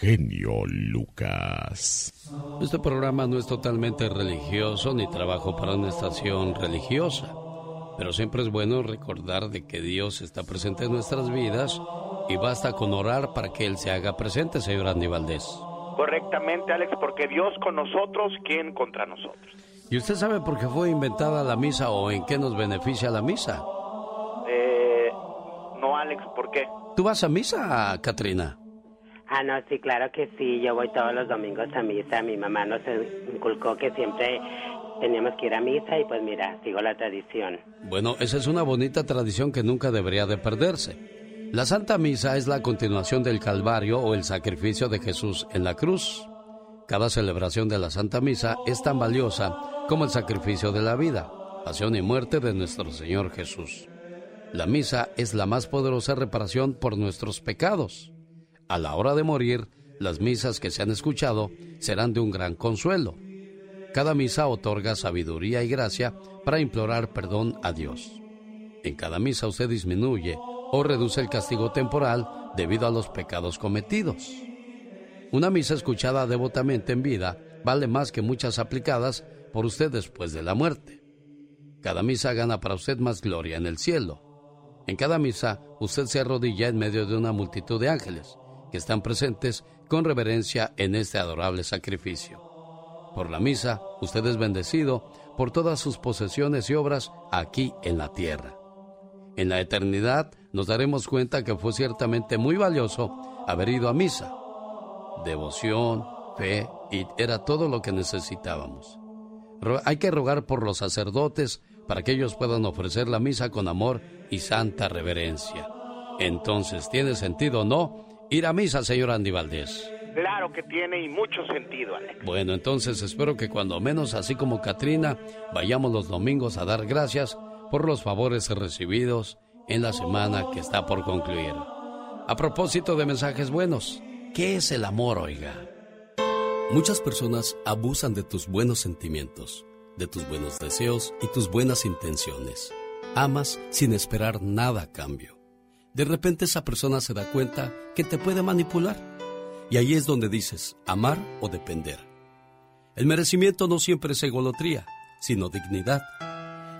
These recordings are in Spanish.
genio Lucas. Este programa no es totalmente religioso ni trabajo para una estación religiosa, pero siempre es bueno recordar de que Dios está presente en nuestras vidas y basta con orar para que Él se haga presente, señor Andy Valdés. Correctamente, Alex, porque Dios con nosotros, ¿quién contra nosotros? ¿Y usted sabe por qué fue inventada la misa o en qué nos beneficia la misa? Eh, no, Alex, ¿por qué? ¿Tú vas a misa, Katrina? Ah, no, sí, claro que sí. Yo voy todos los domingos a misa. Mi mamá nos inculcó que siempre teníamos que ir a misa y pues mira, sigo la tradición. Bueno, esa es una bonita tradición que nunca debería de perderse. La Santa Misa es la continuación del Calvario o el sacrificio de Jesús en la cruz. Cada celebración de la Santa Misa es tan valiosa como el sacrificio de la vida, pasión y muerte de nuestro Señor Jesús. La misa es la más poderosa reparación por nuestros pecados. A la hora de morir, las misas que se han escuchado serán de un gran consuelo. Cada misa otorga sabiduría y gracia para implorar perdón a Dios. En cada misa usted disminuye o reduce el castigo temporal debido a los pecados cometidos. Una misa escuchada devotamente en vida vale más que muchas aplicadas por usted después de la muerte. Cada misa gana para usted más gloria en el cielo. En cada misa usted se arrodilla en medio de una multitud de ángeles que están presentes con reverencia en este adorable sacrificio. Por la misa, usted es bendecido por todas sus posesiones y obras aquí en la tierra. En la eternidad nos daremos cuenta que fue ciertamente muy valioso haber ido a misa. Devoción, fe y era todo lo que necesitábamos. Hay que rogar por los sacerdotes para que ellos puedan ofrecer la misa con amor y santa reverencia. Entonces, ¿tiene sentido o no ir a misa, señor Andy Valdés? Claro que tiene y mucho sentido, Alex. Bueno, entonces espero que cuando menos, así como Katrina, vayamos los domingos a dar gracias por los favores recibidos en la semana que está por concluir. A propósito de mensajes buenos, ¿qué es el amor, oiga? Muchas personas abusan de tus buenos sentimientos, de tus buenos deseos y tus buenas intenciones. Amas sin esperar nada a cambio. De repente esa persona se da cuenta que te puede manipular. Y ahí es donde dices amar o depender. El merecimiento no siempre es egolotría, sino dignidad.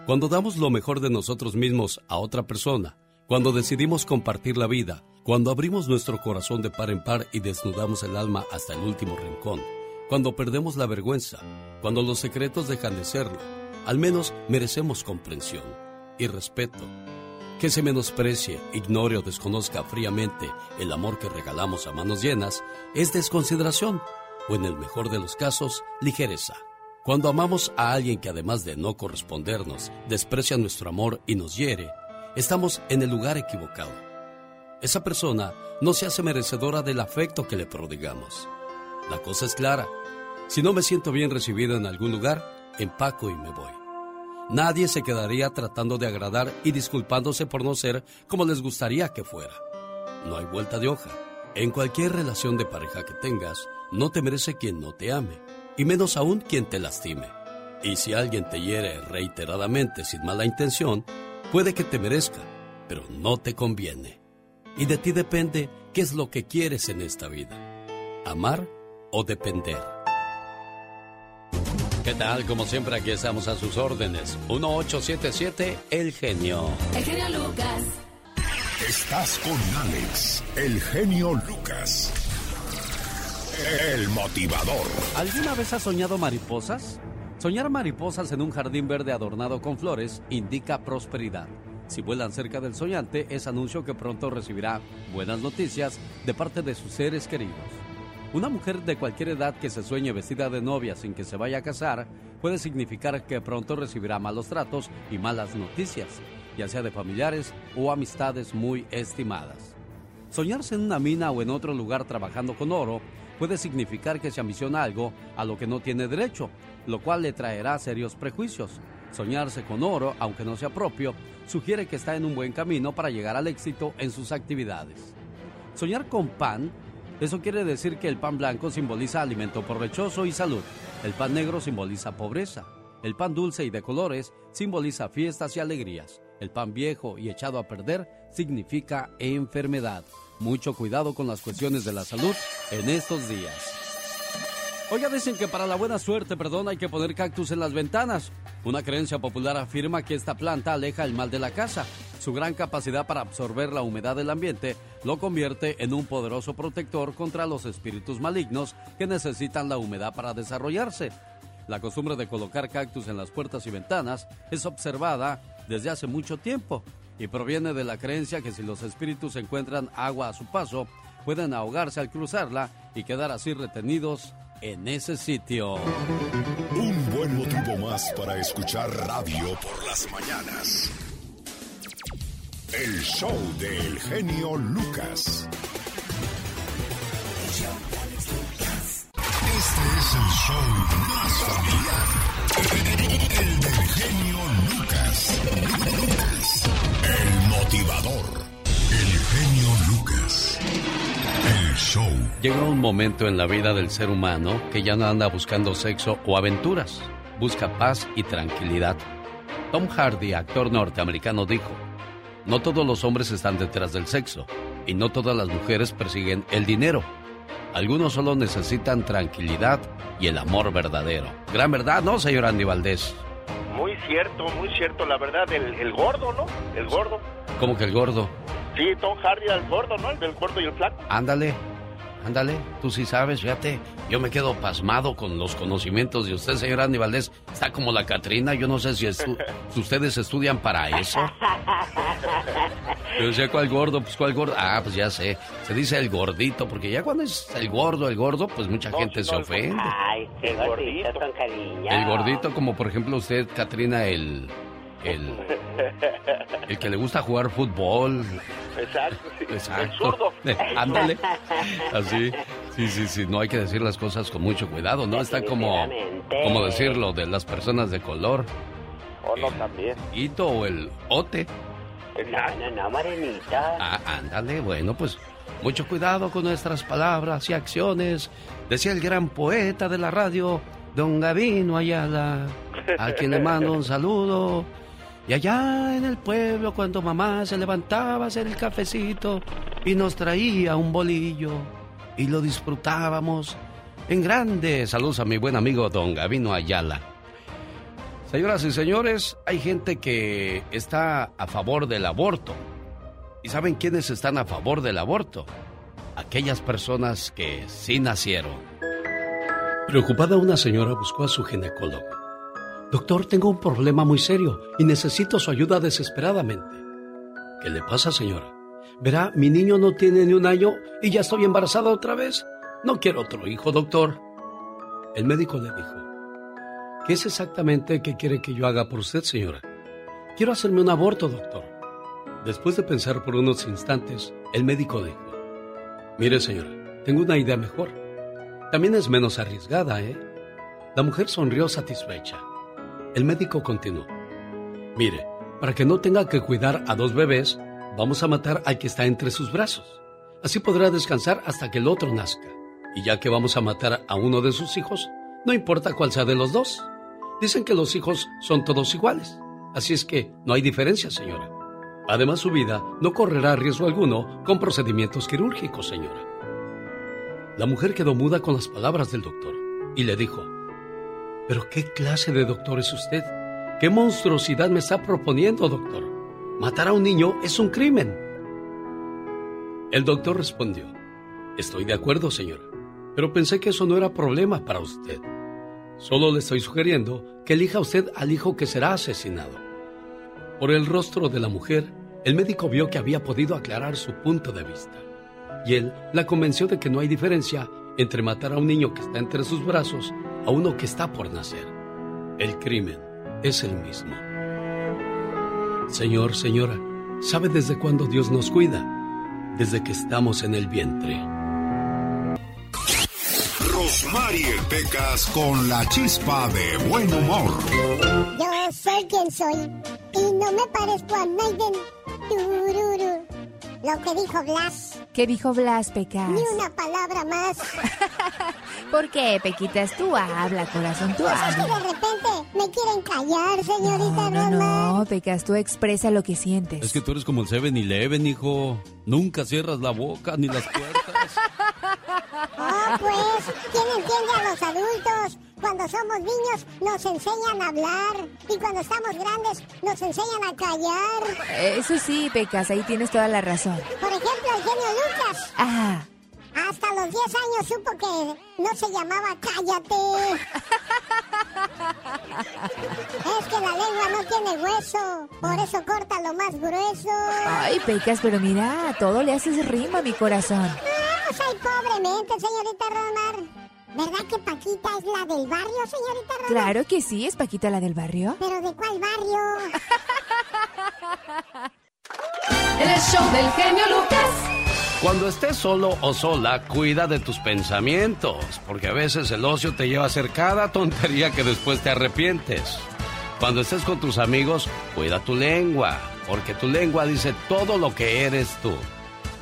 Cuando damos lo mejor de nosotros mismos a otra persona, cuando decidimos compartir la vida, cuando abrimos nuestro corazón de par en par y desnudamos el alma hasta el último rincón, cuando perdemos la vergüenza, cuando los secretos dejan de serlo, al menos merecemos comprensión y respeto que se menosprecie, ignore o desconozca fríamente el amor que regalamos a manos llenas es desconsideración o en el mejor de los casos, ligereza. Cuando amamos a alguien que además de no correspondernos, desprecia nuestro amor y nos hiere, estamos en el lugar equivocado. Esa persona no se hace merecedora del afecto que le prodigamos. La cosa es clara. Si no me siento bien recibido en algún lugar, empaco y me voy. Nadie se quedaría tratando de agradar y disculpándose por no ser como les gustaría que fuera. No hay vuelta de hoja. En cualquier relación de pareja que tengas, no te merece quien no te ame, y menos aún quien te lastime. Y si alguien te hiere reiteradamente sin mala intención, puede que te merezca, pero no te conviene. Y de ti depende qué es lo que quieres en esta vida, amar o depender. ¿Qué tal? Como siempre, aquí estamos a sus órdenes. 1877 El Genio. El genio Lucas. Estás con Alex, el genio Lucas. El motivador. ¿Alguna vez has soñado mariposas? Soñar mariposas en un jardín verde adornado con flores indica prosperidad. Si vuelan cerca del soñante, es anuncio que pronto recibirá buenas noticias de parte de sus seres queridos. Una mujer de cualquier edad que se sueñe vestida de novia sin que se vaya a casar puede significar que pronto recibirá malos tratos y malas noticias, ya sea de familiares o amistades muy estimadas. Soñarse en una mina o en otro lugar trabajando con oro puede significar que se ambiciona algo a lo que no tiene derecho, lo cual le traerá serios prejuicios. Soñarse con oro, aunque no sea propio, sugiere que está en un buen camino para llegar al éxito en sus actividades. Soñar con pan eso quiere decir que el pan blanco simboliza alimento provechoso y salud. El pan negro simboliza pobreza. El pan dulce y de colores simboliza fiestas y alegrías. El pan viejo y echado a perder significa enfermedad. mucho cuidado con las cuestiones de la salud en estos días. Oiga, dicen que para la buena suerte, perdón, hay que poner cactus en las ventanas. Una creencia popular afirma que esta planta aleja el mal de la casa. Su gran capacidad para absorber la humedad del ambiente lo convierte en un poderoso protector contra los espíritus malignos que necesitan la humedad para desarrollarse. La costumbre de colocar cactus en las puertas y ventanas es observada desde hace mucho tiempo y proviene de la creencia que si los espíritus encuentran agua a su paso, pueden ahogarse al cruzarla y quedar así retenidos en ese sitio. Un buen motivo más para escuchar radio por las mañanas. El show del genio Lucas. Este es el show más familiar. El del genio Lucas. El motivador. El genio Lucas. El. Llega un momento en la vida del ser humano que ya no anda buscando sexo o aventuras. Busca paz y tranquilidad. Tom Hardy, actor norteamericano, dijo, no todos los hombres están detrás del sexo y no todas las mujeres persiguen el dinero. Algunos solo necesitan tranquilidad y el amor verdadero. Gran verdad, ¿no, señor Andy Valdés? Muy cierto, muy cierto, la verdad, el, el gordo, ¿no? El gordo. ¿Cómo que el gordo? Sí, Tom Hardy era el gordo, ¿no? El del gordo y el flaco. Ándale, ándale, tú sí sabes, fíjate. Yo me quedo pasmado con los conocimientos de usted, señor Andy Valdés. Está como la Catrina, yo no sé si, estu- si ustedes estudian para eso. Yo decía, ¿cuál gordo? Pues, ¿cuál gordo? Ah, pues ya sé. Se dice el gordito, porque ya cuando es el gordo, el gordo, pues mucha No, gente se ofende. Ay, qué El gorditos gordito. con cariño. El gordito, como por ejemplo usted, Catrina, el. El, el que le gusta jugar fútbol. Exacto, sí. El Exacto. zurdo. Ándale. Así. Sí, sí, sí. No hay que decir las cosas con mucho cuidado, ¿no? Está como. Como decirlo de las personas de color. O no, también. Hito o el ote. No, no, no, morenita. Ah, ándale, bueno, pues mucho cuidado con nuestras palabras y acciones. Decía el gran poeta de la radio, don Gavino Ayala, a quien le mando un saludo. Y allá en el pueblo, cuando mamá se levantaba a hacer el cafecito y nos traía un bolillo y lo disfrutábamos en grande. Saludos a mi buen amigo don Gavino Ayala. Señoras y señores, hay gente que está a favor del aborto. ¿Y saben quiénes están a favor del aborto? Aquellas personas que sí nacieron. Preocupada una señora buscó a su ginecólogo. Doctor, tengo un problema muy serio y necesito su ayuda desesperadamente. ¿Qué le pasa, señora? Verá, mi niño no tiene ni un año y ya estoy embarazada otra vez. No quiero otro hijo, doctor. El médico le dijo, ¿qué es exactamente que quiere que yo haga por usted, señora? Quiero hacerme un aborto, doctor. Después de pensar por unos instantes, el médico dijo, Mire, señora, tengo una idea mejor. También es menos arriesgada, ¿eh? La mujer sonrió satisfecha. El médico continuó. Mire, para que no tenga que cuidar a dos bebés, vamos a matar al que está entre sus brazos. Así podrá descansar hasta que el otro nazca. Y ya que vamos a matar a uno de sus hijos, no importa cuál sea de los dos. Dicen que los hijos son todos iguales. Así es que no hay diferencia, señora. Además, su vida no correrá riesgo alguno con procedimientos quirúrgicos, señora. La mujer quedó muda con las palabras del doctor y le dijo, ¿pero qué clase de doctor es usted? ¿Qué monstruosidad me está proponiendo, doctor? Matar a un niño es un crimen. El doctor respondió, estoy de acuerdo, señora, pero pensé que eso no era problema para usted. Solo le estoy sugiriendo que elija usted al hijo que será asesinado. Por el rostro de la mujer, el médico vio que había podido aclarar su punto de vista. Y él la convenció de que no hay diferencia entre matar a un niño que está entre sus brazos a uno que está por nacer. El crimen es el mismo. Señor, señora, ¿sabe desde cuándo Dios nos cuida? Desde que estamos en el vientre. Rosmarie Pecas con la chispa de buen humor. Yo soy quien soy y no me parezco a Maiden. Tururu. Lo que dijo Blas, ¿Qué dijo Blas, Pecas? ni una palabra más. ¿Por qué, Pequitas? Tú habla, corazón, tú Pues es que habla. de repente me quieren callar, señorita No, no, Roma. no, Pecas, tú expresa lo que sientes. Es que tú eres como el 7-Eleven, hijo. Nunca cierras la boca ni las puertas. Oh, pues, ¿quién entiende a los adultos? Cuando somos niños nos enseñan a hablar y cuando estamos grandes nos enseñan a callar. Eso sí, Pecas, ahí tienes toda la razón. Por ejemplo, el genio Lucas. Ah, Hasta los 10 años supo que no se llamaba cállate. Es que la lengua no tiene hueso, por eso corta lo más grueso. ay, Pecas, pero mira, a todo le haces rima, mi corazón. Ah, pues ay, pobremente, señorita Romar. ¿Verdad que Paquita es la del barrio, señorita Romar? Claro que sí, es Paquita la del barrio. ¿Pero de cuál barrio? El show del genio Lucas. Cuando estés solo o sola, cuida de tus pensamientos, porque a veces el ocio te lleva a hacer cada tontería que después te arrepientes. Cuando estés con tus amigos, cuida tu lengua, porque tu lengua dice todo lo que eres tú.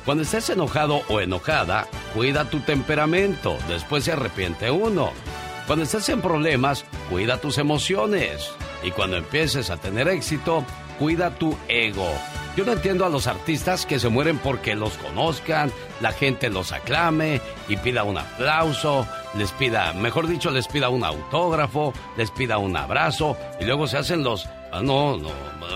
Cuando estés enojado o enojada, cuida tu temperamento, después se arrepiente uno. Cuando estés en problemas, cuida tus emociones. Y cuando empieces a tener éxito, cuida tu ego. Yo no entiendo a los artistas que se mueren porque los conozcan, la gente los aclame y pida un aplauso, les pida, mejor dicho, les pida un autógrafo, les pida un abrazo y luego se hacen los... Ah, no, no,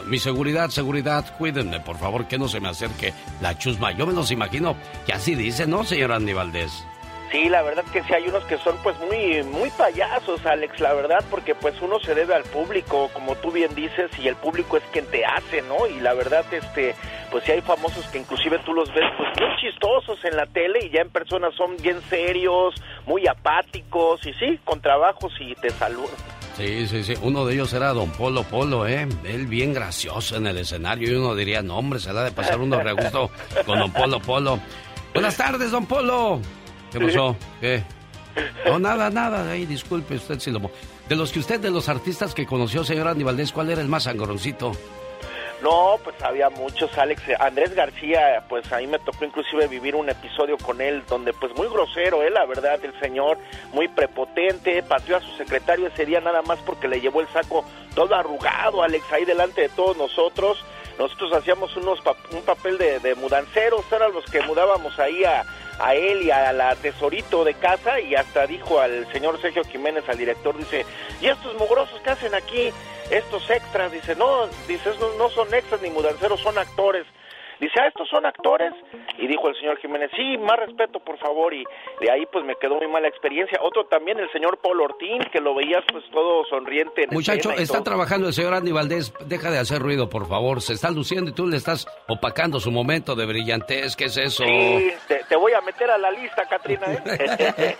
mi seguridad, seguridad, cuídenme, por favor, que no se me acerque la chusma. Yo me los imagino que así dice, ¿no, señor Andy Valdés? Sí, la verdad que sí hay unos que son pues muy muy payasos, Alex, la verdad, porque pues uno se debe al público, como tú bien dices, y el público es quien te hace, ¿no? Y la verdad este pues sí hay famosos que inclusive tú los ves pues muy chistosos en la tele y ya en persona son bien serios, muy apáticos y sí, con trabajos y te saludan. Sí, sí, sí. Uno de ellos era Don Polo Polo, ¿eh? Él bien gracioso en el escenario y uno diría, no, hombre, se da de pasar uno re gusto con Don Polo Polo. Buenas tardes, Don Polo. ¿Qué pasó? ¿Qué? No, nada, nada. Ay, disculpe usted si lo... De los que usted, de los artistas que conoció, señor Andy Valdés, ¿cuál era el más sangroncito? No, pues había muchos, Alex. Andrés García, pues ahí me tocó inclusive vivir un episodio con él donde pues muy grosero, ¿eh? la verdad, el señor, muy prepotente, pateó a su secretario ese día nada más porque le llevó el saco todo arrugado, Alex, ahí delante de todos nosotros. Nosotros hacíamos unos un papel de, de mudanceros, eran los que mudábamos ahí a, a él y a la tesorito de casa y hasta dijo al señor Sergio Jiménez, al director, dice, ¿y estos mugrosos qué hacen aquí? Estos extras, dice, no, dice, "Estos no son extras ni mudanceros, son actores. Dice, ah, estos son actores. Y dijo el señor Jiménez, sí, más respeto, por favor. Y de ahí, pues me quedó muy mala experiencia. Otro también, el señor Paul Ortín, que lo veías, pues todo sonriente. En Muchacho, está todo. trabajando el señor Andy Valdés. Deja de hacer ruido, por favor. Se está luciendo y tú le estás opacando su momento de brillantez. ¿Qué es eso? Sí, te, te voy a meter a la lista, Katrina. ¿eh?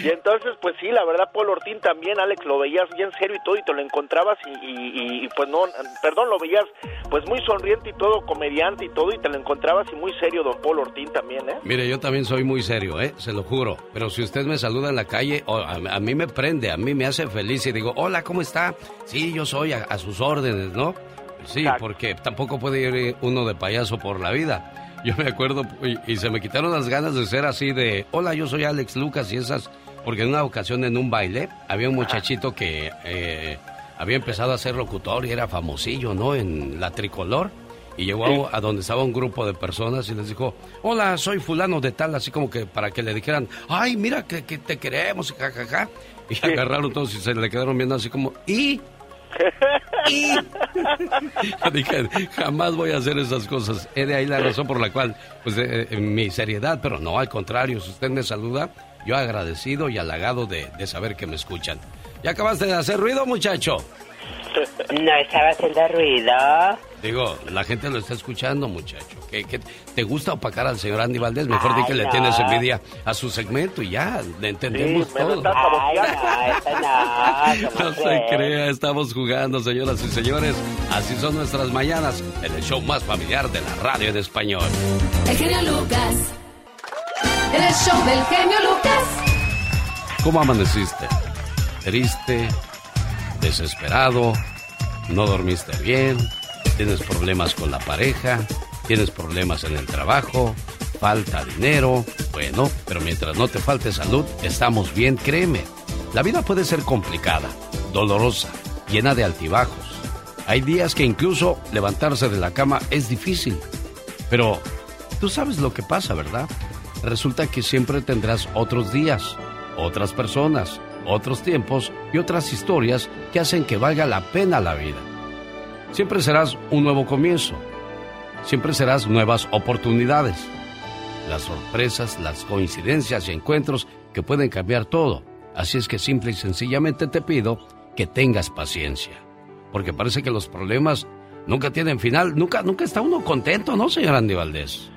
y, y entonces, pues sí, la verdad, Paul Ortín también, Alex, lo veías bien serio y todo, y te lo encontrabas y, y- y, pues no, perdón, lo veías pues muy sonriente y todo, comediante y todo, y te lo encontrabas y muy serio, don Paul Ortín también, ¿eh? Mire, yo también soy muy serio, ¿eh? Se lo juro. Pero si usted me saluda en la calle, o a, a mí me prende, a mí me hace feliz y digo, hola, ¿cómo está? Sí, yo soy a, a sus órdenes, ¿no? Sí, Exacto. porque tampoco puede ir uno de payaso por la vida. Yo me acuerdo y, y se me quitaron las ganas de ser así de, hola, yo soy Alex Lucas y esas, porque en una ocasión en un baile había un muchachito que eh, había empezado a ser locutor y era famosillo, ¿no? En la tricolor. Y llegó a, a donde estaba un grupo de personas y les dijo, hola, soy fulano de tal, así como que para que le dijeran, ay, mira que, que te queremos, y jajaja. Y agarraron todos y se le quedaron viendo así como, ¿y? ¿Y? Dije, jamás voy a hacer esas cosas. He de ahí la razón por la cual, pues, eh, eh, mi seriedad, pero no, al contrario, si usted me saluda, yo agradecido y halagado de, de saber que me escuchan. ¿Ya acabaste de hacer ruido, muchacho? No estaba haciendo ruido. Digo, la gente lo está escuchando, muchacho. ¿Qué, qué- te gusta opacar al señor Andy Valdés? Mejor di que le no. tienes envidia a su segmento y ya, le entendemos Sí, todo. Ay, no, eso no. ¿cómo No se crea, estamos jugando, señoras y señores. Así son nuestras mañanas en el show más familiar de la radio en español. El genio Lucas. El show del genio Lucas. ¿Cómo amaneciste? ¿Triste? ¿Desesperado? ¿No dormiste bien? ¿Tienes problemas con la pareja? ¿Tienes problemas en el trabajo? falta dinero, bueno, pero mientras no te falte salud, estamos bien, créeme. La vida puede ser complicada, dolorosa, llena de altibajos. Hay días que incluso levantarse de la cama es difícil. Pero tú sabes lo que pasa, ¿verdad? Resulta que siempre tendrás otros días, otras personas, otros tiempos y otras historias que hacen que valga la pena la vida. Siempre serás un nuevo comienzo. Siempre serás nuevas oportunidades. Las sorpresas, las coincidencias y encuentros que pueden cambiar todo. Así es que simple y sencillamente te pido que tengas paciencia. Porque parece que los problemas nunca tienen final. Nunca, nunca está uno contento, ¿no, señor Andy Valdés?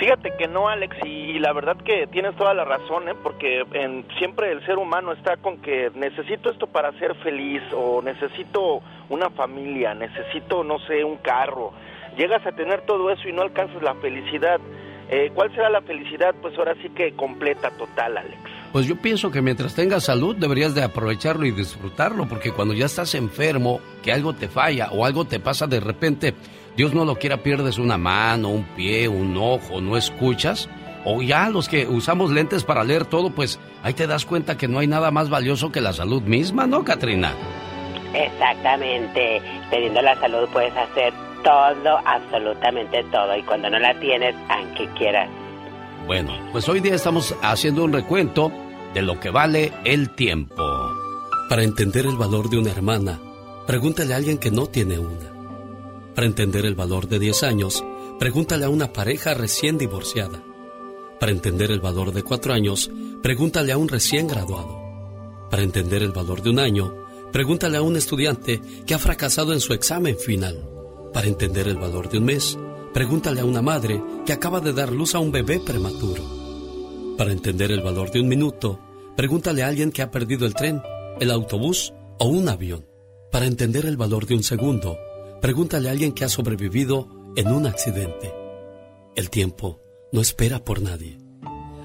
Fíjate que no, Alex, y, la verdad que tienes toda la razón, ¿eh? porque en, siempre el ser humano está con que necesito esto para ser feliz, o necesito una familia, necesito, no sé, un carro. Llegas a tener todo eso y no alcanzas la felicidad. Eh, ¿Cuál será la felicidad? Pues ahora sí que completa, total, Alex. Pues yo pienso que mientras tengas salud deberías de aprovecharlo y disfrutarlo, porque cuando ya estás enfermo, que algo te falla o algo te pasa de repente, Dios no lo quiera, pierdes una mano, un pie, un ojo, no escuchas. O ya los que usamos lentes para leer todo, pues ahí te das cuenta que no hay nada más valioso que la salud misma, ¿no, Katrina? Exactamente. Teniendo la salud puedes hacer todo, absolutamente todo. Y cuando no la tienes, aunque quieras. Bueno, pues hoy día estamos haciendo un recuento de lo que vale el tiempo. Para entender el valor de una hermana, pregúntale a alguien que no tiene una. Para entender el valor de 10 años, pregúntale a una pareja recién divorciada. Para entender el valor de 4 años, pregúntale a un recién graduado. Para entender el valor de un año, pregúntale a un estudiante que ha fracasado en su examen final. Para entender el valor de un mes, pregúntale a una madre que acaba de dar luz a un bebé prematuro. Para entender el valor de un minuto, pregúntale a alguien que ha perdido el tren, el autobús o un avión. Para entender el valor de un segundo, Pregúntale a alguien que ha sobrevivido en un accidente. El tiempo no espera por nadie.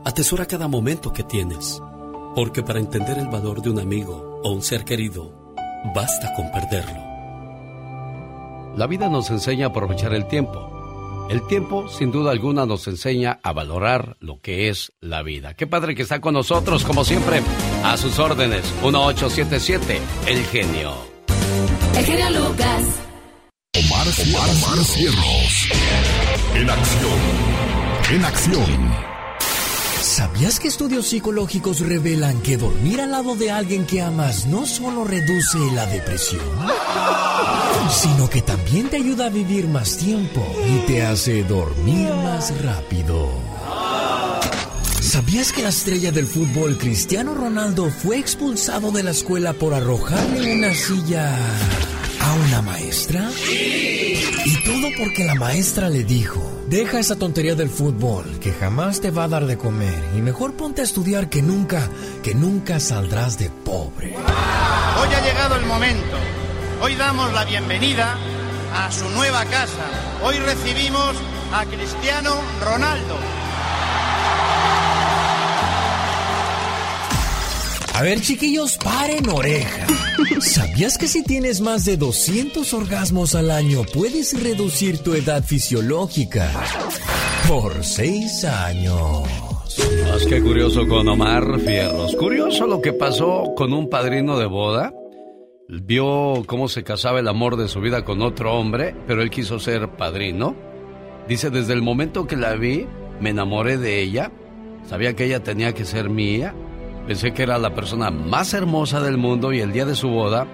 Atesora cada momento que tienes, porque para entender el valor de un amigo o un ser querido, basta con perderlo. La vida nos enseña a aprovechar el tiempo. El tiempo, sin duda alguna, nos enseña a valorar lo que es la vida. Qué padre que está con nosotros, como siempre, a sus órdenes. 1877, el genio. El genio Lucas. Omar, Omar, Cierros. En acción. En acción. ¿Sabías que estudios psicológicos revelan que dormir al lado de alguien que amas no solo reduce la depresión, sino que también te ayuda a vivir más tiempo y te hace dormir más rápido? ¿Sabías que la estrella del fútbol Cristiano Ronaldo fue expulsado de la escuela por arrojarle una silla a una maestra? Y todo porque la maestra le dijo, deja esa tontería del fútbol que jamás te va a dar de comer y mejor ponte a estudiar que nunca, que nunca saldrás de pobre. Hoy ha llegado el momento. Hoy damos la bienvenida a su nueva casa. Hoy recibimos a Cristiano Ronaldo. A ver, chiquillos, paren oreja. ¿Sabías que si tienes más de 200 orgasmos al año puedes reducir tu edad fisiológica por 6 años? Más que curioso con Omar Fierros. Curioso lo que pasó con un padrino de boda. Vio cómo se casaba el amor de su vida con otro hombre, pero él quiso ser padrino. Dice, desde el momento que la vi, me enamoré de ella. Sabía que ella tenía que ser mía Pensé que era la persona más hermosa del mundo y el día de su boda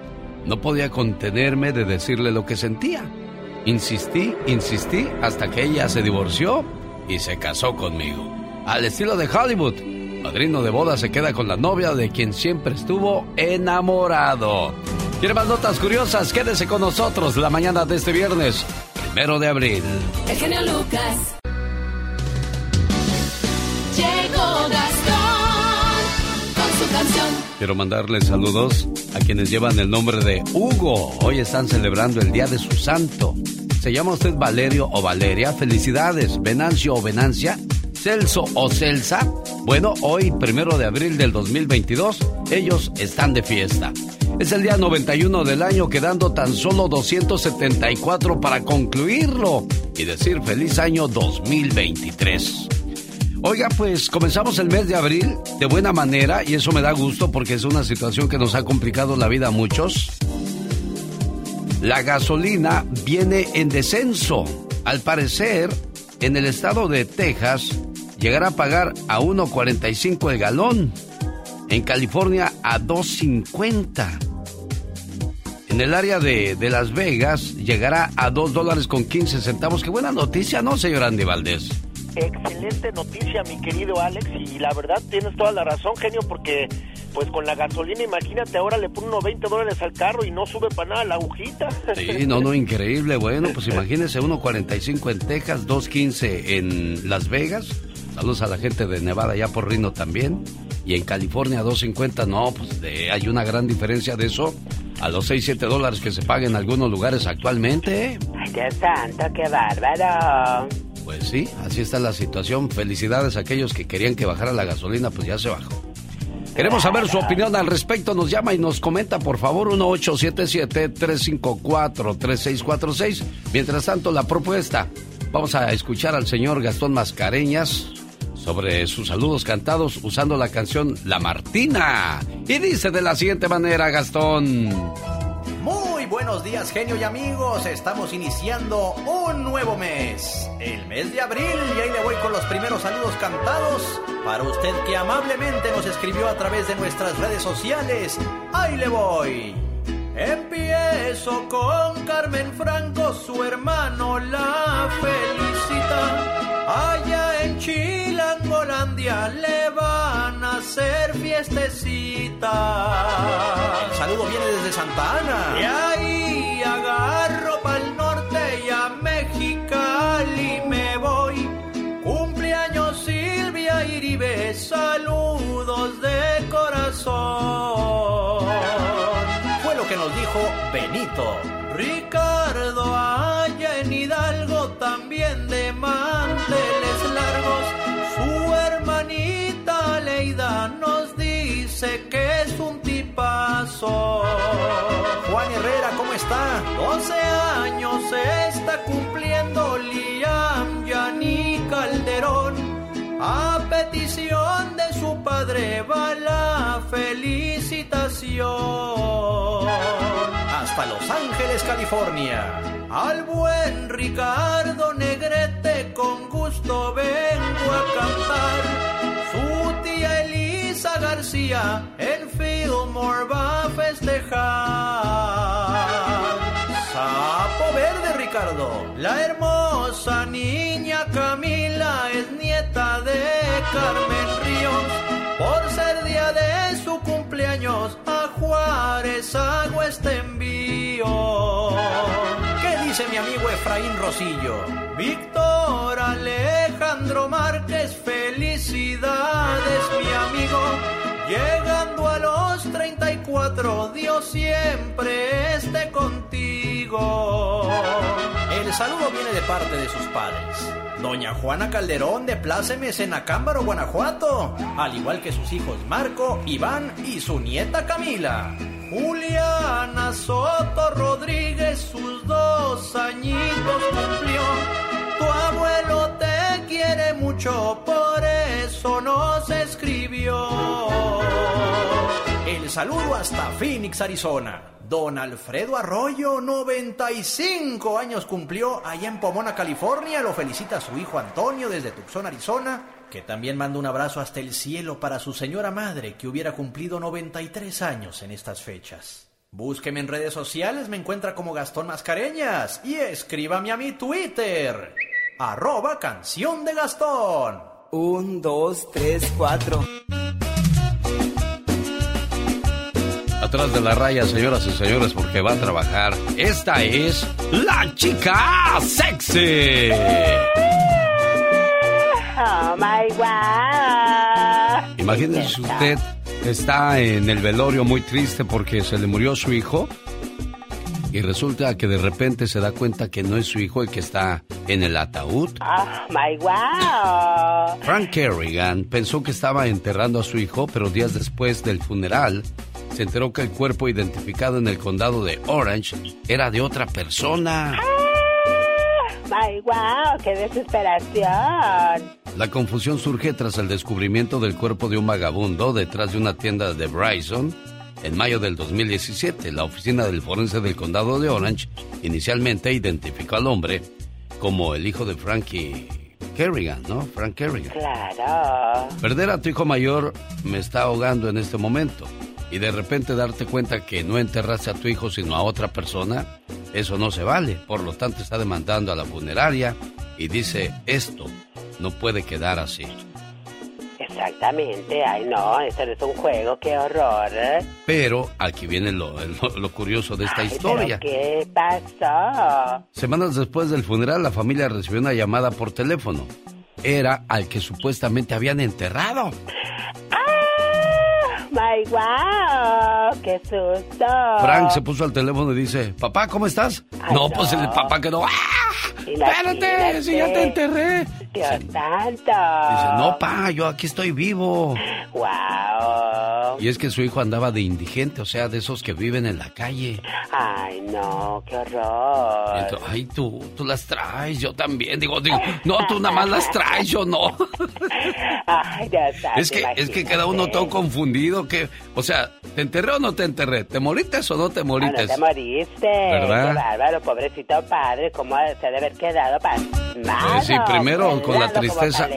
no podía contenerme de decirle lo que sentía. Insistí, insistí hasta que ella se divorció y se casó conmigo. Al estilo de Hollywood, padrino de boda se queda con la novia de quien siempre estuvo enamorado. ¿Quiere más notas curiosas? Quédese con nosotros la mañana de este viernes, primero de abril. El genio Lucas. Llegó Gastón. Quiero mandarles saludos a quienes llevan el nombre de Hugo. Hoy están celebrando el día de su santo. ¿Se llama usted Valerio o Valeria? Felicidades. Venancio o Venancia. Celso o Celsa. Bueno, hoy, primero de abril del 2022, ellos están de fiesta. Es el día 91 del año, quedando tan solo 274 para concluirlo y decir feliz año 2023. Oiga, pues comenzamos el mes de abril de buena manera y eso me da gusto porque es una situación que nos ha complicado la vida a muchos. La gasolina viene en descenso. Al parecer, en el estado de Texas, llegará a pagar a 1.45 el galón. En California a 2.50. En el área de, de, Las Vegas llegará a 2 dólares con 15 centavos. Qué buena noticia, ¿no, señor Andy Valdés? Excelente noticia, mi querido Alex, y la verdad tienes toda la razón, genio, porque pues con la gasolina, imagínate, ahora le ponen unos 20 dólares al carro y no sube para nada la agujita. Sí, no, no, increíble. Bueno, pues imagínese 1.45 en Texas, 2.15 en Las Vegas. Saludos a la gente de Nevada, ya por Rino también. Y en California 2.50, no, pues hay una gran diferencia de eso a los 6, 7 dólares que se pagan en algunos lugares actualmente. Ay, Dios santo, qué bárbaro. Pues sí, así está la situación. Felicidades a aquellos que querían que bajara la gasolina, pues ya se bajó. Queremos saber su opinión al respecto. Nos llama y nos comenta, por favor, 1877-354-3646. Mientras tanto, la propuesta. Vamos a escuchar al señor Gastón Mascareñas sobre sus saludos cantados usando la canción La Martina. Y dice de la siguiente manera, Gastón. Buenos días, genio y amigos. Estamos iniciando un nuevo mes, el mes de abril, y ahí le voy con los primeros saludos cantados para usted que amablemente nos escribió a través de nuestras redes sociales. Ahí le voy. Empiezo con Carmen Franco, su hermano la felicita. Allá en Chilangolandia le hacer fiestecita. El saludo viene desde Santa Ana. Ahí dice que es un tipazo. Juan Herrera, ¿cómo está? 12 años está cumpliendo Liam Yani Calderón. A petición de su padre va la felicitación. Hasta Los Ángeles, California. Al buen Ricardo Negrete con gusto vengo a cantar. García en Fillmore va a festejar. Sapo verde, Ricardo. La hermosa niña Camila es nieta de Carmen Ríos. Por ser día de su cumpleaños, a Juárez hago este envío. ¿Qué dice mi amigo Efraín Rosillo? Víctor Alejandro Márquez, felicidades, mi amigo. Llegando a los 34, Dios siempre esté contigo. El saludo viene de parte de sus padres. Doña Juana Calderón de Plácemes en Acámbaro, Guanajuato. Al igual que sus hijos Marco, Iván y su nieta Camila. Juliana Soto Rodríguez, sus dos añitos cumplió. Tu abuelo te quiere mucho, por eso nos escribió. El saludo hasta Phoenix, Arizona. Don Alfredo Arroyo, 95 años cumplió allá en Pomona, California. Lo felicita su hijo Antonio desde Tucson, Arizona, que también manda un abrazo hasta el cielo para su señora madre, que hubiera cumplido 93 años en estas fechas. Búsqueme en redes sociales, me encuentra como Gastón Mascareñas y escríbame a mi Twitter, arroba canción de Gastón. Un, dos, tres, cuatro. Atrás de la raya, señoras y señores, porque va a trabajar. Esta es la chica sexy. Oh my God. Imagínese usted, está en el velorio muy triste porque se le murió su hijo. Y resulta que de repente se da cuenta que no es su hijo el que está en el ataúd. Oh my God. Frank Kerrigan pensó que estaba enterrando a su hijo, pero días después del funeral se enteró que el cuerpo identificado en el condado de Orange era de otra persona. ¡Ay, wow! ¡Qué desesperación! La confusión surge tras el descubrimiento del cuerpo de un vagabundo detrás de una tienda de Bryson en mayo del 2017. La oficina del forense del condado de Orange inicialmente identificó al hombre como el hijo de Frankie Kerrigan, ¿no? Frank Kerrigan. Claro. Perder a tu hijo mayor me está ahogando en este momento. Y de repente darte cuenta que no enterraste a tu hijo sino a otra persona, eso no se vale. Por lo tanto está demandando a la funeraria y dice esto no puede quedar así. Exactamente. Ay, no, esto no es un juego. ¡Qué horror! Pero aquí viene lo, lo- lo curioso de esta Ay, historia. ¿pero ¿Qué pasó? Semanas después del funeral, la familia recibió una llamada por teléfono. Era al que supuestamente habían enterrado. ¡My wow! ¡Qué susto! Frank se puso al teléfono y dice, papá, ¿cómo estás? Ay, no, no. pues el papá quedó, ¡ah! Espérate, si ya te enterré. ¡Dios santo! Dice, no, pa, yo aquí estoy vivo. ¡Wow! Y es que su hijo andaba de indigente, o sea, de esos que viven en la calle. ¡Ay, no! ¡Qué horror! entonces, Ay, tú, tú las traes, yo también. Digo, digo, no, tú nada más las traes, yo no. ¡Ay, Dios santo! Es que, es que queda uno todo confundido, que, o sea, ¿te enterré o no te enterré? ¿Te moriste o no te Ah, no moriste? te moriste. ¿Verdad? Qué bárbaro, pobrecito padre. ¿Cómo se ha de haber quedado pasmado? Eh, sí, primero con la tristeza,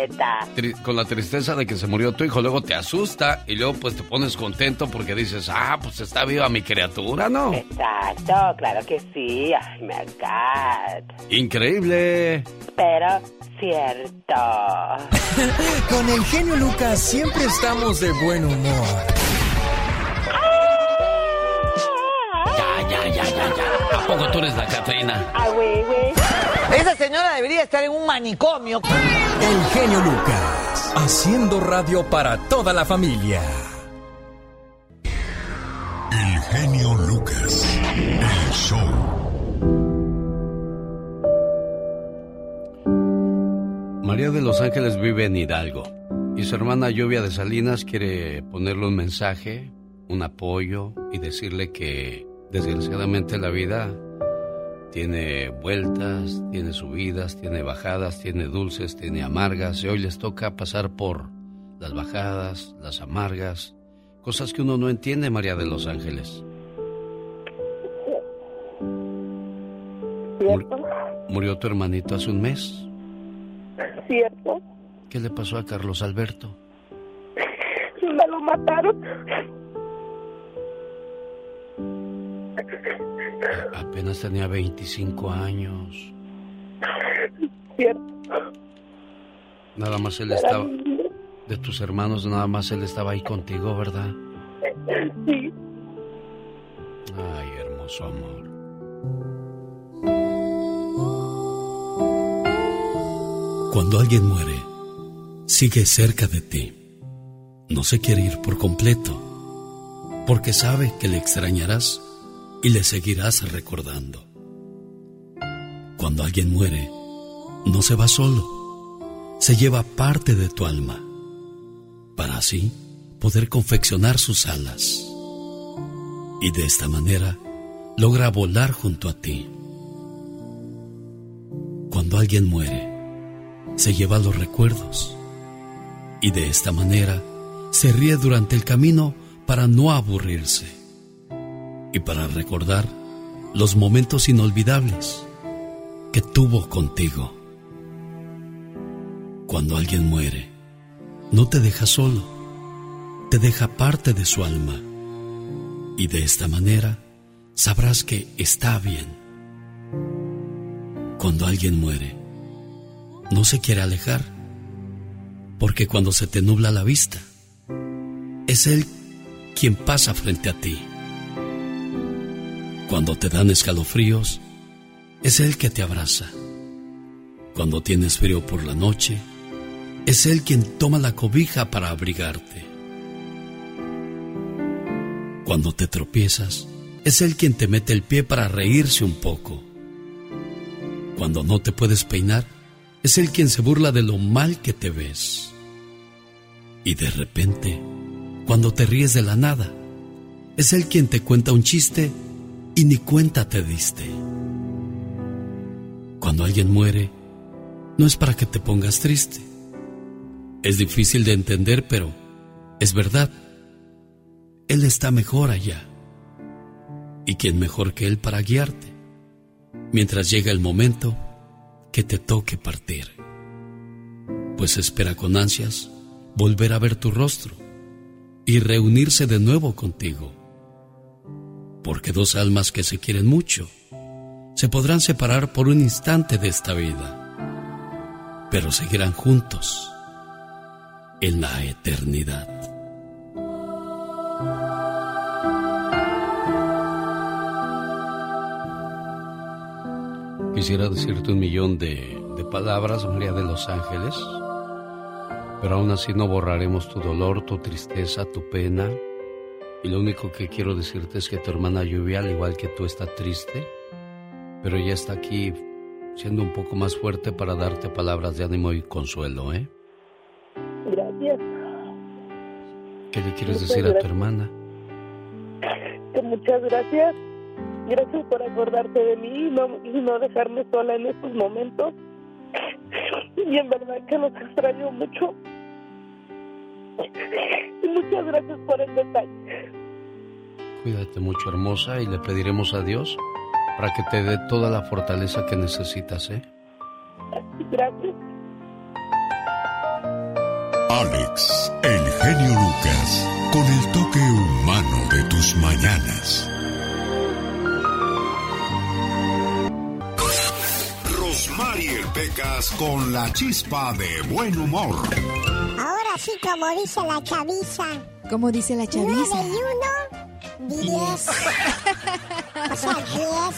tri- con la tristeza de que se murió tu hijo, luego te asusta y luego pues te pones contento porque dices, ah, pues está viva mi criatura, ¿no? Exacto, claro que sí. Ay, my God. Increíble. Pero cierto. Con el genio Lucas siempre estamos de buen humor. Ya, ya, ya, ya, ya. ¿A poco tú eres la Catrina? Ah, güey, güey. Esa señora debería estar en un manicomio. El genio Lucas, haciendo radio para toda la familia. El genio Lucas. El show. María de Los Ángeles vive en Hidalgo y su hermana Lluvia de Salinas quiere ponerle un mensaje, un apoyo y decirle que desgraciadamente la vida tiene vueltas, tiene subidas, tiene bajadas, tiene dulces, tiene amargas y hoy les toca pasar por las bajadas, las amargas, cosas que uno no entiende, María de Los Ángeles. ¿Cierto? Murió tu hermanito hace un mes. ¿Cierto? ¿Qué le pasó a Carlos Alberto? Me lo mataron. Apenas tenía 25 años. ¿Cierto? Nada más él estaba... De tus hermanos, nada más él estaba ahí contigo, ¿verdad? Sí. Ay, hermoso amor. Cuando alguien muere, sigue cerca de ti. No se quiere ir por completo, porque sabe que le extrañarás y le seguirás recordando. Cuando alguien muere, no se va solo, se lleva parte de tu alma, para así poder confeccionar sus alas. Y de esta manera logra volar junto a ti. Cuando alguien muere, se lleva los recuerdos y de esta manera se ríe durante el camino para no aburrirse y para recordar los momentos inolvidables que tuvo contigo. Cuando alguien muere, no te deja solo, te deja parte de su alma y de esta manera sabrás que está bien. Cuando alguien muere, no se quiere alejar, porque cuando se te nubla la vista, es Él quien pasa frente a ti. Cuando te dan escalofríos, es Él que te abraza. Cuando tienes frío por la noche, es Él quien toma la cobija para abrigarte. Cuando te tropiezas, es Él quien te mete el pie para reírse un poco. Cuando no te puedes peinar, es Él quien se burla de lo mal que te ves. Y de repente, cuando te ríes de la nada, es Él quien te cuenta un chiste y ni cuenta te diste. cuando alguien muere, no es para que te pongas triste. Es difícil de entender, pero es verdad. Él está mejor allá. ¿Y quién mejor que Él para guiarte? Mientras llega el momento que te toque partir. Pues espera con ansias volver a ver tu rostro y reunirse de nuevo contigo. Porque dos almas que se quieren mucho se podrán separar por un instante de esta vida, pero seguirán juntos en la eternidad. Quisiera decirte un millón de, de palabras, María de los Ángeles, pero aún así no borraremos tu dolor, tu tristeza, tu pena. Y lo único que quiero decirte es que tu hermana Lluvia, al igual que tú, está triste, pero ella está aquí siendo un poco más fuerte para darte palabras de ánimo y consuelo, ¿eh? Gracias. ¿Qué le quieres Muchas decir a tu gracias. hermana? Que muchas gracias. Gracias por acordarte de mí y no, y no dejarme sola en estos momentos. Y en verdad que los extraño mucho. Y muchas gracias por el detalle. Cuídate mucho, hermosa, y le pediremos a Dios para que te dé toda la fortaleza que necesitas, ¿eh? Gracias. Alex, el genio Lucas, con el toque humano de tus mañanas. Rosmarie Pecas con la chispa de buen humor. Ahora sí, como dice la chaviza. ¿Cómo dice la chaviza? Nueve y uno, diez. o sea, diez.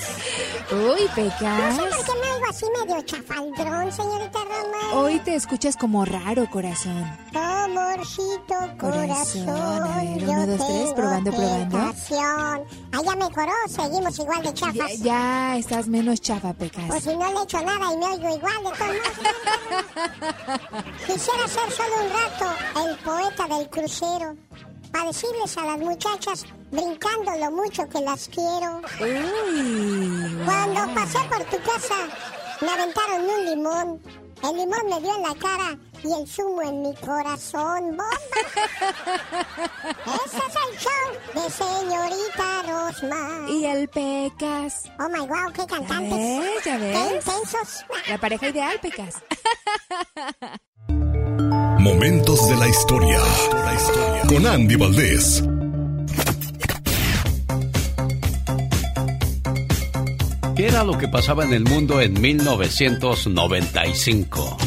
Uy, No sé Pecas. por qué me oigo así medio chafaldrón, señorita Roma. Hoy te escuchas como raro, corazón. Amorcito Corazón, corazón, a ver, yo uno, dos, tres, probando, probando. tentación. Ah, ya mejoró, seguimos igual de Ya, chafas. ya estás menos chafa, Pecas. O si no le echo nada y me oigo igual de todos modos. Quisiera ser solo un rato el poeta del crucero. Para decirles a las muchachas, brincando lo mucho que las quiero. Cuando pasé por tu casa, me aventaron un limón. El limón me dio en la cara y el zumo en mi corazón. ¡Bomba! Ese es el show de señorita Rosma. Y el Pecas. Oh my wow, qué cantantes. ¿Ves? ¿Ya Qué ves? intensos. La pareja ideal, Pecas. Momentos de la historia. Con Andy Valdés. ¿Qué era lo que pasaba en el mundo en 1995?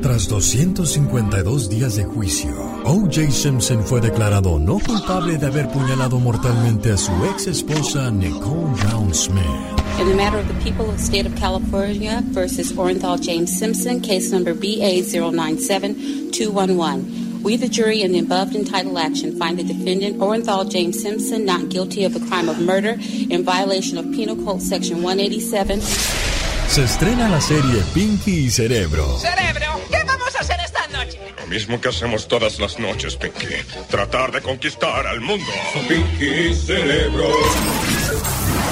Tras 252 días de juicio, O.J. Simpson fue declarado no culpable de haber puñalado mortalmente a su ex esposa Nicole Brown Smith. In the matter of the people of the state of California versus Orenthal James Simpson, case number BA097211. We, the jury, in the above entitled action, find the defendant, Orenthal James Simpson, not guilty of the crime of murder in violation of Penal Code Section 187. Se estrena la serie Pinky y Cerebro. Cerebro, ¿qué vamos a hacer esta noche? Lo mismo que hacemos todas las noches, Pinky. Tratar de conquistar al mundo. Pinky y Cerebro.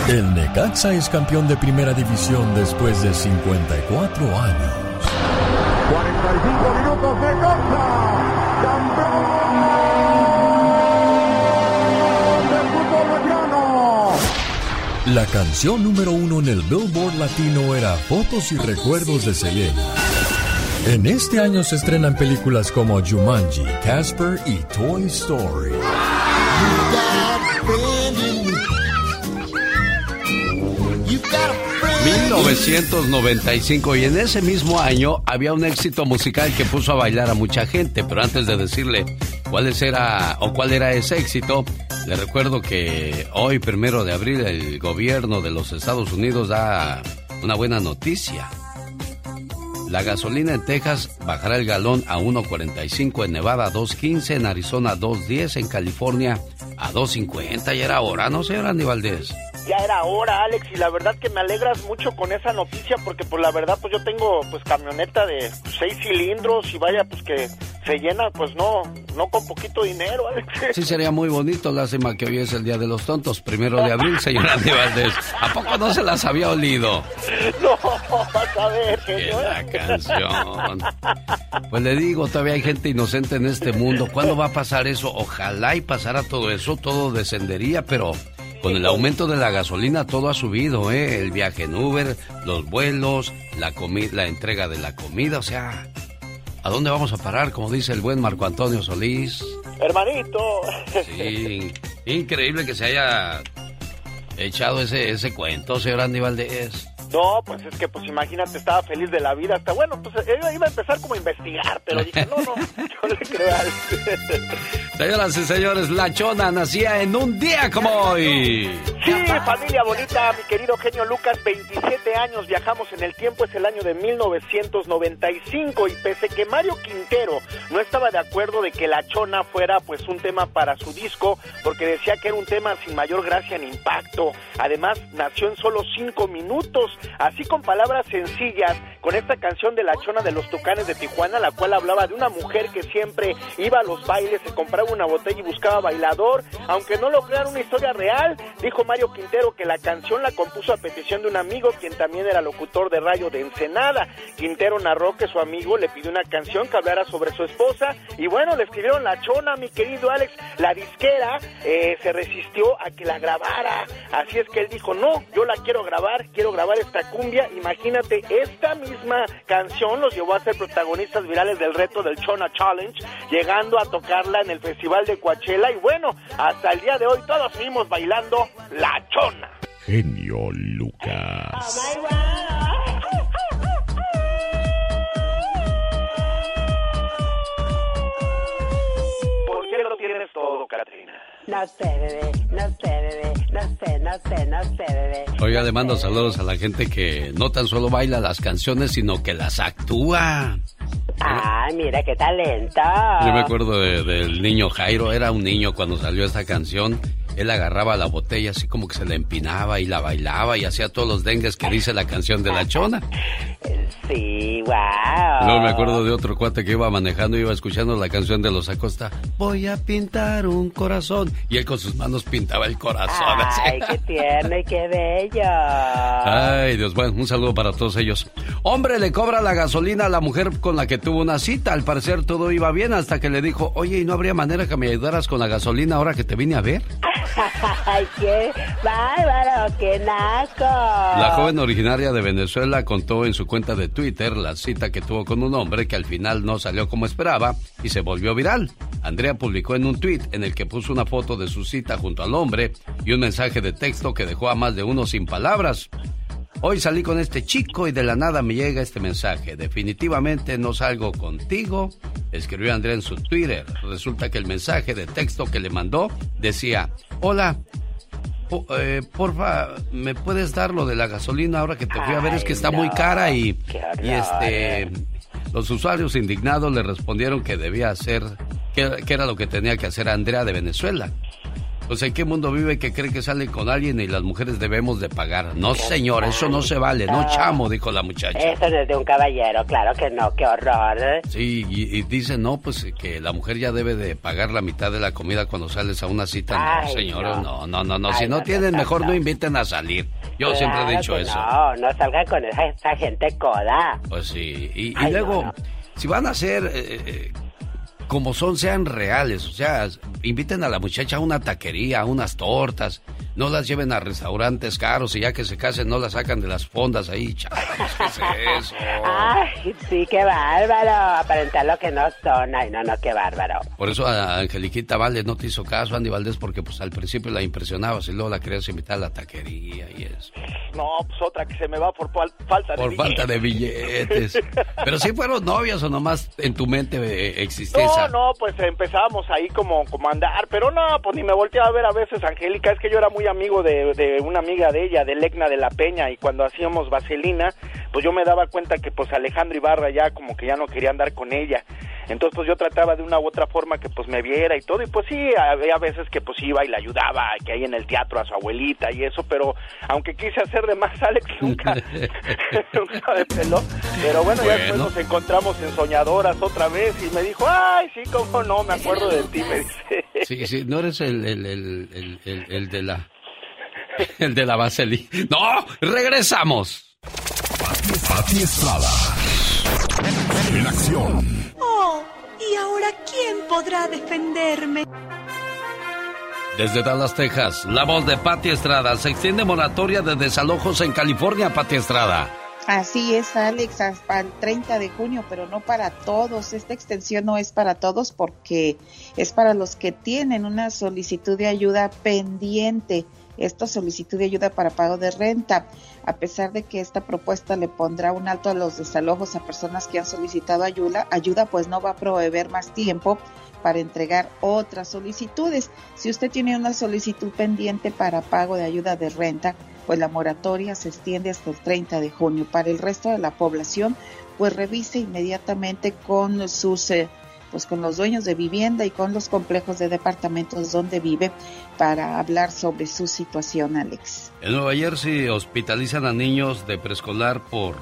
El Necaxa es campeón de primera división después de 54 años. 45 minutos de Coxa. ¡Campeón del fútbol mexicano! La canción número uno en el Billboard Latino era Fotos y Recuerdos de Selena. En este año se estrenan películas como Jumanji, Casper y Toy Story. 1995 y en ese mismo año había un éxito musical que puso a bailar a mucha gente, pero antes de decirle cuál era o cuál era ese éxito, le recuerdo que hoy, primero de abril, el gobierno de los Estados Unidos da una buena noticia. La gasolina en Texas bajará el galón a 1.45, en Nevada a 2.15, en Arizona a 2.10, en California a 2.50. Ya era hora, ¿no, señor Andy Valdés? Ya era hora, Alex, y la verdad que me alegras mucho con esa noticia porque pues la verdad pues yo tengo pues camioneta de seis cilindros y vaya pues que se llena, pues no, no con poquito dinero, Alex. Sí, sería muy bonito. Lástima que hoy es el Día de los Tontos, primero de abril, señor Andy Valdés. ¿A poco no se las había olido? No, vas a ver, señor. la canción. Pues le digo, todavía hay gente inocente en este mundo. ¿Cuándo va a pasar eso? Ojalá y pasara todo eso, todo descendería, pero con el aumento de la gasolina todo ha subido, ¿eh? El viaje en Uber, los vuelos, la, la entrega de la comida, o sea, ¿a dónde vamos a parar? Como dice el buen Marco Antonio Solís. Hermanito. Sí, increíble que se haya echado ese, ese cuento, señor Andy Valdés. No, pues es que, pues imagínate, estaba feliz de la vida. Hasta bueno, pues iba a empezar como a investigar, pero dije, no, no, yo le creo a Señoras y señores, La Chona nacía en un día como hoy. Sí, familia bonita, mi querido genio Lucas, 27 años, viajamos en el tiempo, es el año de 1995 y pese que Mario Quintero no estaba de acuerdo de que La Chona fuera pues un tema para su disco, porque decía que era un tema sin mayor gracia ni impacto. Además, nació en solo cinco minutos así con palabras sencillas, con esta canción de la chona de los tucanes de Tijuana, la cual hablaba de una mujer que siempre iba a los bailes, se compraba una botella y buscaba bailador, aunque no lo crean una historia real, dijo Mario Quintero que la canción la compuso a petición de un amigo, quien también era locutor de radio de Ensenada. Quintero narró que su amigo le pidió una canción que hablara sobre su esposa, y bueno, le escribieron la chona, mi querido Alex, la disquera eh, se resistió a que la grabara, así es que él dijo, no, yo la quiero grabar, quiero grabar esta cumbia, imagínate, esta misma canción los llevó a ser protagonistas virales del reto del Chona Challenge, llegando a tocarla en el Festival de Coachella y bueno, hasta el día de hoy todos seguimos bailando La Chona. Genio Lucas. ¿Por qué lo tienes todo, Katrina? No sé, bebé, no sé, bebé, no sé, no sé, no sé, bebé. Oiga, le mando saludos a la gente que no tan solo baila las canciones, sino que las actúa. Ay, mira qué talento. Yo me acuerdo del niño Jairo, era un niño cuando salió esta canción. Él agarraba la botella así como que se la empinaba y la bailaba y hacía todos los dengues que dice la canción de la chona. Sí, wow. Luego me acuerdo de otro cuate que iba manejando iba escuchando la canción de los Acosta. Voy a pintar un corazón. Y él con sus manos pintaba el corazón. Ay, qué tierno y qué bello. Ay, Dios, bueno, un saludo para todos ellos. Hombre le cobra la gasolina a la mujer con la que tuvo una cita. Al parecer todo iba bien hasta que le dijo, oye, ¿y no habría manera que me ayudaras con la gasolina ahora que te vine a ver? Ay, qué bárbaro, qué naco. La joven originaria de Venezuela contó en su cuenta de Twitter la cita que tuvo con un hombre que al final no salió como esperaba y se volvió viral. Andrea publicó en un tweet en el que puso una foto de su cita junto al hombre y un mensaje de texto que dejó a más de uno sin palabras. Hoy salí con este chico y de la nada me llega este mensaje. Definitivamente no salgo contigo, escribió Andrea en su Twitter. Resulta que el mensaje de texto que le mandó decía, hola, eh, porfa, ¿me puedes dar lo de la gasolina ahora que te fui a ver? Es que está muy cara y, y este... Los usuarios indignados le respondieron que debía hacer, que, que era lo que tenía que hacer Andrea de Venezuela. Pues en qué mundo vive que cree que sale con alguien y las mujeres debemos de pagar. No, señor, eso no se vale. No, chamo, dijo la muchacha. Eso no es de un caballero, claro que no, qué horror. Sí, y, y dice, no, pues que la mujer ya debe de pagar la mitad de la comida cuando sales a una cita. Ay, no, señores, no. no, no, no. no. Ay, si no, no, tienen, mejor no. inviten a salir. Yo siempre he dicho eso. No, no salgan con esa, esa gente coda. Pues sí, y, y Ay, luego, si van a ser eh, eh, como son, sean reales, o sea, inviten a la muchacha a una taquería, a unas tortas, no las lleven a restaurantes caros y ya que se casen no las sacan de las fondas ahí, chavos, ¿qué es eso? Ay, sí, qué bárbaro. Aparentar lo que no son. Ay, no, no, qué bárbaro. Por eso a Angeliquita Valdés no te hizo caso, Andy Valdés, porque pues al principio la impresionabas y luego la querías invitar a la taquería y eso. No, pues otra que se me va por fal- falta de Por falta de billetes. Pero si fueron novios o nomás en tu mente eh, existe No, esa. no, pues empezábamos ahí como, como a andar, pero no, pues ni me volteaba a ver a veces Angélica, es que yo era muy amigo de, de una amiga de ella, de Lecna de la Peña, y cuando hacíamos vaselina, pues yo me daba cuenta que pues Alejandro Ibarra ya como que ya no quería andar con ella. Entonces, pues yo trataba de una u otra forma que pues me viera y todo. Y pues sí, había veces que pues iba y le ayudaba, que ahí en el teatro a su abuelita y eso, pero aunque quise hacer de más, Alex nunca, nunca me peló. Pero bueno, ya después nos encontramos en Soñadoras otra vez y me dijo, ay, sí, cómo no, me acuerdo de ti, me dice. Sí, sí, no eres el, el, el, el, el de la... El de la vaselina. ¡No! ¡Regresamos! Pati Estrada. En acción. Oh, ¿y ahora quién podrá defenderme? Desde Dallas, Texas, la voz de Pati Estrada. Se extiende moratoria de desalojos en California, Pati Estrada. Así es, Alex, hasta el 30 de junio, pero no para todos. Esta extensión no es para todos porque es para los que tienen una solicitud de ayuda pendiente. Esta solicitud de ayuda para pago de renta, a pesar de que esta propuesta le pondrá un alto a los desalojos a personas que han solicitado ayuda, ayuda pues no va a proveer más tiempo para entregar otras solicitudes. Si usted tiene una solicitud pendiente para pago de ayuda de renta, pues la moratoria se extiende hasta el 30 de junio. Para el resto de la población, pues revise inmediatamente con sus eh, pues con los dueños de vivienda y con los complejos de departamentos donde vive para hablar sobre su situación, Alex. En Nueva Jersey hospitalizan a niños de preescolar por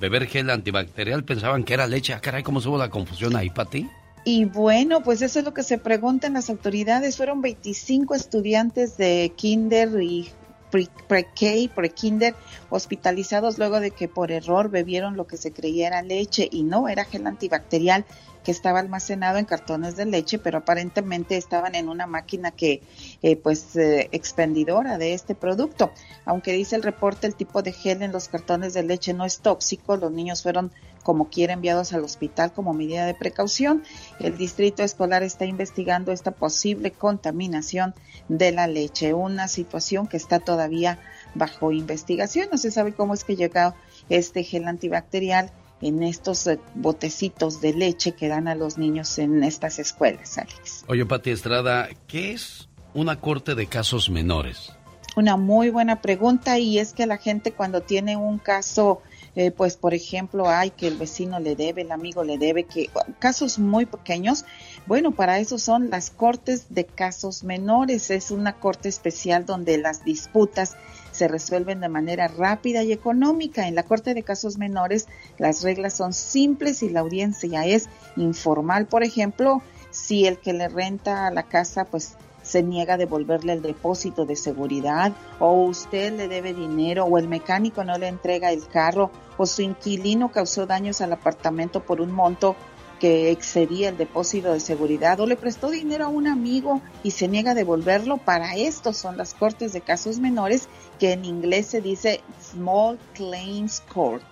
beber gel antibacterial. Pensaban que era leche. Ah, caray, ¿cómo hubo la confusión ahí, Pati? Y bueno, pues eso es lo que se preguntan las autoridades. Fueron 25 estudiantes de kinder y pre-K, pre-kinder, hospitalizados luego de que por error bebieron lo que se creía era leche y no era gel antibacterial que estaba almacenado en cartones de leche, pero aparentemente estaban en una máquina que, eh, pues, eh, expendidora de este producto. Aunque dice el reporte, el tipo de gel en los cartones de leche no es tóxico, los niños fueron como quiera enviados al hospital como medida de precaución. El distrito escolar está investigando esta posible contaminación de la leche, una situación que está todavía bajo investigación. No se sabe cómo es que llegó este gel antibacterial en estos eh, botecitos de leche que dan a los niños en estas escuelas, Alex. Oye, Pati Estrada, ¿qué es una corte de casos menores? Una muy buena pregunta y es que la gente cuando tiene un caso eh, pues por ejemplo, hay que el vecino le debe, el amigo le debe, que casos muy pequeños, bueno, para eso son las cortes de casos menores, es una corte especial donde las disputas se resuelven de manera rápida y económica. En la Corte de Casos Menores las reglas son simples y la audiencia es informal. Por ejemplo, si el que le renta la casa pues se niega a devolverle el depósito de seguridad o usted le debe dinero o el mecánico no le entrega el carro o su inquilino causó daños al apartamento por un monto que excedía el depósito de seguridad o le prestó dinero a un amigo y se niega a devolverlo, para esto son las cortes de casos menores que en inglés se dice Small Claims Court.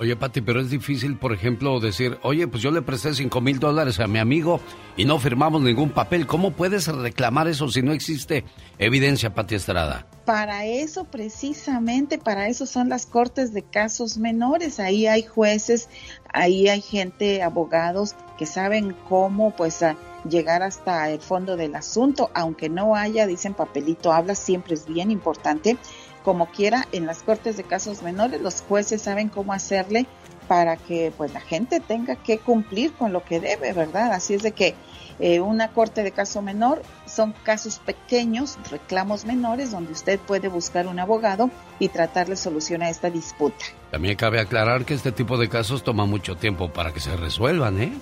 Oye, Pati, pero es difícil, por ejemplo, decir, oye, pues yo le presté cinco mil dólares a mi amigo y no firmamos ningún papel. ¿Cómo puedes reclamar eso si no existe evidencia, Pati Estrada? Para eso, precisamente, para eso son las cortes de casos menores. Ahí hay jueces, ahí hay gente, abogados que saben cómo, pues, llegar hasta el fondo del asunto, aunque no haya, dicen papelito, habla, siempre es bien importante como quiera, en las cortes de casos menores los jueces saben cómo hacerle para que pues la gente tenga que cumplir con lo que debe, ¿verdad? Así es de que eh, una corte de caso menor son casos pequeños, reclamos menores, donde usted puede buscar un abogado y tratarle solución a esta disputa. También cabe aclarar que este tipo de casos toma mucho tiempo para que se resuelvan, ¿eh?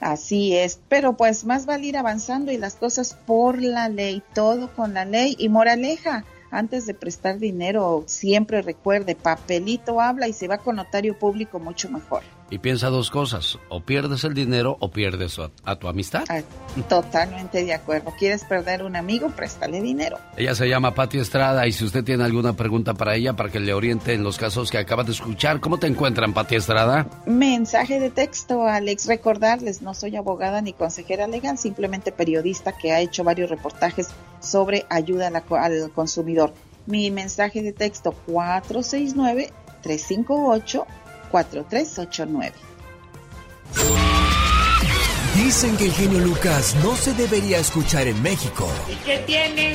Así es, pero pues más vale ir avanzando y las cosas por la ley, todo con la ley y moraleja antes de prestar dinero, siempre recuerde, papelito habla y se va con notario público mucho mejor. Y piensa dos cosas, o pierdes el dinero o pierdes a, tu amistad. Ah, totalmente de acuerdo. ¿Quieres perder un amigo? Préstale dinero. Ella se llama Pati Estrada y si usted tiene alguna pregunta para ella, para que le oriente en los casos que acaba de escuchar, ¿cómo te encuentran, Pati Estrada? Mensaje de texto, Alex. Recordarles, no soy abogada ni consejera legal, simplemente periodista que ha hecho varios reportajes sobre ayuda al consumidor. Mi mensaje de texto 469 358 4389. Dicen que el genio Lucas no se debería escuchar en México. ¿Y qué tiene?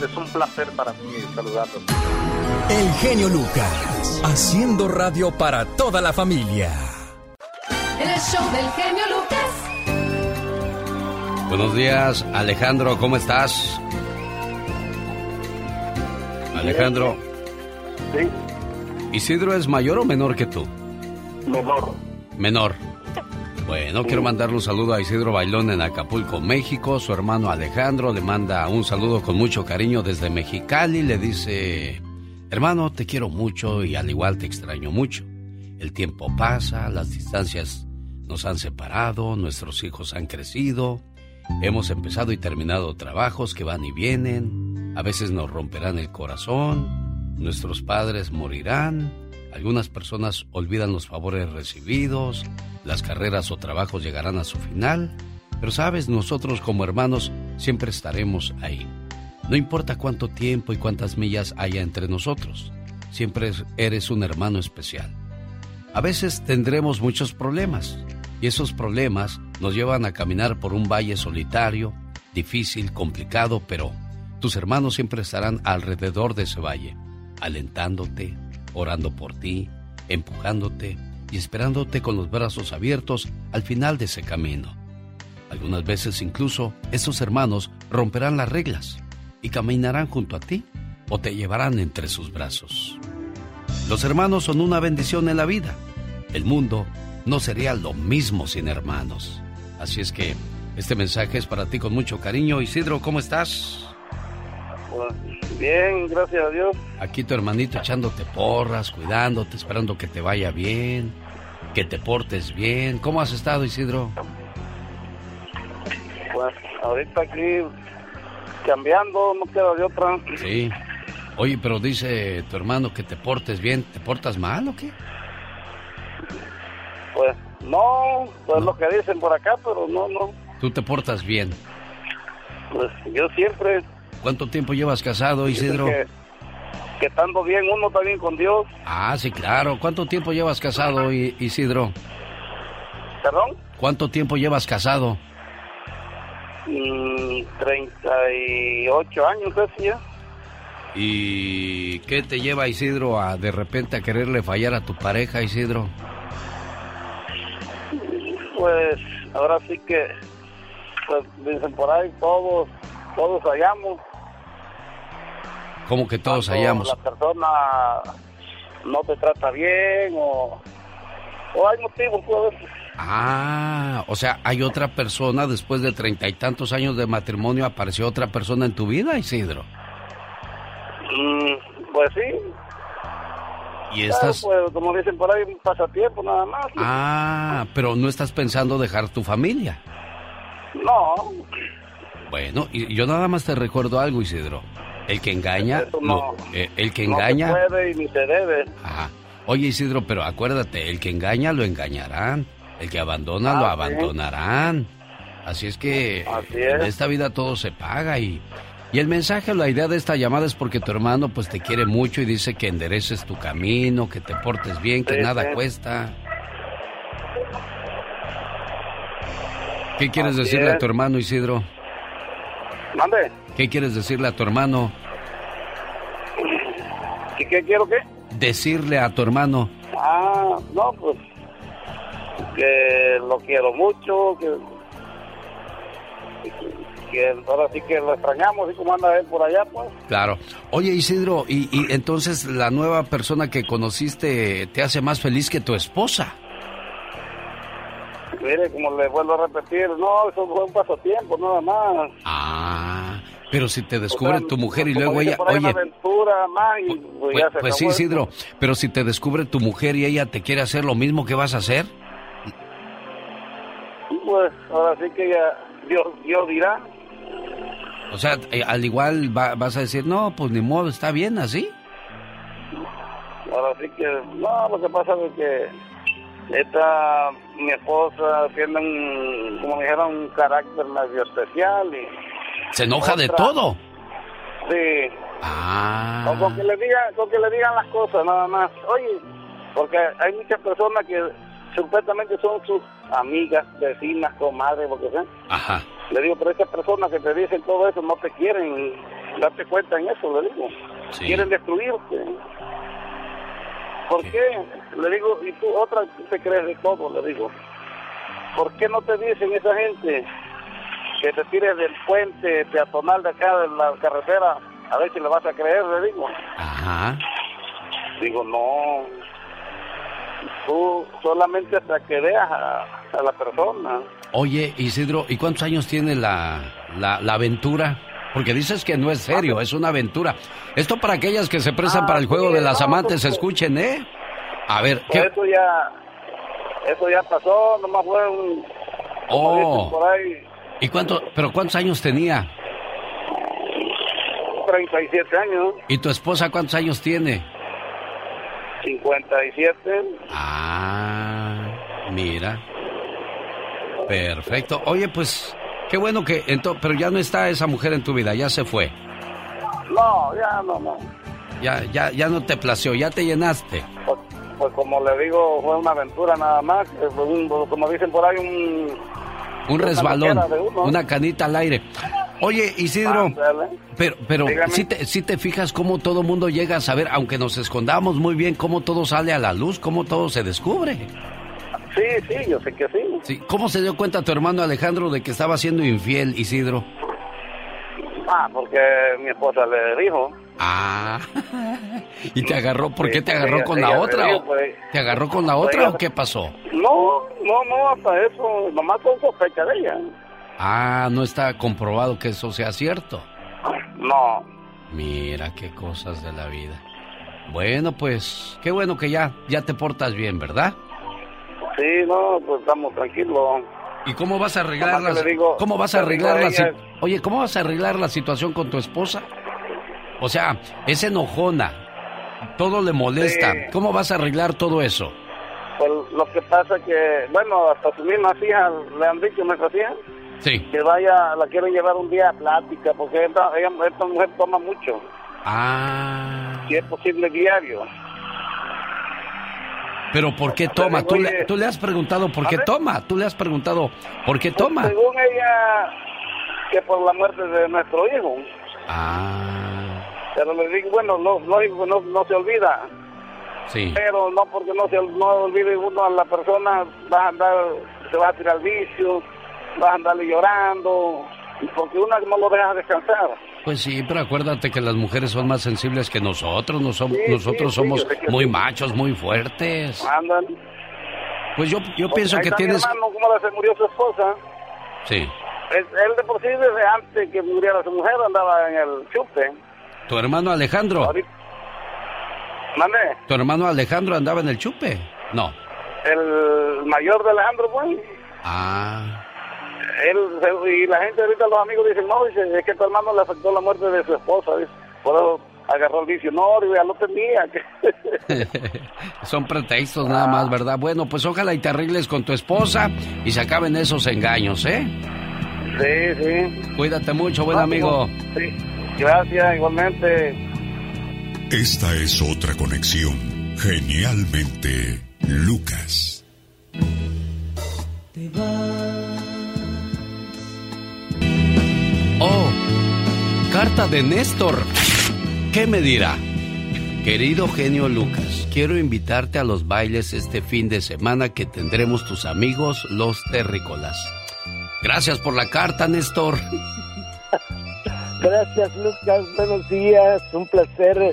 es un placer para mí saludarlos. El genio Lucas, haciendo radio para toda la familia. El show del genio Lucas. Buenos días, Alejandro, ¿cómo estás? Alejandro. Sí. ¿Isidro es mayor o menor que tú? Menor. Menor. Bueno, quiero mandarle un saludo a Isidro Bailón en Acapulco, México. Su hermano Alejandro le manda un saludo con mucho cariño desde Mexicali. Le dice, hermano, te quiero mucho y al igual te extraño mucho. El tiempo pasa, las distancias nos han separado, nuestros hijos han crecido, hemos empezado y terminado trabajos que van y vienen, a veces nos romperán el corazón, nuestros padres morirán, algunas personas olvidan los favores recibidos, las carreras o trabajos llegarán a su final, pero sabes, nosotros como hermanos siempre estaremos ahí. No importa cuánto tiempo y cuántas millas haya entre nosotros, siempre eres un hermano especial. A veces tendremos muchos problemas y esos problemas nos llevan a caminar por un valle solitario, difícil, complicado, pero tus hermanos siempre estarán alrededor de ese valle, alentándote, orando por ti, empujándote y esperándote con los brazos abiertos al final de ese camino. Algunas veces incluso estos hermanos romperán las reglas y caminarán junto a ti o te llevarán entre sus brazos. Los hermanos son una bendición en la vida. El mundo no sería lo mismo sin hermanos. Así es que este mensaje es para ti con mucho cariño. Isidro, ¿cómo estás? Pues, bien, gracias a Dios. Aquí tu hermanito echándote porras, cuidándote, esperando que te vaya bien, que te portes bien. ¿Cómo has estado, Isidro? Pues ahorita aquí cambiando, no queda de otra. Sí. Oye, pero dice tu hermano que te portes bien. ¿Te portas mal o qué? Pues no, pues lo que dicen por acá, pero no, no. ¿Tú te portas bien? Pues yo siempre. ¿Cuánto tiempo llevas casado, Isidro? Que, que estando bien uno también con Dios. Ah, sí, claro. ¿Cuánto tiempo llevas casado, Isidro? ¿Perdón? ¿Cuánto tiempo llevas casado? Mm, 38 años casi ya. ¿Y qué te lleva, Isidro, a de repente a quererle fallar a tu pareja, Isidro? Pues ahora sí que, pues dicen por ahí, todos, todos hallamos. ¿Cómo que todos Cuando hallamos? La persona no te trata bien o, o hay motivos, pues. Ah, o sea, hay otra persona después de treinta y tantos años de matrimonio, apareció otra persona en tu vida, Isidro. Mm, pues sí. Y Claro, estás... pues como dicen por ahí, un pasatiempo nada más. Ah, pero no estás pensando dejar tu familia. No, Bueno, y yo nada más te recuerdo algo, Isidro. El que engaña, no, no. eh, el que no se engaña, puede y ni se debe. Ajá. Oye, Isidro, pero acuérdate, el que engaña lo engañarán, el que abandona Ah, lo sí. abandonarán. Así es que Así en es. esta vida todo se paga y y el mensaje, la idea de esta llamada es porque tu hermano pues te quiere mucho y dice que endereces tu camino, que te portes bien, que Sí, nada sí. cuesta. ¿Qué quieres Así decirle a tu hermano, Isidro? Mande, ¿Qué quieres decirle a tu hermano? ¿qué, qué quiero qué? Decirle a tu hermano. Ah, no, pues que lo quiero mucho, que, que ahora sí que lo extrañamos, y como anda él por allá, pues. Claro. Oye, Isidro, y, y entonces la nueva persona que conociste te hace más feliz que tu esposa. Mire, como le vuelvo a repetir, no, eso fue un pasatiempo, nada más. Ah, pero si te descubre O sea, tu mujer y luego ella, oye, aventura y pues, pues, se pues sí. Isidro, pero si te descubre tu mujer y ella te quiere hacer lo mismo, ¿qué vas a hacer? Pues ahora sí que ya Dios, Dios dirá. O sea, eh, al igual va- vas a decir, no, pues ni modo, está bien así. Ahora sí que, no, lo que pasa es que esta, mi esposa tiene un, como dijeron, un carácter medio especial y... ¿Se enoja de todo? Sí. Ah. O con que le digan, con que le digan las cosas nada más. Oye, porque hay muchas personas que supuestamente son sus amigas, vecinas, comadres, lo que sea. Ajá. Le digo, pero esas personas que te dicen todo eso no te quieren darte cuenta en eso, le digo. Quieren destruirte. ¿Por qué? Le digo, y tú otra tú te crees de todo, le digo. ¿Por qué no te dicen esa gente que te tires del puente peatonal de acá de la carretera a ver si le vas a creer, le digo? Ajá. Digo, no. Tú solamente hasta que veas a, a la persona. Oye, Isidro, ¿y cuántos años tiene la, la, la aventura? Porque dices que no es serio, es una aventura. Esto para aquellas que se prestan Ah, para el juego sí, de las no, amantes, pues, escuchen, ¿eh? A ver, Pues ¿qué? eso ya, eso ya pasó, nomás fue un... Oh, Por ahí, ¿y cuánto, pero cuántos años tenía? 37 años, ¿Y tu esposa cuántos años tiene? 57. Ah, mira. Perfecto. Oye, pues, qué bueno que, pero ya no está esa mujer en tu vida, ya se fue. No, ya no, no. Ya, ya, ya no te plació, ya te llenaste. Pues, pues como le digo, fue una aventura nada más, como dicen por ahí, un... Un resbalón, una canita al aire. Oye, Isidro, pero, pero si te, sí te fijas cómo todo mundo llega a saber, aunque nos escondamos muy bien, cómo todo sale a la luz, cómo todo se descubre. Sí, sí, yo sé que sí. Sí, ¿Cómo se dio cuenta tu hermano Alejandro de que estaba siendo infiel, Isidro? Ah, porque mi esposa le dijo. Ah, y te agarró, ¿por qué te agarró con la otra? ¿Te agarró con la otra o qué pasó? No, no, no, hasta eso, nomás con sospecha de ella. Ah, no está comprobado que eso sea cierto. No. Mira qué cosas de la vida. Bueno, pues, qué bueno que ya, ya te portas bien, ¿verdad? Sí, no, pues estamos tranquilos. ¿Y cómo vas a arreglar digo- cómo vas a arreglar la Oye, ¿cómo vas a arreglar la situación con tu esposa? O sea, es enojona. Todo le molesta. Sí. ¿Cómo vas a arreglar todo eso? Pues lo que pasa que, bueno, hasta sus mismas hijas le han dicho, nuestras hijas, Sí. que vaya, la quieren llevar un día a plática, porque esta, ella, esta mujer toma mucho, Ah. si es posible diario. Pero ¿por qué toma? ¿Tú le, oye, tú le has preguntado por qué toma? ¿Tú le has preguntado por qué toma? Según ella, que por la muerte de nuestro hijo. Ah, Pero le digo, bueno, no, lógico, no, no se olvida. sí. Pero no porque no se no olvide uno a la persona, va a andar, se va a tirar al vicio, va a andarle llorando, porque uno no lo deja descansar. Pues sí, pero acuérdate que las mujeres son más sensibles que nosotros. No som- Sí, nosotros sí, somos muy machos, muy fuertes. Andan. Pues yo, yo Pues pienso que tienes... hermano, cómo se murió su esposa. Sí. Él, él de por sí, desde antes que muriera su mujer, andaba en el chupe. Tu hermano Alejandro. ¿Mande? Tu hermano Alejandro andaba en el chupe. No. El mayor de Alejandro, pues. Ah. Él, y la gente ahorita, los amigos dicen, no, dice, es que tu hermano le afectó la muerte de su esposa, dice. Por eso agarró el vicio. No, ya lo tenía. Son pretextos nada más, ¿verdad? Bueno, pues ojalá y te arregles con tu esposa y se acaben esos engaños, ¿eh? sí, sí. Cuídate mucho, buen Ah, amigo. Sí, gracias, igualmente. Esta es otra conexión. Genialmente, Lucas. Oh, carta de Néstor. ¿Qué me dirá? Querido genio Lucas, quiero invitarte a los bailes este fin de semana que tendremos tus amigos los terrícolas. Gracias por la carta, Néstor. Gracias, Lucas. Buenos días. Un placer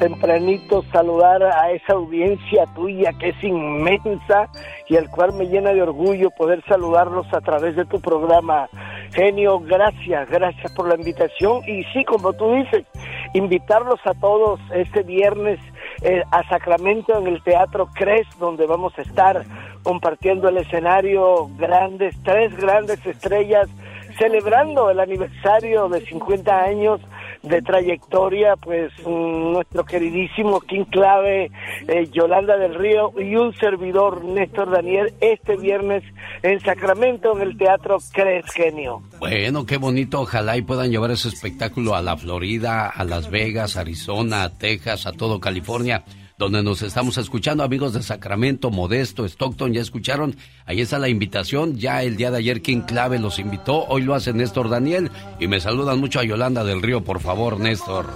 tempranito saludar a esa audiencia tuya que es inmensa y al cual me llena de orgullo poder saludarlos a través de tu programa. Genio, gracias, gracias por la invitación y sí, como tú dices, invitarlos a todos este viernes eh, a Sacramento en el Teatro Cres, donde vamos a estar compartiendo el escenario grandes, tres grandes estrellas celebrando el aniversario de 50 años de trayectoria, pues mm, nuestro queridísimo King Clave, eh, Yolanda del Río y un servidor, Néstor Daniel, este viernes en Sacramento, en el Teatro Cres Genio. Bueno, qué bonito, ojalá y puedan llevar ese espectáculo a la Florida, a Las Vegas, Arizona, a Texas, a todo California donde nos estamos escuchando, amigos de Sacramento, Modesto, Stockton, ya escucharon, ahí está la invitación, ya el día de ayer King Clave los invitó, hoy lo hace Néstor Daniel y me saludan mucho a Yolanda del Río, por favor, Néstor.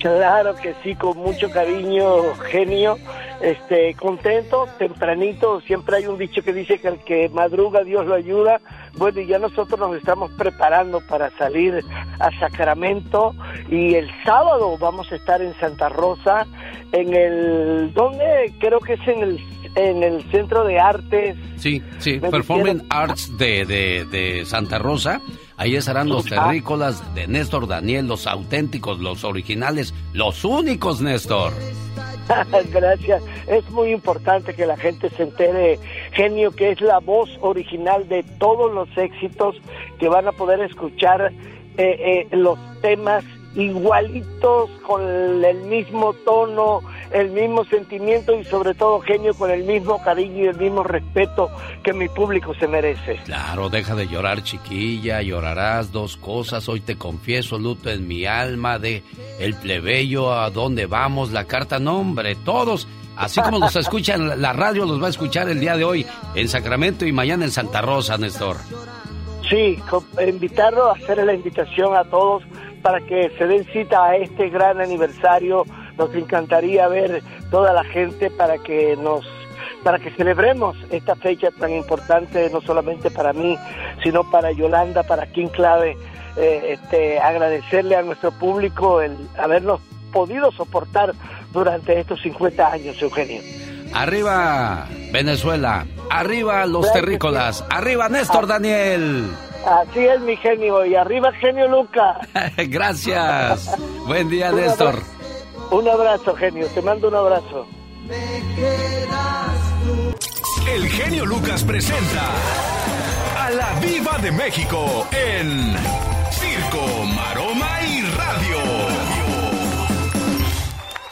Claro que sí, con mucho cariño, genio. Este, contento, tempranito. Siempre hay un dicho que dice que el que madruga Dios lo ayuda. Bueno, y ya nosotros nos estamos preparando para salir a Sacramento y el sábado vamos a estar en Santa Rosa, en el, ¿dónde? Creo que es en el en el Centro de Artes. Sí, sí, Performing Arts de, de, de Santa Rosa. Ahí estarán los terrícolas de Néstor Daniel, los auténticos, los originales, los únicos, Néstor. Gracias. Es muy importante que la gente se entere, genio, que es la voz original de todos los éxitos que van a poder escuchar eh, eh, los temas igualitos, con el mismo tono, el mismo sentimiento y sobre todo genio con el mismo cariño y el mismo respeto que mi público se merece. Claro, deja de llorar chiquilla, llorarás dos cosas, hoy te confieso, luto en mi alma, de el plebeyo, a dónde vamos, la carta, nombre, todos. Así como los escuchan, la radio los va a escuchar el día de hoy en Sacramento y mañana en Santa Rosa, Néstor. Sí, invitarlo, hacer la invitación a todos para que se den cita a este gran aniversario. Nos encantaría ver toda la gente para que nos para que celebremos esta fecha tan importante no solamente para mí, sino para Yolanda, para King Clave, eh, este, agradecerle a nuestro público el habernos podido soportar durante estos 50 años, Eugenio. Arriba Venezuela, arriba los terrícolas, arriba Néstor ah. Daniel. Así es mi genio y arriba genio Luca. Gracias. Buen día Néstor. Un abrazo genio, te mando un abrazo. El genio Lucas presenta a la Viva de México en Circo, Maroma y Radio.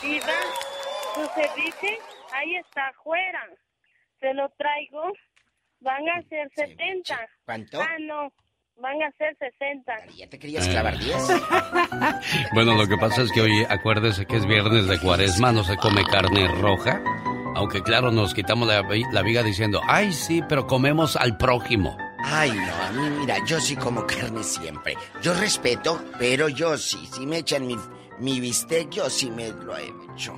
Viva, su servicio ahí está afuera. Se lo traigo. Van a ser 70. ¿Cuánto? Ah, no van a ser 60. ¿Ya te querías clavar 10? bueno, lo que pasa es que hoy acuérdese que es viernes de cuaresma, no se come carne roja. Aunque claro, nos quitamos la, la viga diciendo, ay sí, pero comemos al prójimo. Ay, no, a mí mira, yo sí como carne siempre. Yo respeto, pero yo sí, si me echan mi, mi bistec, yo sí me lo he hecho.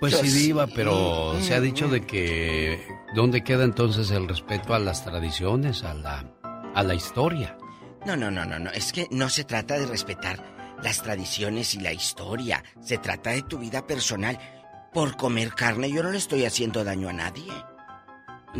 Pues sí, Diva, pero se ha dicho de que ¿dónde queda entonces el respeto a las tradiciones, a la a la historia. No, no, no, no, no. Es que no se trata de respetar las tradiciones y la historia. Se trata de tu vida personal. Por comer carne yo no le estoy haciendo daño a nadie.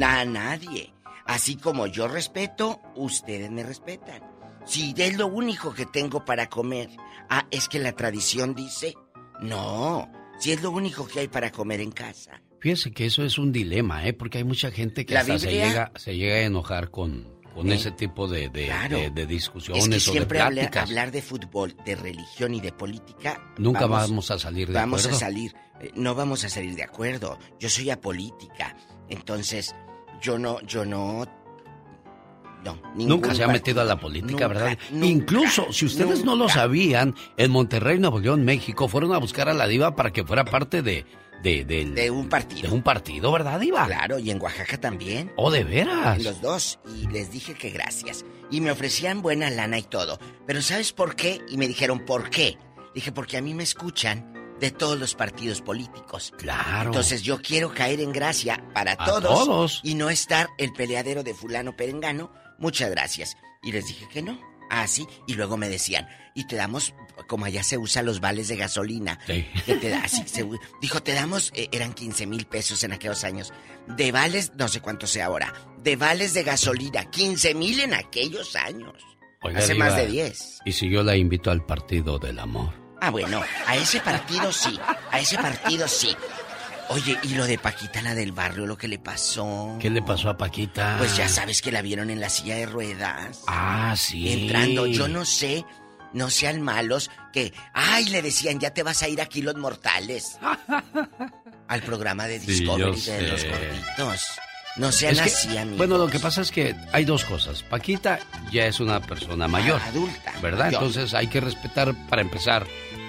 A nadie. Así como yo respeto, ustedes me respetan. Si es lo único que tengo para comer, ah, es que la tradición dice, no, si es lo único que hay para comer en casa. Fíjese que eso es un dilema, ¿eh? Porque hay mucha gente que hasta se, llega, se llega a enojar con, con ese tipo de, de, discusiones es que siempre o de pláticas. hablar de fútbol, de religión y de política. Nunca vamos, a salir de vamos acuerdo. Vamos a salir, eh, no vamos a salir de acuerdo. Yo soy apolítica, entonces yo no, yo no. No, nunca se ha metido a la política, ¿verdad? Incluso, si ustedes no lo sabían, en Monterrey, Nuevo León, México, fueron a buscar a la diva para que fuera parte de, de, un partido. De un partido, ¿verdad, Iba? Claro, y en Oaxaca también. ¿Oh, de veras? Los dos. Y les dije que gracias. Y me ofrecían buena lana y todo. Pero ¿sabes por qué? Y me dijeron, ¿por qué? Dije, porque a mí me escuchan de todos los partidos políticos. Claro. Entonces yo quiero caer en gracia para todos, todos, y no estar el peleadero de fulano perengano. Muchas gracias. Y les dije que no. Ah, sí. Y luego me decían, y te damos, como allá se usan los vales de gasolina. Sí. Que te da, dijo, te damos, eh, eran 15 mil pesos en aquellos años. De vales, no sé cuánto sea ahora. De vales de gasolina, 15 mil en aquellos años. Hace más de 10. ¿Y si yo la invito al partido del amor? Ah, bueno, a ese partido sí. A ese partido sí. Oye, ¿y lo de Paquita, la del barrio, lo que le pasó? ¿Qué le pasó a Paquita? Pues ya sabes que la vieron en la silla de ruedas. Ah, sí. Entrando, yo no sé no sean malos que, ay, le decían, ya te vas a ir aquí los mortales. Al programa de Discovery de los gorditos. No sean así, amigos. Bueno, lo que pasa es que hay dos cosas. Paquita ya es una persona mayor. adulta. ¿Verdad? Entonces hay que respetar, para empezar,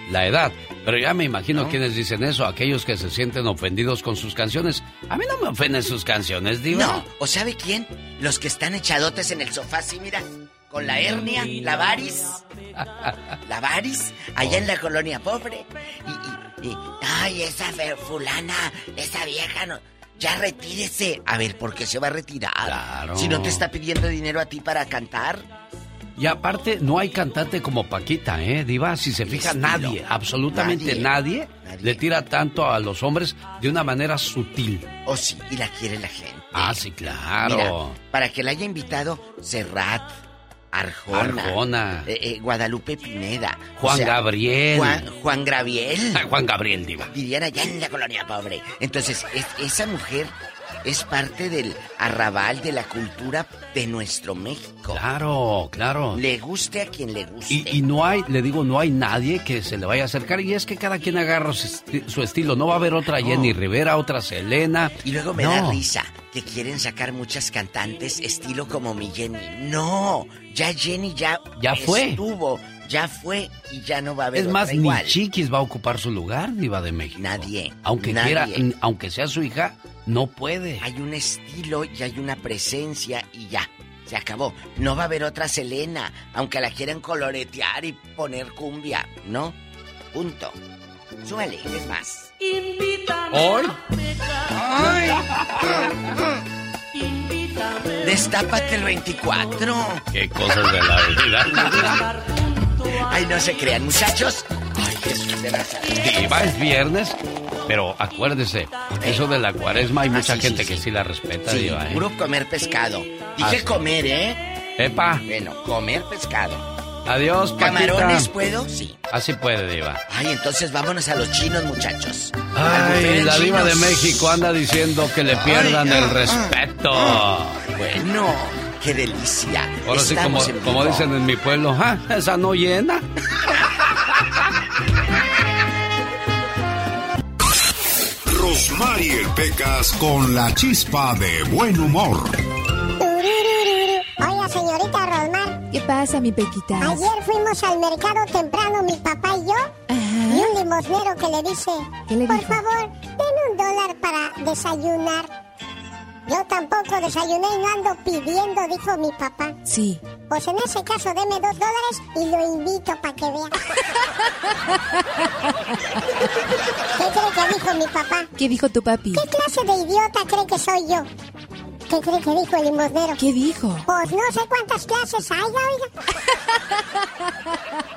la edad. Pero ya me imagino quienes dicen eso, aquellos que se sienten ofendidos con sus canciones. A mí no me ofenden sus canciones, digo. No, ¿o sabe quién? Los que están echadotes en el sofá, así, mira, con la hernia, la varis. La varis, allá en la colonia pobre. Y, y, ay, esa fulana, esa vieja no. Ya retírese. A ver, ¿por qué se va a retirar? Claro. Si no te está pidiendo dinero a ti para cantar. Y aparte, no hay cantante como Paquita, ¿eh, Diva? Si se fija, nadie, absolutamente nadie, le tira tanto a los hombres de una manera sutil. Oh, sí, y la quiere la gente. Ah, sí, claro. para que la haya invitado Serrat, Arjona, Arjona. Eh, eh, Guadalupe Pineda, Juan Gabriel. Juan, Juan Gabriel. Juan Gabriel, Diva. Dirían allá en la colonia pobre. Entonces, esa mujer es parte del arrabal de la cultura de nuestro México. Claro, claro. Le guste a quien le guste. Y, no hay, le digo, no hay nadie que se le vaya a acercar. Y es que cada quien agarra su, estilo. No va a haber otra Jenny Rivera, otra Selena. Y luego me da risa que quieren sacar muchas cantantes estilo como mi Jenny. No, ya Jenny ya, ya fue. estuvo. Ya fue y ya no va a haber. Es más, ni Chiquis va a ocupar su lugar, Diva de México. Nadie. Aunque quiera, aunque sea su hija, no puede. Hay un estilo y hay una presencia y ya. Se acabó. No va a haber otra Selena, aunque la quieran coloretear y poner cumbia, ¿no? Punto. Súbale, es más. Invítame. ¿Hoy? ¡Ay! Destápate el 24. Qué cosas de la vida. Ay, no se crean, muchachos. Ay, Jesús de Nazaret. Diva, es viernes. Pero acuérdese, eso de la cuaresma hay ah, mucha gente que sí la respeta, Diva, ¿eh? Puro comer pescado. Dije ah, comer, ¿eh? Epa. Bueno, comer pescado. Adiós, Paquita. ¿Camarones puedo? Sí. Así puede, Diva. Ay, entonces vámonos a los chinos, muchachos. Ay, la Diva de México anda diciendo que le pierdan el ah, respeto. bueno, qué delicia. Ahora sí, como, como dicen en mi pueblo, ¿ah? Esa no llena. Mariel Pecas con la chispa de buen humor. Oiga, señorita Rosmar. ¿Qué pasa, mi Pequita? Ayer fuimos al mercado temprano, mi papá y yo. Y un limosnero que le dice: Por favor, den un dólar para desayunar. Yo tampoco desayuné y no ando pidiendo, dijo mi papá. Sí. Pues en ese caso deme dos dólares y lo invito para que vea. ¿Qué cree que dijo mi papá? ¿Qué dijo tu papi? ¿Qué clase de idiota cree que soy yo? ¿Qué cree que dijo el limosnero? ¿Qué dijo? Pues no sé cuántas clases hay, oiga.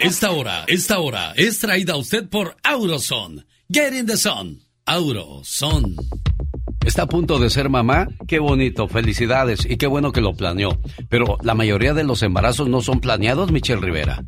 Esta hora, esta hora es traída a usted por Auroson. Get in the sun. Auroson. ¿Está a punto de ser mamá? Qué bonito, felicidades y qué bueno que lo planeó. Pero la mayoría de los embarazos no son planeados, Michelle Rivera.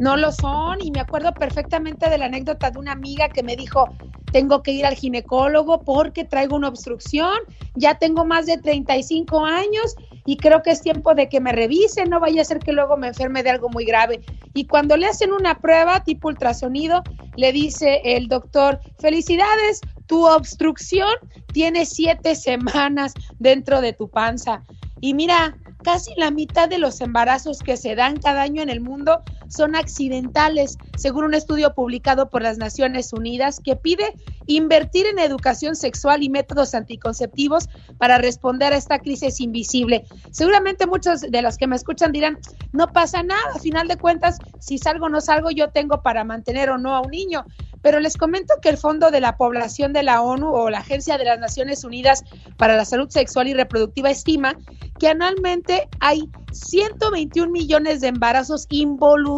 No lo son y me acuerdo perfectamente de la anécdota de una amiga que me dijo, tengo que ir al ginecólogo porque traigo una obstrucción, ya tengo más de 35 años y creo que es tiempo de que me revisen, no vaya a ser que luego me enferme de algo muy grave. Y cuando le hacen una prueba tipo ultrasonido, le dice el doctor, felicidades, tu obstrucción tiene siete semanas dentro de tu panza. Y mira, casi la mitad de los embarazos que se dan cada año en el mundo son accidentales, según un estudio publicado por las Naciones Unidas que pide invertir en educación sexual y métodos anticonceptivos para responder a esta crisis invisible. Seguramente muchos de los que me escuchan dirán, no pasa nada, a final de cuentas, si salgo o no salgo, yo tengo para mantener o no a un niño. Pero les comento que el Fondo de la Población de la ONU o la Agencia de las Naciones Unidas para la Salud Sexual y Reproductiva estima que anualmente hay 121 millones de embarazos involuntarios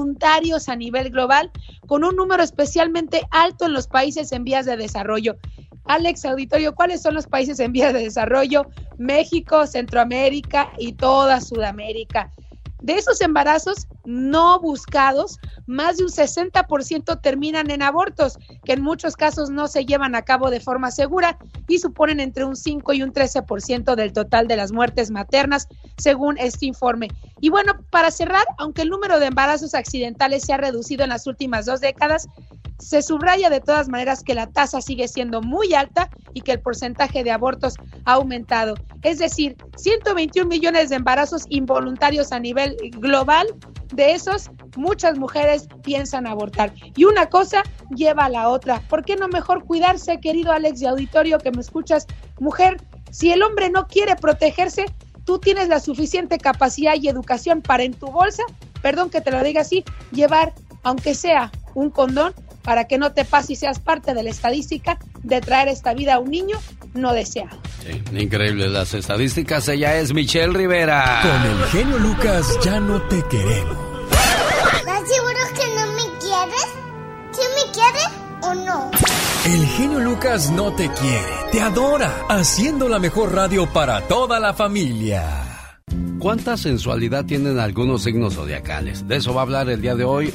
a nivel global, con un número especialmente alto en los países en vías de desarrollo. Alex Auditorio, ¿cuáles son los países en vías de desarrollo? México, Centroamérica y toda Sudamérica. De esos embarazos, no buscados, más de un 60% terminan en abortos, que en muchos casos no se llevan a cabo de forma segura y suponen entre un 5 y un 13% del total de las muertes maternas, según este informe. Y bueno, para cerrar, aunque el número de embarazos accidentales se ha reducido en las últimas dos décadas, se subraya de todas maneras que la tasa sigue siendo muy alta y que el porcentaje de abortos ha aumentado. Es decir, 121 millones de embarazos involuntarios a nivel global, de esos muchas mujeres piensan abortar. Y una cosa lleva a la otra. ¿Por qué no mejor cuidarse, querido Alex de auditorio que me escuchas? Mujer, si el hombre no quiere protegerse, tú tienes la suficiente capacidad y educación para en tu bolsa, perdón que te lo diga así, llevar, aunque sea un condón, para que no te pase y seas parte de la estadística de traer esta vida a un niño no deseado. Sí, increíble las estadísticas. Ella es Michelle Rivera. Con el genio Lucas ya no te queremos. ¿Estás seguro que no me quieres? ¿Sí me quieres o no? El genio Lucas no te quiere, te adora, haciendo la mejor radio para toda la familia. ¿Cuánta sensualidad tienen algunos signos zodiacales? De eso va a hablar el día de hoy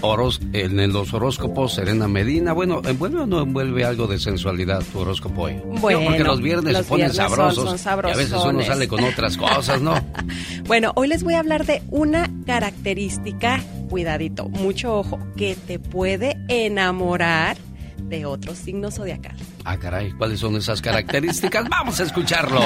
en los horóscopos Serena Medina. Bueno, ¿envuelve o no envuelve algo de sensualidad tu horóscopo hoy? Bueno, porque los viernes se ponen sabrosos, son, y a veces uno sale con otras cosas, ¿no? bueno, hoy les voy a hablar de una característica, cuidadito, mucho ojo, que te puede enamorar de otros signos zodiacales. Ah, caray, ¿cuáles son esas características? Vamos a escucharlo.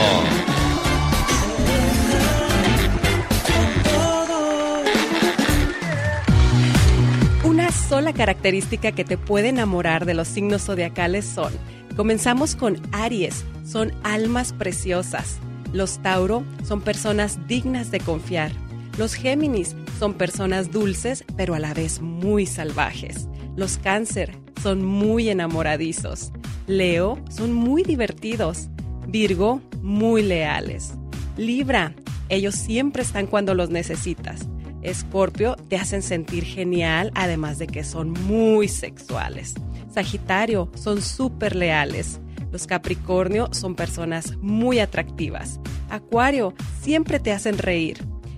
Sola característica que te puede enamorar de los signos zodiacales son, comenzamos con Aries, son almas preciosas. Los Tauro son personas dignas de confiar. Los Géminis son personas dulces, pero a la vez muy salvajes. Los Cáncer son muy enamoradizos. Leo son muy divertidos. Virgo, muy leales. Libra, ellos siempre están cuando los necesitas. Escorpio te hacen sentir genial, además de que son muy sexuales. Sagitario son súper leales. Los Capricornio son personas muy atractivas. Acuario siempre te hacen reír.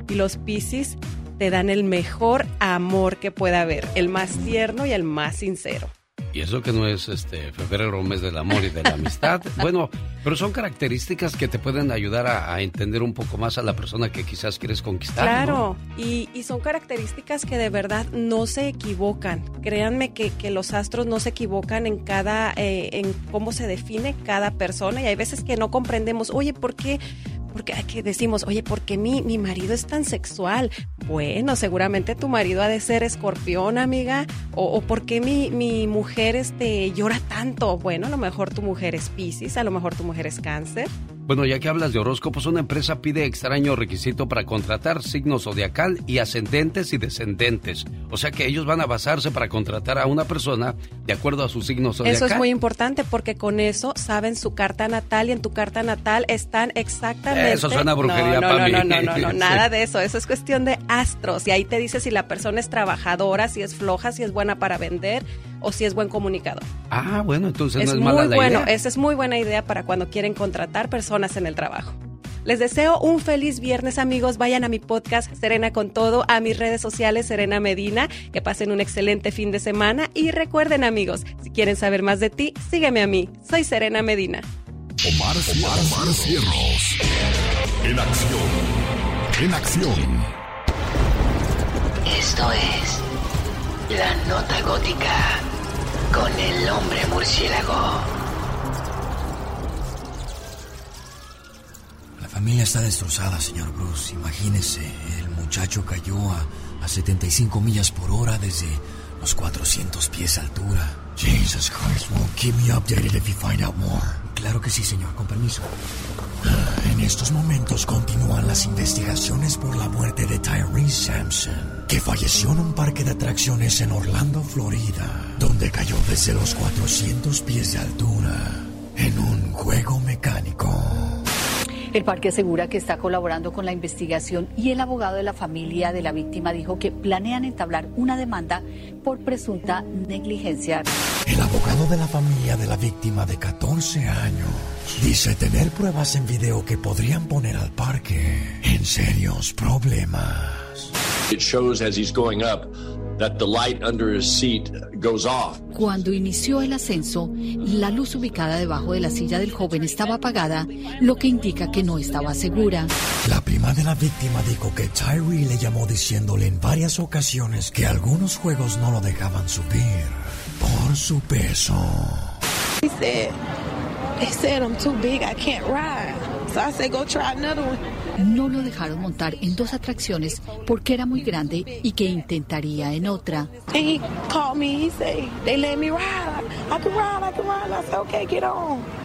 Y los Piscis te dan el mejor amor que pueda haber, el más tierno y el más sincero. Y eso que no es este febrero, mes del amor y de la amistad. bueno, pero son características que te pueden ayudar a, entender un poco más a la persona que quizás quieres conquistar. Claro, y, son características que de verdad no se equivocan. Créanme que, que los astros no se equivocan en cada, eh, en cómo se define cada persona. Y hay veces que no comprendemos, oye, ¿por qué? Porque que decimos, oye, ¿por qué mi, mi marido es tan sexual? Bueno, seguramente tu marido ha de ser escorpión, amiga, o, o ¿por qué mi, mi mujer este, llora tanto? Bueno, a lo mejor tu mujer es Pisces, a lo mejor tu mujer es cáncer. Bueno, ya que hablas de horóscopos, una empresa pide extraño requisito para contratar signos zodiacal y ascendentes y descendentes. O sea que ellos van a basarse para contratar a una persona de acuerdo a su signo zodiacal. Eso es muy importante porque con eso saben su carta natal y en tu carta natal están exactamente. Eso suena brujería no, para no, No, no, no, nada de eso. Eso es cuestión de astros. Y ahí te dice si la persona es trabajadora, si es floja, si es buena para vender o si es buen comunicador. Ah, bueno, entonces no es mala la bueno, idea. Esa es muy buena idea para cuando quieren contratar personas en el trabajo. Les deseo un feliz viernes amigos, vayan a mi podcast Serena con todo, a mis redes sociales Serena Medina, que pasen un excelente fin de semana y recuerden amigos, si quieren saber más de ti, sígueme a mí, soy Serena Medina. Omar, Omar, Omar Cierros, en acción, en acción. Esto es La Nota Gótica con el hombre murciélago. La familia está destrozada, señor Bruce. Imagínese, el muchacho cayó a, a 75 millas por hora desde los 400 pies de altura. Jesus Christ, well, keep me updated if you find out more. Claro que sí, señor, con permiso. En estos momentos continúan las investigaciones por la muerte de Tyrese Sampson, que falleció en un parque de atracciones en Orlando, Florida, donde cayó desde los 400 pies de altura en un juego mecánico. El parque asegura que está colaborando con la investigación y el abogado de la familia de la víctima dijo que planean entablar una demanda por presunta negligencia. El abogado de la familia de la víctima de 14 años dice tener pruebas en video que podrían poner al parque en serios problemas. It shows as he's going up that the light under his seat goes off. Cuando inició el ascenso, la luz ubicada debajo de la silla del joven estaba apagada, lo que indica que no estaba segura. La prima de la víctima dijo que Tyree le llamó diciéndole en varias ocasiones que algunos juegos no lo dejaban subir por su peso. He said, they said I'm too big, I can't ride. So I said, go try another one. No lo dejaron montar en dos atracciones porque era muy grande y que intentaría en otra.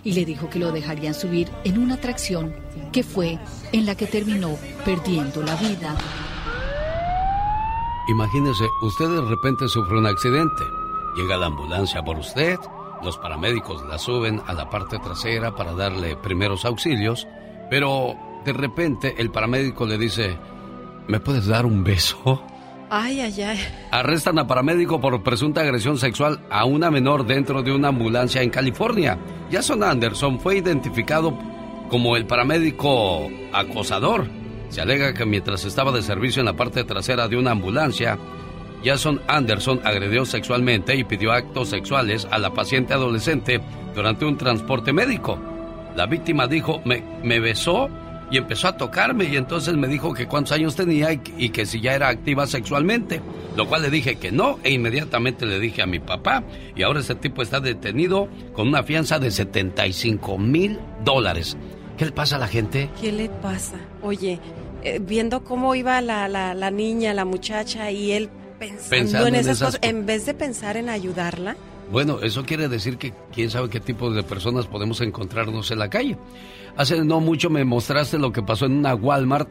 Y le dijo que lo dejarían subir en una atracción que fue en la que terminó perdiendo la vida. Imagínese, usted de repente sufre un accidente. Llega la ambulancia por usted, los paramédicos la suben a la parte trasera para darle primeros auxilios, pero de repente el paramédico le dice, ¿me puedes dar un beso? Ay, ay, ay. Arrestan a paramédico por presunta agresión sexual a una menor dentro de una ambulancia en California. Jason Anderson fue identificado como el paramédico acosador. Se alega que mientras estaba de servicio en la parte trasera de una ambulancia, Jason Anderson agredió sexualmente y pidió actos sexuales a la paciente adolescente durante un transporte médico. La víctima dijo, me, me besó y empezó a tocarme y entonces me dijo que cuántos años tenía y, y, que si ya era activa sexualmente, lo cual le dije que no e inmediatamente le dije a mi papá y ahora ese tipo está detenido con una fianza de 75 mil dólares. ¿Qué le pasa a la gente? ¿Qué le pasa? Oye, eh, viendo cómo iba la, la, la, niña, la muchacha y él pensando, pensando en esas, esas cosas, en vez de pensar en ayudarla. Bueno, eso quiere decir que quién sabe qué tipo de personas podemos encontrarnos en la calle. Hace no mucho me mostraste lo que pasó en una Walmart.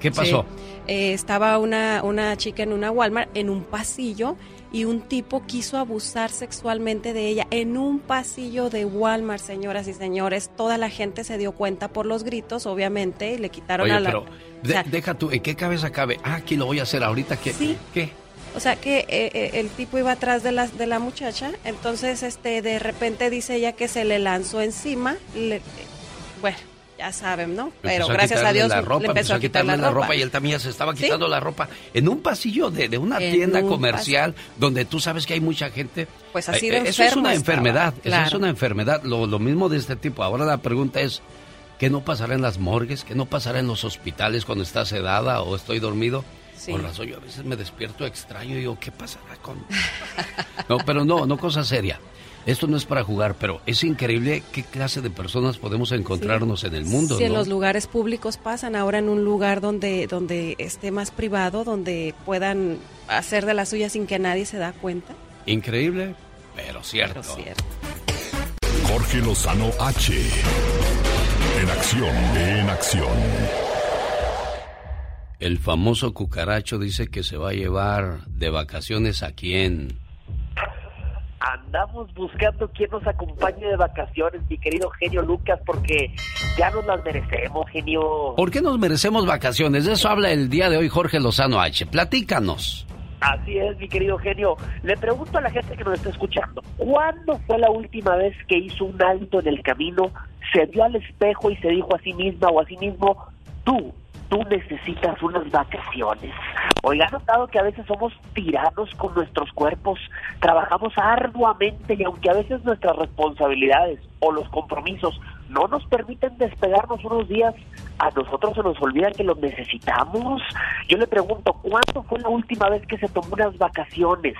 ¿Qué pasó? Sí. Eh, estaba una, una chica en una Walmart en un pasillo y un tipo quiso abusar sexualmente de ella en un pasillo de Walmart, señoras y señores. Toda la gente se dio cuenta por los gritos, obviamente, y le quitaron Oye, a la... Pero de, o sea, deja tú, ¿en qué cabeza cabe? Ah, aquí lo voy a hacer ahorita. ¿Qué? Sí. ¿Qué? O sea que eh, eh, el tipo iba atrás de la, de la muchacha, entonces este de repente dice ella que se le lanzó encima. Le, bueno, ya saben, ¿no? Pero gracias a, a Dios ropa, le empezó, a quitarle quitar la, ropa. y él también se estaba quitando ¿Sí? la ropa en un pasillo de, de una En tienda un comercial donde tú sabes que hay mucha gente. Pues así de Eh, Eso es una estaba, enfermedad, claro. eso es una enfermedad, lo, lo mismo de este tipo. Ahora la pregunta es, ¿qué no pasará en las morgues? ¿Qué no pasará en los hospitales cuando estás sedada o estoy dormido? Sí. Por razón, yo a veces me despierto extraño y digo, ¿qué pasará con...? No, pero no, no cosa seria. Esto no es para jugar, pero es increíble qué clase de personas podemos encontrarnos en el mundo, Si en los lugares públicos pasan, ahora en un lugar donde, donde esté más privado, donde puedan hacer de la suya sin que nadie se da cuenta. Increíble, pero cierto. Pero cierto. Jorge Lozano H. En acción, en acción. El famoso cucaracho dice que se va a llevar de vacaciones a quién. Andamos buscando quién nos acompañe de vacaciones, mi querido genio Lucas, porque ya nos las merecemos, genio. ¿Por qué nos merecemos vacaciones? De eso habla el día de hoy Jorge Lozano H. Platícanos. Así es, mi querido genio. Le pregunto a la gente que nos está escuchando, ¿cuándo fue la última vez que hizo un alto en el camino, se vio al espejo y se dijo a sí misma o a sí mismo, tú, tú necesitas unas vacaciones? Oiga, ¿ha notado que a veces somos tiranos con nuestros cuerpos? Trabajamos arduamente y aunque a veces nuestras responsabilidades o los compromisos no nos permiten despegarnos unos días, a nosotros se nos olvida que los necesitamos. Yo le pregunto, ¿cuándo fue la última vez que se tomó unas vacaciones?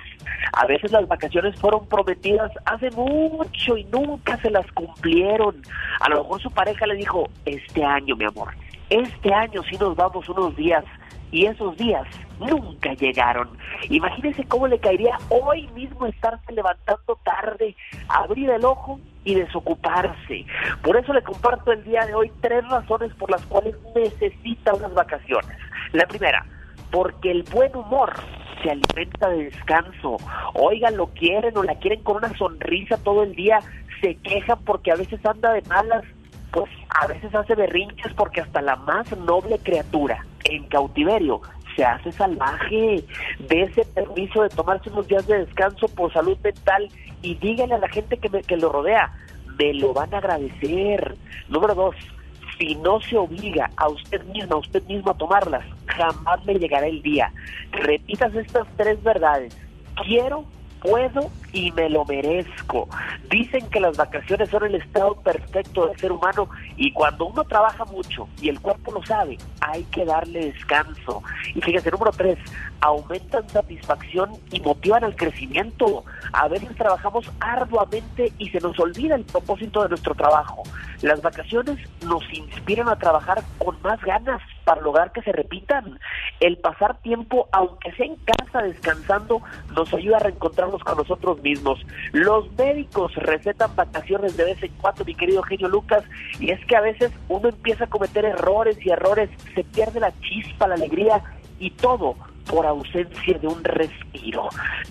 A veces las vacaciones fueron prometidas hace mucho y nunca se las cumplieron. A lo mejor su pareja le dijo, este año, mi amor, este año sí nos vamos unos días y esos días nunca llegaron. Imagínese cómo le caería hoy mismo estarse levantando tarde, abrir el ojo y desocuparse. Por eso le comparto el día de hoy tres razones por las cuales necesita unas vacaciones. La primera, porque el buen humor se alimenta de descanso. Oigan, lo quieren o la quieren con una sonrisa todo el día, se quejan porque a veces anda de malas, pues a veces hace berrinches porque hasta la más noble criatura en cautiverio se hace salvaje. De ese permiso de tomarse unos días de descanso por salud mental y díganle a la gente que, me, que lo rodea, me lo van a agradecer. Número dos, si no se obliga a usted mismo, a usted mismo a tomarlas, jamás le llegará el día. Repitas estas tres verdades. Quiero, puedo y me lo merezco. Dicen que las vacaciones son el estado perfecto del ser humano y cuando uno trabaja mucho y el cuerpo lo sabe, hay que darle descanso. Y fíjese, número tres, aumentan satisfacción y motivan el crecimiento. A veces trabajamos arduamente y se nos olvida el propósito de nuestro trabajo. Las vacaciones nos inspiran a trabajar con más ganas para lograr que se repitan. El pasar tiempo, aunque sea en casa descansando, nos ayuda a reencontrarnos con nosotros mismos. Los médicos recetan vacaciones de vez en cuando, mi querido genio Lucas, y es que a veces uno empieza a cometer errores y errores, se pierde la chispa, la alegría y todo por ausencia de un respiro.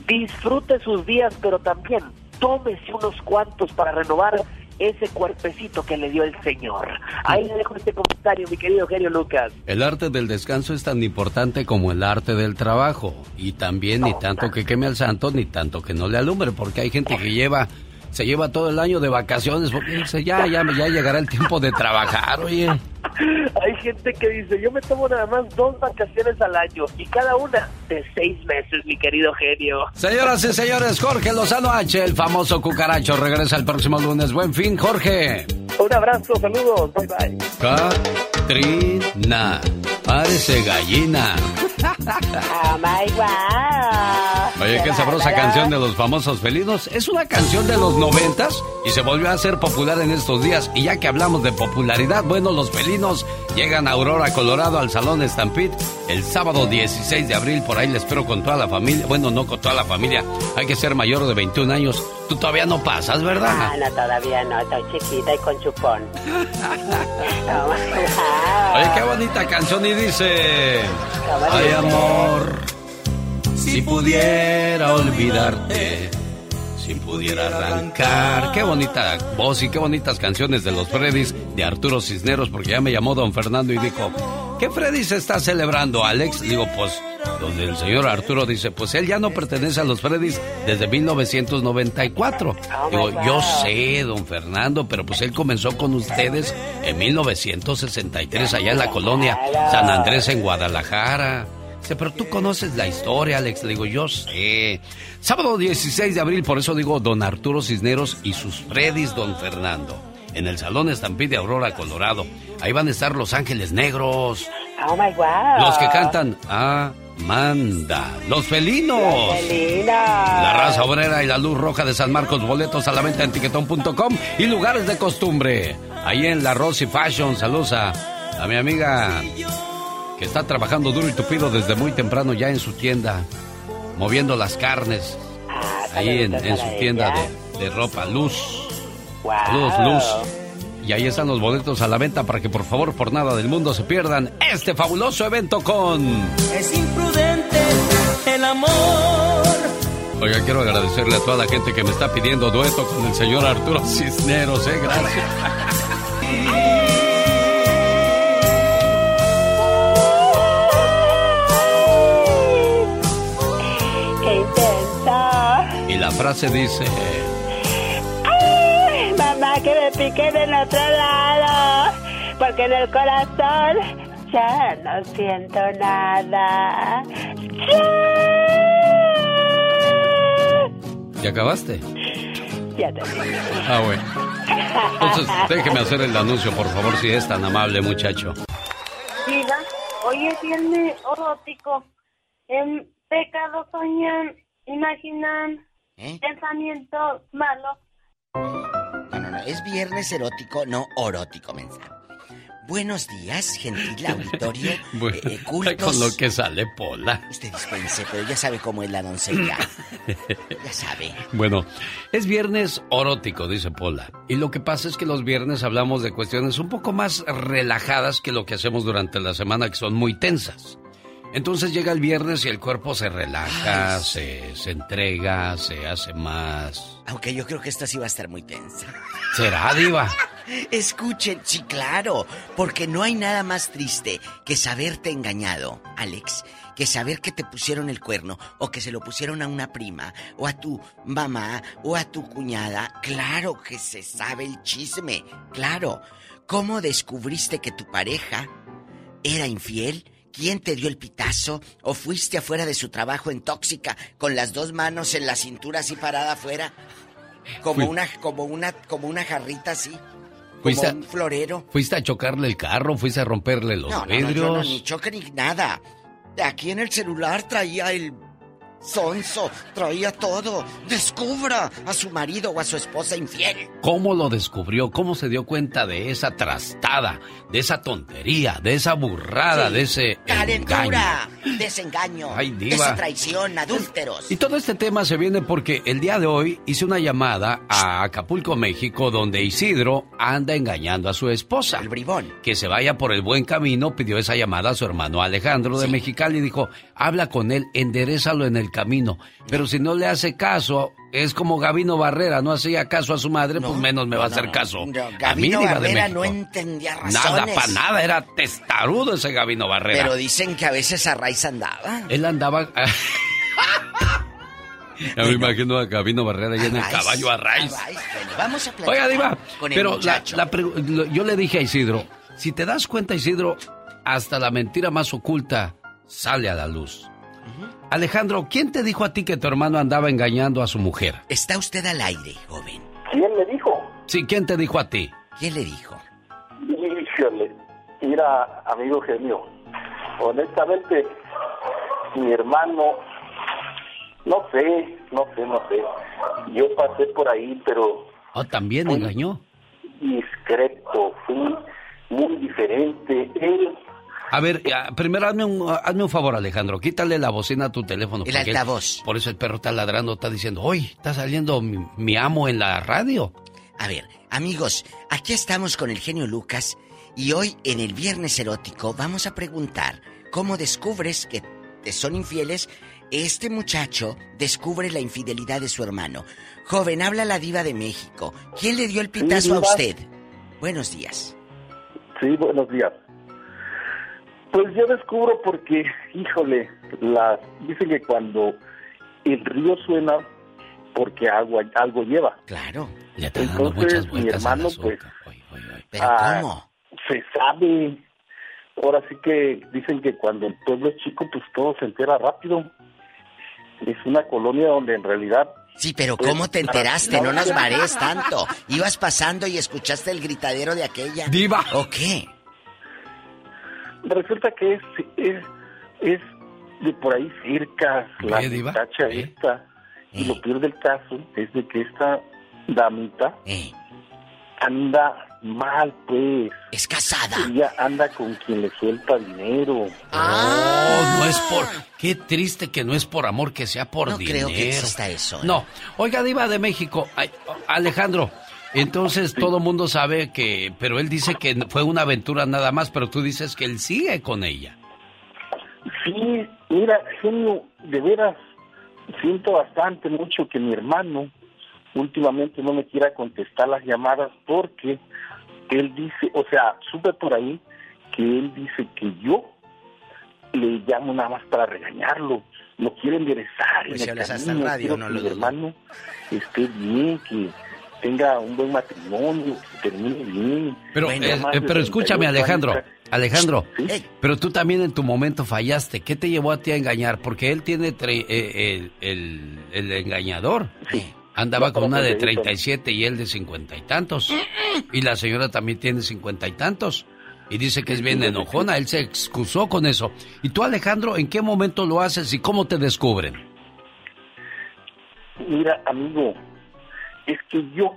Disfrute sus días, pero también tómese unos cuantos para renovar ese cuerpecito que le dio el Señor. Ahí le dejo este comentario, mi querido genio Lucas. El arte del descanso es tan importante como el arte del trabajo. Y también ni tanto que queme al santo, ni tanto que no le alumbre, porque hay gente que lleva se lleva todo el año de vacaciones porque dice, ya, ya, ya llegará el tiempo de trabajar, oye. Hay gente que dice, yo me tomo nada más dos vacaciones al año y cada una de seis meses, mi querido genio. Señoras y señores, Jorge Lozano H, el famoso cucaracho, regresa el próximo lunes. Buen fin, Jorge. Un abrazo, saludos, bye bye. Katrina, parece gallina. Oh my God. Oye, qué sabrosa canción de los famosos felinos. Es una canción de los noventas y se volvió a hacer popular en estos días. Y ya que hablamos de popularidad, bueno, los felinos llegan a Aurora, Colorado, al Salón Stampede el sábado 16 de abril. Por ahí les espero con toda la familia. Bueno, no con toda la familia. Hay que ser mayor de 21 años. Tú todavía no pasas, ¿verdad? Ah, no, todavía no. Estoy chiquita y con chupón. Oye, qué bonita canción y dice... Ay, amor, si pudiera olvidarte, si pudiera arrancar. Qué bonita voz y qué bonitas canciones de los Freddys de Arturo Cisneros, porque ya me llamó don Fernando y dijo, ¿qué Freddy se está celebrando, Alex? Digo, pues, donde el señor Arturo dice, pues él ya no pertenece a los Freddys desde 1994. Digo, yo sé, don Fernando, pero pues él comenzó con ustedes en 1963 allá en la colonia San Andrés en Guadalajara. Dice, pero tú conoces la historia, Alex. Le digo, yo sé. Sábado 16 de abril, por eso digo don Arturo Cisneros y sus Freddys, don Fernando. En el Salón Estampide de Aurora, Colorado. Ahí van a estar Los Ángeles Negros. Oh my God. Los que cantan Amanda. Los felinos. Felinos. La raza obrera y la luz roja de San Marcos. Boletos a la venta en tiquetón.com y lugares de costumbre. Ahí en la Rosy Fashion. Saludos a, a mi amiga que está trabajando duro y tupido desde muy temprano ya en su tienda, moviendo las carnes. Ahí en, en su tienda de, de ropa. Luz. Saludos, Luz. Y ahí están los boletos a la venta para que por favor por nada del mundo se pierdan este fabuloso evento con... Es imprudente el amor. Oiga, quiero agradecerle a toda la gente que me está pidiendo dueto con el señor Arturo Cisneros, ¿eh? Gracias. ¡Qué intensa! Y la frase dice... ¡Ay, mamá, que me pique del otro lado! Porque en el corazón ya no siento nada. ¿Ya acabaste? Ya te Ah, bueno. Entonces, déjeme hacer el anuncio, por favor, si es tan amable, muchacho. Diga, hoy es viernes erótico. En pecado soñan, imaginan, pensamientos malos. Es viernes erótico, no orótico, mensa. Buenos días, gentil auditorio. Bueno, eh, cultos. con lo que sale Pola. Usted dispense, pero ya sabe cómo es la doncella. ya sabe. Bueno, es viernes orótico, dice Pola. Y lo que pasa es que los viernes hablamos de cuestiones un poco más relajadas que lo que hacemos durante la semana, que son muy tensas. Entonces llega el viernes y el cuerpo se relaja, se, se entrega, se hace más. Aunque yo creo que esta sí va a estar muy tensa. ¿Será, Diva? Escuchen, sí, claro, porque no hay nada más triste que saberte engañado, Alex, que saber que te pusieron el cuerno o que se lo pusieron a una prima o a tu mamá o a tu cuñada. Claro que se sabe el chisme, claro. ¿cómo descubriste que tu pareja era infiel? ¿Quién te dio el pitazo? ¿O fuiste afuera de su trabajo en tóxica con las dos manos en la cintura así parada afuera? Como una, como una, como una jarrita así. Como Fuiste a- un florero. ¿Fuiste a chocarle el carro? ¿Fuiste a romperle los No, no, no, vidrios? yo no, ni choque ni nada. Aquí en el celular traía el sonso, traía todo. Descubra a su marido o a su esposa infiel. ¿Cómo lo descubrió? ¿Cómo se dio cuenta de esa trastada, de esa tontería, de esa burrada, Sí. de ese engaño? Calentura, desengaño, Ay, diva. esa traición, adúlteros. Y todo este tema se viene porque el día de hoy hice una llamada a Acapulco, México, donde Isidro anda engañando a su esposa. El bribón. Que se vaya por el buen camino, pidió esa llamada a su hermano Alejandro de Mexicali y dijo, habla con él, enderezalo en el camino. Pero si no le hace caso, es como Gabino Barrera, no hacía caso a su madre, pues menos me va a hacer caso. No, a mí, Gabino Barrera no entendía razones. Nada, para nada, era testarudo ese Gabino Barrera. Pero dicen que a veces a raíz andaba. Él andaba. Ya me imagino a Gabino Barrera ahí en el caballo a raíz. Bueno, vamos a platicar Oiga, Diva, con el pero la, la yo le dije a Isidro: si te das cuenta, Isidro, hasta la mentira más oculta sale a la luz. Alejandro, ¿quién te dijo a ti que tu hermano andaba engañando a su mujer? Está usted al aire, joven. ¿Quién me dijo? Sí, ¿quién te dijo a ti? ¿Quién le dijo? Híjole, mira, amigo genio, honestamente, mi hermano, no sé, no sé, no sé. Yo pasé por ahí, pero Oh, también engañó. discreto, fui muy diferente. Él, A ver, ah, primero hazme un, hazme un favor, Alejandro. Quítale la bocina a tu teléfono. El porque él- altavoz. por eso el perro está ladrando, está diciendo, hoy está saliendo mi, mi amo en la radio. A ver, amigos, aquí estamos con el genio Lucas y hoy en el Viernes Erótico vamos a preguntar cómo descubres que te son infieles. Este muchacho descubre la infidelidad de su hermano. Joven, habla la diva de México. ¿Quién le dio el pitazo a usted? Buenos días. sí, buenos días. Pues yo descubro porque, híjole, la, dicen que cuando el río suena, porque agua, algo lleva. Claro. Le está dando Entonces, muchas mi hermano, pues, ¿Pero ah, cómo? Se sabe. Ahora sí que dicen que cuando el pueblo es chico, pues todo se entera rápido. Es una colonia donde en realidad... Sí, pero pues, ¿cómo te enteraste? No nos marees tanto. Ibas pasando y escuchaste el gritadero de aquella. ¡Diva! ¿O qué? Resulta que es, es, es de por ahí cerca la ¿Qué, diva? muchacha esta. Y lo peor del caso es de que esta damita anda mal, pues. Es casada. Ella anda con quien le suelta dinero. Oh, no es por... Qué triste que no es por amor, que sea por No dinero. creo que exista eso. ¿eh? No. Oiga, Diva de México, ay, Alejandro, entonces todo el mundo sabe que... Pero él dice que fue una aventura nada más, pero tú dices que él sigue con ella. Sí, mira, genio, de veras, siento bastante mucho que mi hermano últimamente no me quiera contestar las llamadas porque él dice, o sea, supe por ahí que él dice que yo le llamo nada más para regañarlo, lo quiere enderezar Pues en si el hablas hasta camino, radio, quiero no que lo mi hermano esté bien, que tenga un buen matrimonio, que termine bien. Pero, Bueno, eh, eh, pero escúchame, 38 Alejandro. años, Alejandro, pero tú también en tu momento fallaste. ¿Qué te llevó a ti a engañar? Porque él tiene tre- eh, el, el- el engañador. Andaba No, con una de que te digo. 37 y él de 50 y tantos. Y la señora también tiene 50 y tantos. Y dice que es bien enojona. Él se excusó con eso. ¿Y tú, Alejandro, en qué momento lo haces y cómo te descubren? Mira, amigo, es que yo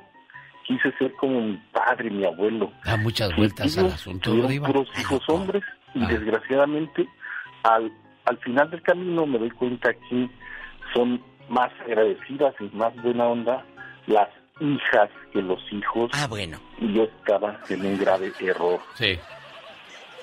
quise ser como mi padre, mi abuelo. Da muchas vueltas al asunto, puros hijos hombres y desgraciadamente al, al final del camino me doy cuenta que son más agradecidas y más buena onda las hijas que los hijos. Ah, bueno. Y yo estaba en un grave error. Sí.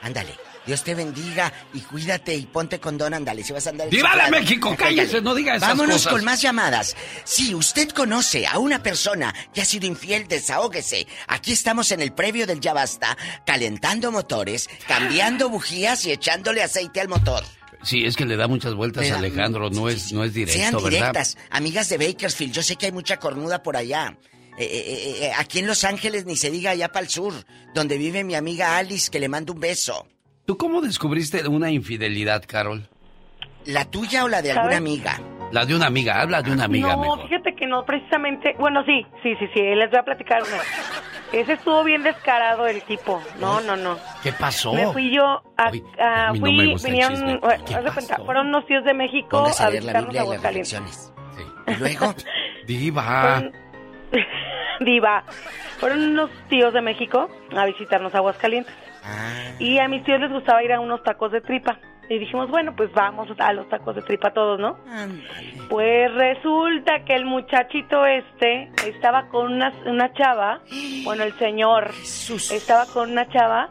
Ándale. Dios te bendiga y cuídate y ponte condón, ándale, si vas a andar... ¡Viva enchufado. México! ¡Cállese! No diga esas Vámonos cosas. con más llamadas. Si usted conoce a una persona que ha sido infiel, desahógese. Aquí estamos en el previo del Ya Basta, calentando motores, cambiando bujías y echándole aceite al motor. Sí, es que le da muchas vueltas a Alejandro. No es, no es directo, Sean ¿verdad? directas, amigas de Bakersfield. Yo sé que hay mucha cornuda por allá. eh, eh, eh, aquí en Los Ángeles, ni se diga allá para el sur, donde vive mi amiga Alice, que le mando un beso. ¿Tú cómo descubriste una infidelidad, Carol? ¿La tuya o la de alguna ¿Sabes? amiga? La de una amiga, habla de una amiga no, mejor. fíjate que no, precisamente. Bueno, sí, sí, sí, sí, les voy a platicar una. Ese estuvo bien descarado el tipo. No, no, no. ¿Qué pasó? Me fui yo a. a- a mí no fui, me gusta el vinieron, chisme. bueno, ¿Qué haz de cuenta, fueron unos tíos de México a visitarnos a Aguascalientes. reflexiones. ¿Y luego? Diva. Diva. Fueron unos tíos de México a visitarnos a Aguascalientes. Ah. Y a mis tíos les gustaba ir a unos tacos de tripa. Y dijimos, bueno, pues vamos a los tacos de tripa todos, ¿no? Pues resulta que el muchachito este estaba con una, una chava, bueno, el señor estaba con una chava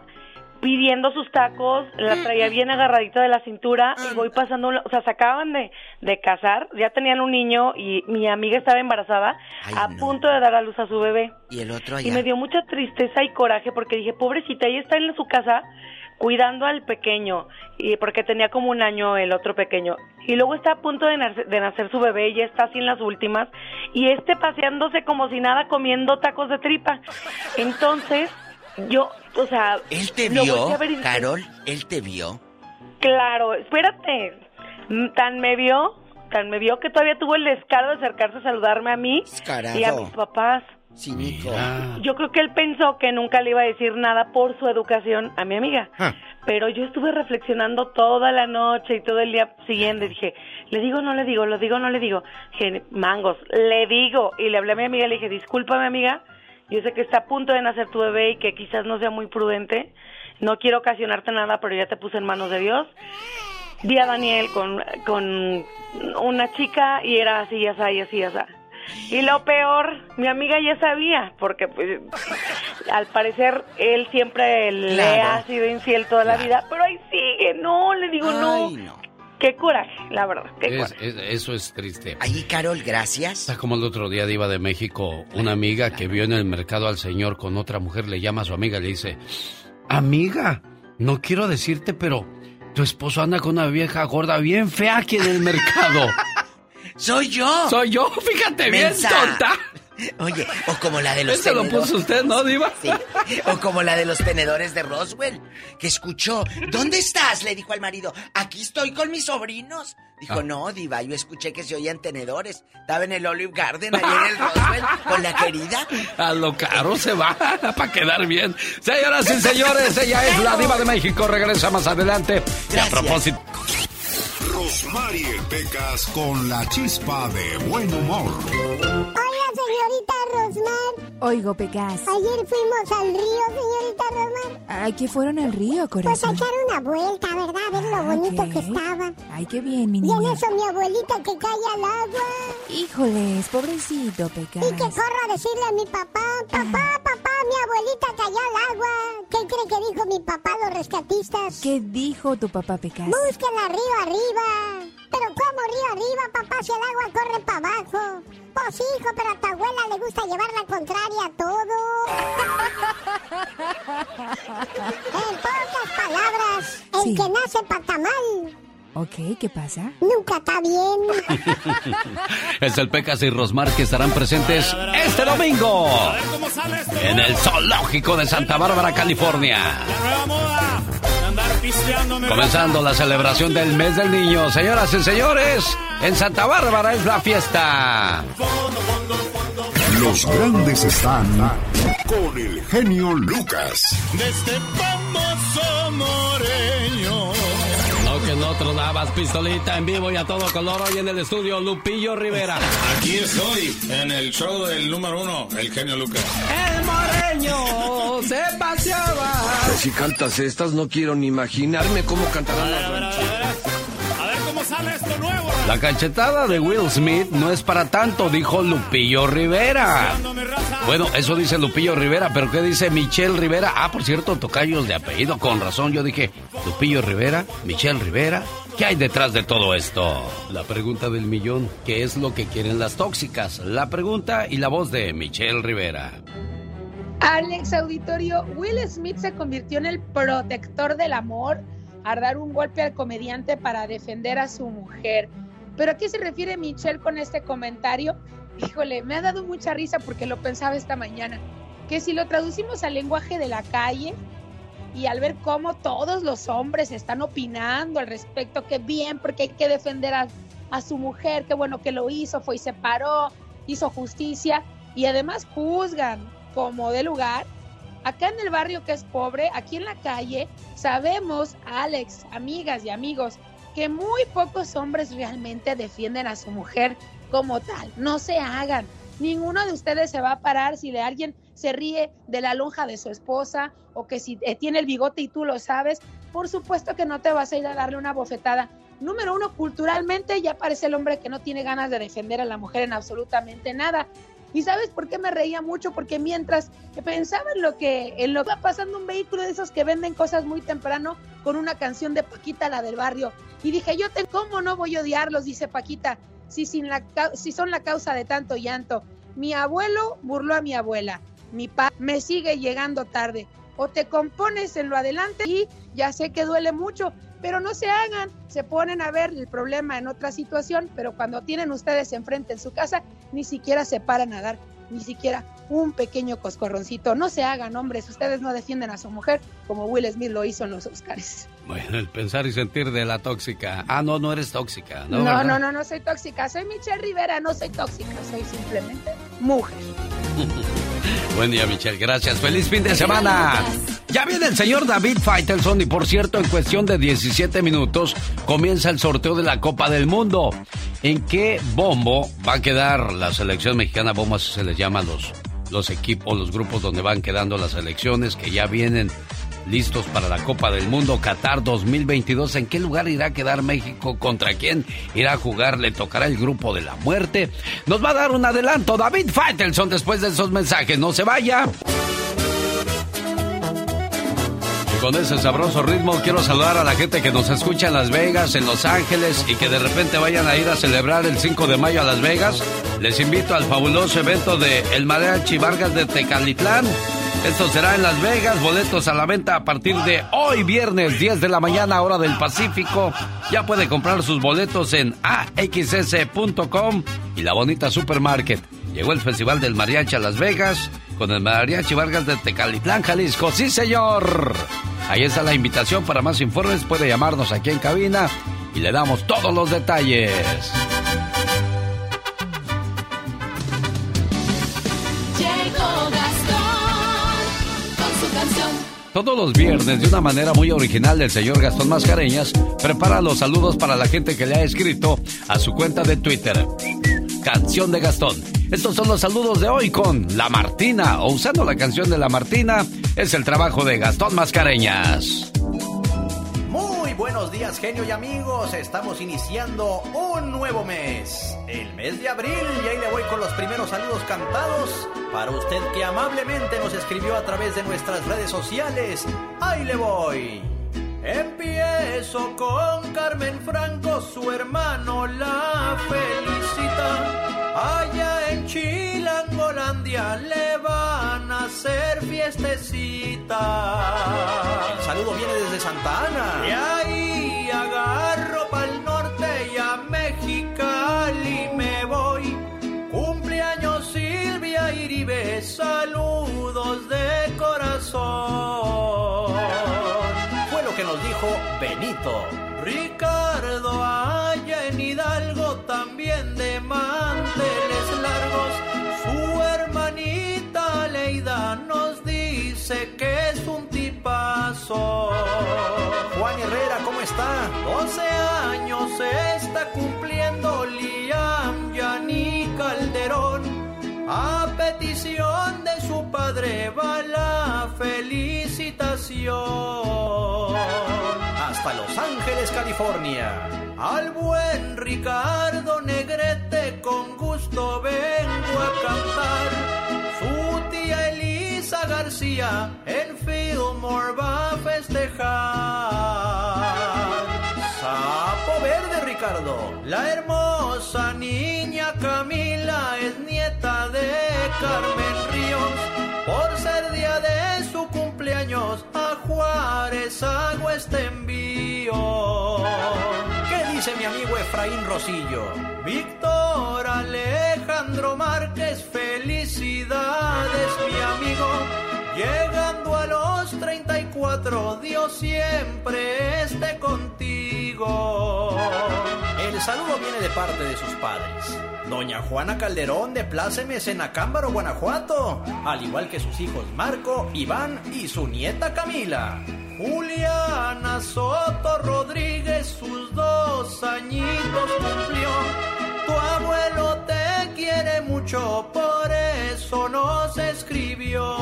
pidiendo sus tacos, la traía bien agarradita de la cintura y voy pasando, o sea, se acaban de, de casar, ya tenían un niño y mi amiga estaba embarazada a punto de dar a luz a su bebé. Y el otro Y allá. me dio mucha tristeza y coraje porque dije, pobrecita, ella está en su casa cuidando al pequeño, y porque tenía como un año el otro pequeño. Y luego está a punto de nacer, de nacer su bebé, y ya está así en las últimas, y este paseándose como si nada comiendo tacos de tripa. Entonces, yo, o sea... ¿Él te vio, ver y Carol? ¿Él te vio? Claro, espérate. Mm, Tan me vio, tan me vio que todavía tuvo el descaro de acercarse a saludarme a mí y a mis papás. Cínico. Yo creo que él pensó que nunca le iba a decir nada por su educación a mi amiga. Ah. Pero yo estuve reflexionando toda la noche y todo el día siguiente. Dije, ¿le digo o no le digo? ¿Lo digo o no le digo? Dije, mangos, le digo. Y le hablé a mi amiga y le dije, discúlpame amiga, yo sé que está a punto de nacer tu bebé y que quizás no sea muy prudente. No quiero ocasionarte nada, pero ya te puse en manos de Dios. Vi a Daniel con, con una chica y era así, así, así, así. Y lo peor, mi amiga ya sabía, porque pues, al parecer él siempre le Claro. ha sido infiel toda la vida, pero ahí sigue, no, le digo no. Qué coraje, la verdad, qué Es- coraje. es- eso es triste. Ahí, Carol, gracias. Está como el otro día Diva de México, una amiga que vio en el mercado al señor con otra mujer, le llama a su amiga y le dice, amiga, no quiero decirte, pero tu esposo anda con una vieja gorda bien fea aquí en el mercado. ¡Soy yo! Soy yo, fíjate bien, tonta. Oye, o como la de los Ese lo tenedores. puso usted, ¿no, Diva? Sí. O como la de los tenedores de Roswell, que escuchó. ¿Dónde estás? Le dijo al marido. Aquí estoy con mis sobrinos. Dijo, Ah. no, Diva, yo escuché que se oían tenedores. Estaba en el Olive Garden, allá en el Roswell, con la querida. A lo caro se va para quedar bien. Señoras y señores, ella es la Diva de México. Regresa más adelante. Y a propósito. Rosmarie Pecas con la chispa de buen humor. Señorita Rosmar. Oigo, Pecas. Ayer fuimos al río, señorita Rosmar. Ay, que fueron al río, Pues a corazón. echar una vuelta, ¿verdad? A ver lo bonito que estaba. Ay, qué bien, mi Y en niña. eso mi abuelita que cae al agua. Híjoles, pobrecito, Pecas. Y que corro a decirle a mi papá, papá, papá, mi abuelita cayó al agua. ¿Qué cree que dijo mi papá a los rescatistas? ¿Qué dijo tu papá, Pecas? Búsquenla río arriba. Pero ¿cómo río arriba, papá, si el agua corre para abajo? Pues hijo, pero a tu abuela le gusta llevar la contraria a todo. en pocas palabras, el Sí. que nace patamal Ok, ¿qué pasa? nunca está bien. Es el Pecas y Rosmar que estarán presentes este domingo en el Zoológico de Santa Bárbara, California. Comenzando la celebración del mes del niño. Señoras y señores, en Santa Bárbara es la fiesta. Los grandes están con el genio Lucas. De este famoso moreño. No que no tronabas pistolita en vivo y a todo color hoy en el estudio Lupillo Rivera. Aquí estoy, en el show del número uno, el genio Lucas. El moreño se paseaba. Si cantas estas, no quiero ni imaginarme cómo cantarán las rancheras. A ver cómo sale esto nuevo. La cachetada de Will Smith no es para tanto, dijo Lupillo Rivera. Bueno, eso dice Lupillo Rivera, pero ¿qué dice Michelle Rivera? Ah, por cierto, tocayos de apellido, con razón. Yo dije, Lupillo Rivera, Michelle Rivera, ¿qué hay detrás de todo esto? La pregunta del millón, ¿qué es lo que quieren las tóxicas? La pregunta y la voz de Michelle Rivera. Alex Auditorio, Will Smith se convirtió en el protector del amor al dar un golpe al comediante para defender a su mujer. ¿Pero a qué se refiere Michelle con este comentario? híjole, me ha dado mucha risa porque lo pensaba esta mañana, que si lo traducimos al lenguaje de la calle y al ver cómo todos los hombres están opinando al respecto, que bien, porque hay que defender a, su mujer, qué bueno que lo hizo, fue y se paró, hizo justicia y además juzgan como de lugar. Acá en el barrio que es pobre, aquí en la calle, sabemos, Alex, amigas y amigos, que muy pocos hombres realmente defienden a su mujer como tal. No se hagan. Ninguno de ustedes se va a parar si de alguien se ríe de la lonja de su esposa o que si eh, tiene el bigote y tú lo sabes, por supuesto que no te vas a ir a darle una bofetada. Número uno, culturalmente ya parece el hombre que no tiene ganas de defender a la mujer en absolutamente nada. ¿Y sabes por qué me reía mucho? Porque mientras pensaba en lo que en lo que va pasando un vehículo de esos que venden cosas muy temprano con una canción de Paquita, la del barrio, y dije, yo te, ¿cómo no voy a odiarlos? Dice Paquita, si, sin la, si son la causa de tanto llanto. Mi abuelo burló a mi abuela, mi padre me sigue llegando tarde. O te compones en lo adelante y ya sé que duele mucho, pero no se hagan, se ponen a ver el problema en otra situación, pero cuando tienen ustedes enfrente en su casa, ni siquiera se paran a dar ni siquiera un pequeño coscorroncito. No se hagan, hombres, ustedes no defienden a su mujer como Will Smith lo hizo en los Oscars. Bueno, el pensar y sentir de la tóxica. Ah, no, no eres tóxica, ¿no? No, no, no, no soy tóxica. Soy Michelle Rivera, no soy tóxica, soy simplemente mujer. Buen día, Michelle. Gracias. Feliz fin de semana. Ya viene el señor David Faitelson y por cierto, en cuestión de 17 minutos comienza el sorteo de la Copa del Mundo. ¿En qué bombo va a quedar la selección mexicana? Bombo se les llama los, los equipos, los grupos donde van quedando las selecciones que ya vienen listos para la Copa del Mundo Qatar 2022. ¿En qué lugar irá a quedar México? ¿Contra quién irá a jugar? ¿Le tocará el grupo de la muerte? Nos va a dar un adelanto David Faitelson después de esos mensajes. No se vaya. Con ese sabroso ritmo quiero saludar a la gente que nos escucha en Las Vegas, en Los Ángeles y que de repente vayan a ir a celebrar el 5 de mayo a Las Vegas. Les invito al fabuloso evento de El Mariachi Vargas de Tecalitlán esto será en Las Vegas, boletos a la venta a partir de hoy viernes 10 de la mañana hora del Pacífico. Ya puede comprar sus boletos en axs.com y la bonita supermarket. Llegó el Festival del Mariachi a Las Vegas con el Mariachi Vargas de Tecalitlán, Jalisco. Sí, señor. Ahí está la invitación. Para más informes puede llamarnos aquí en cabina y le damos todos los detalles. Todos los viernes, de una manera muy original, el señor Gastón Mascareñas prepara los saludos para la gente que le ha escrito a su cuenta de Twitter. Canción de Gastón. Estos son los saludos de hoy con La Martina, o usando la canción de La Martina, es el trabajo de Gastón Mascareñas buenos días, genio y amigos. Estamos iniciando un nuevo mes, el mes de abril, y ahí le voy con los primeros saludos cantados para usted que amablemente nos escribió a través de nuestras redes sociales. Ahí le voy. Empiezo con Carmen Franco, su hermano la felicita. Allá en Chilangolandia le van a hacer fiestecita. El saludo viene desde Santa Ana. Y ahí agarro pa'l norte y a Mexicali me voy. Cumpleaños Silvia Iribe, saludos de corazón que nos dijo Benito. Juan Herrera, ¿cómo está? 12 años está cumpliendo Liam Yani Calderón. A petición de su padre va la felicitación. Hasta Los Ángeles, California. Al buen Ricardo Negrete con gusto vengo a cantar. García en Fillmore va a festejar. Sapo Verde, Ricardo. La hermosa niña Camila es nieta de Carmen Ríos. Por ser día de su cumpleaños, a Juárez hago este envío. ¿Qué dice mi amigo Efraín Rosillo. Víctor Alejandro Márquez, felicidades, mi amigo. Llegando a los 34, Dios siempre esté contigo. El saludo viene de parte de sus padres. Doña Juana Calderón de Plácemes en Acámbaro, Guanajuato. Al igual que sus hijos Marco, Iván y su nieta Camila. Juliana Soto Rodríguez, sus dos añitos cumplió. Tu abuelo te quiere mucho, por eso nos escribió.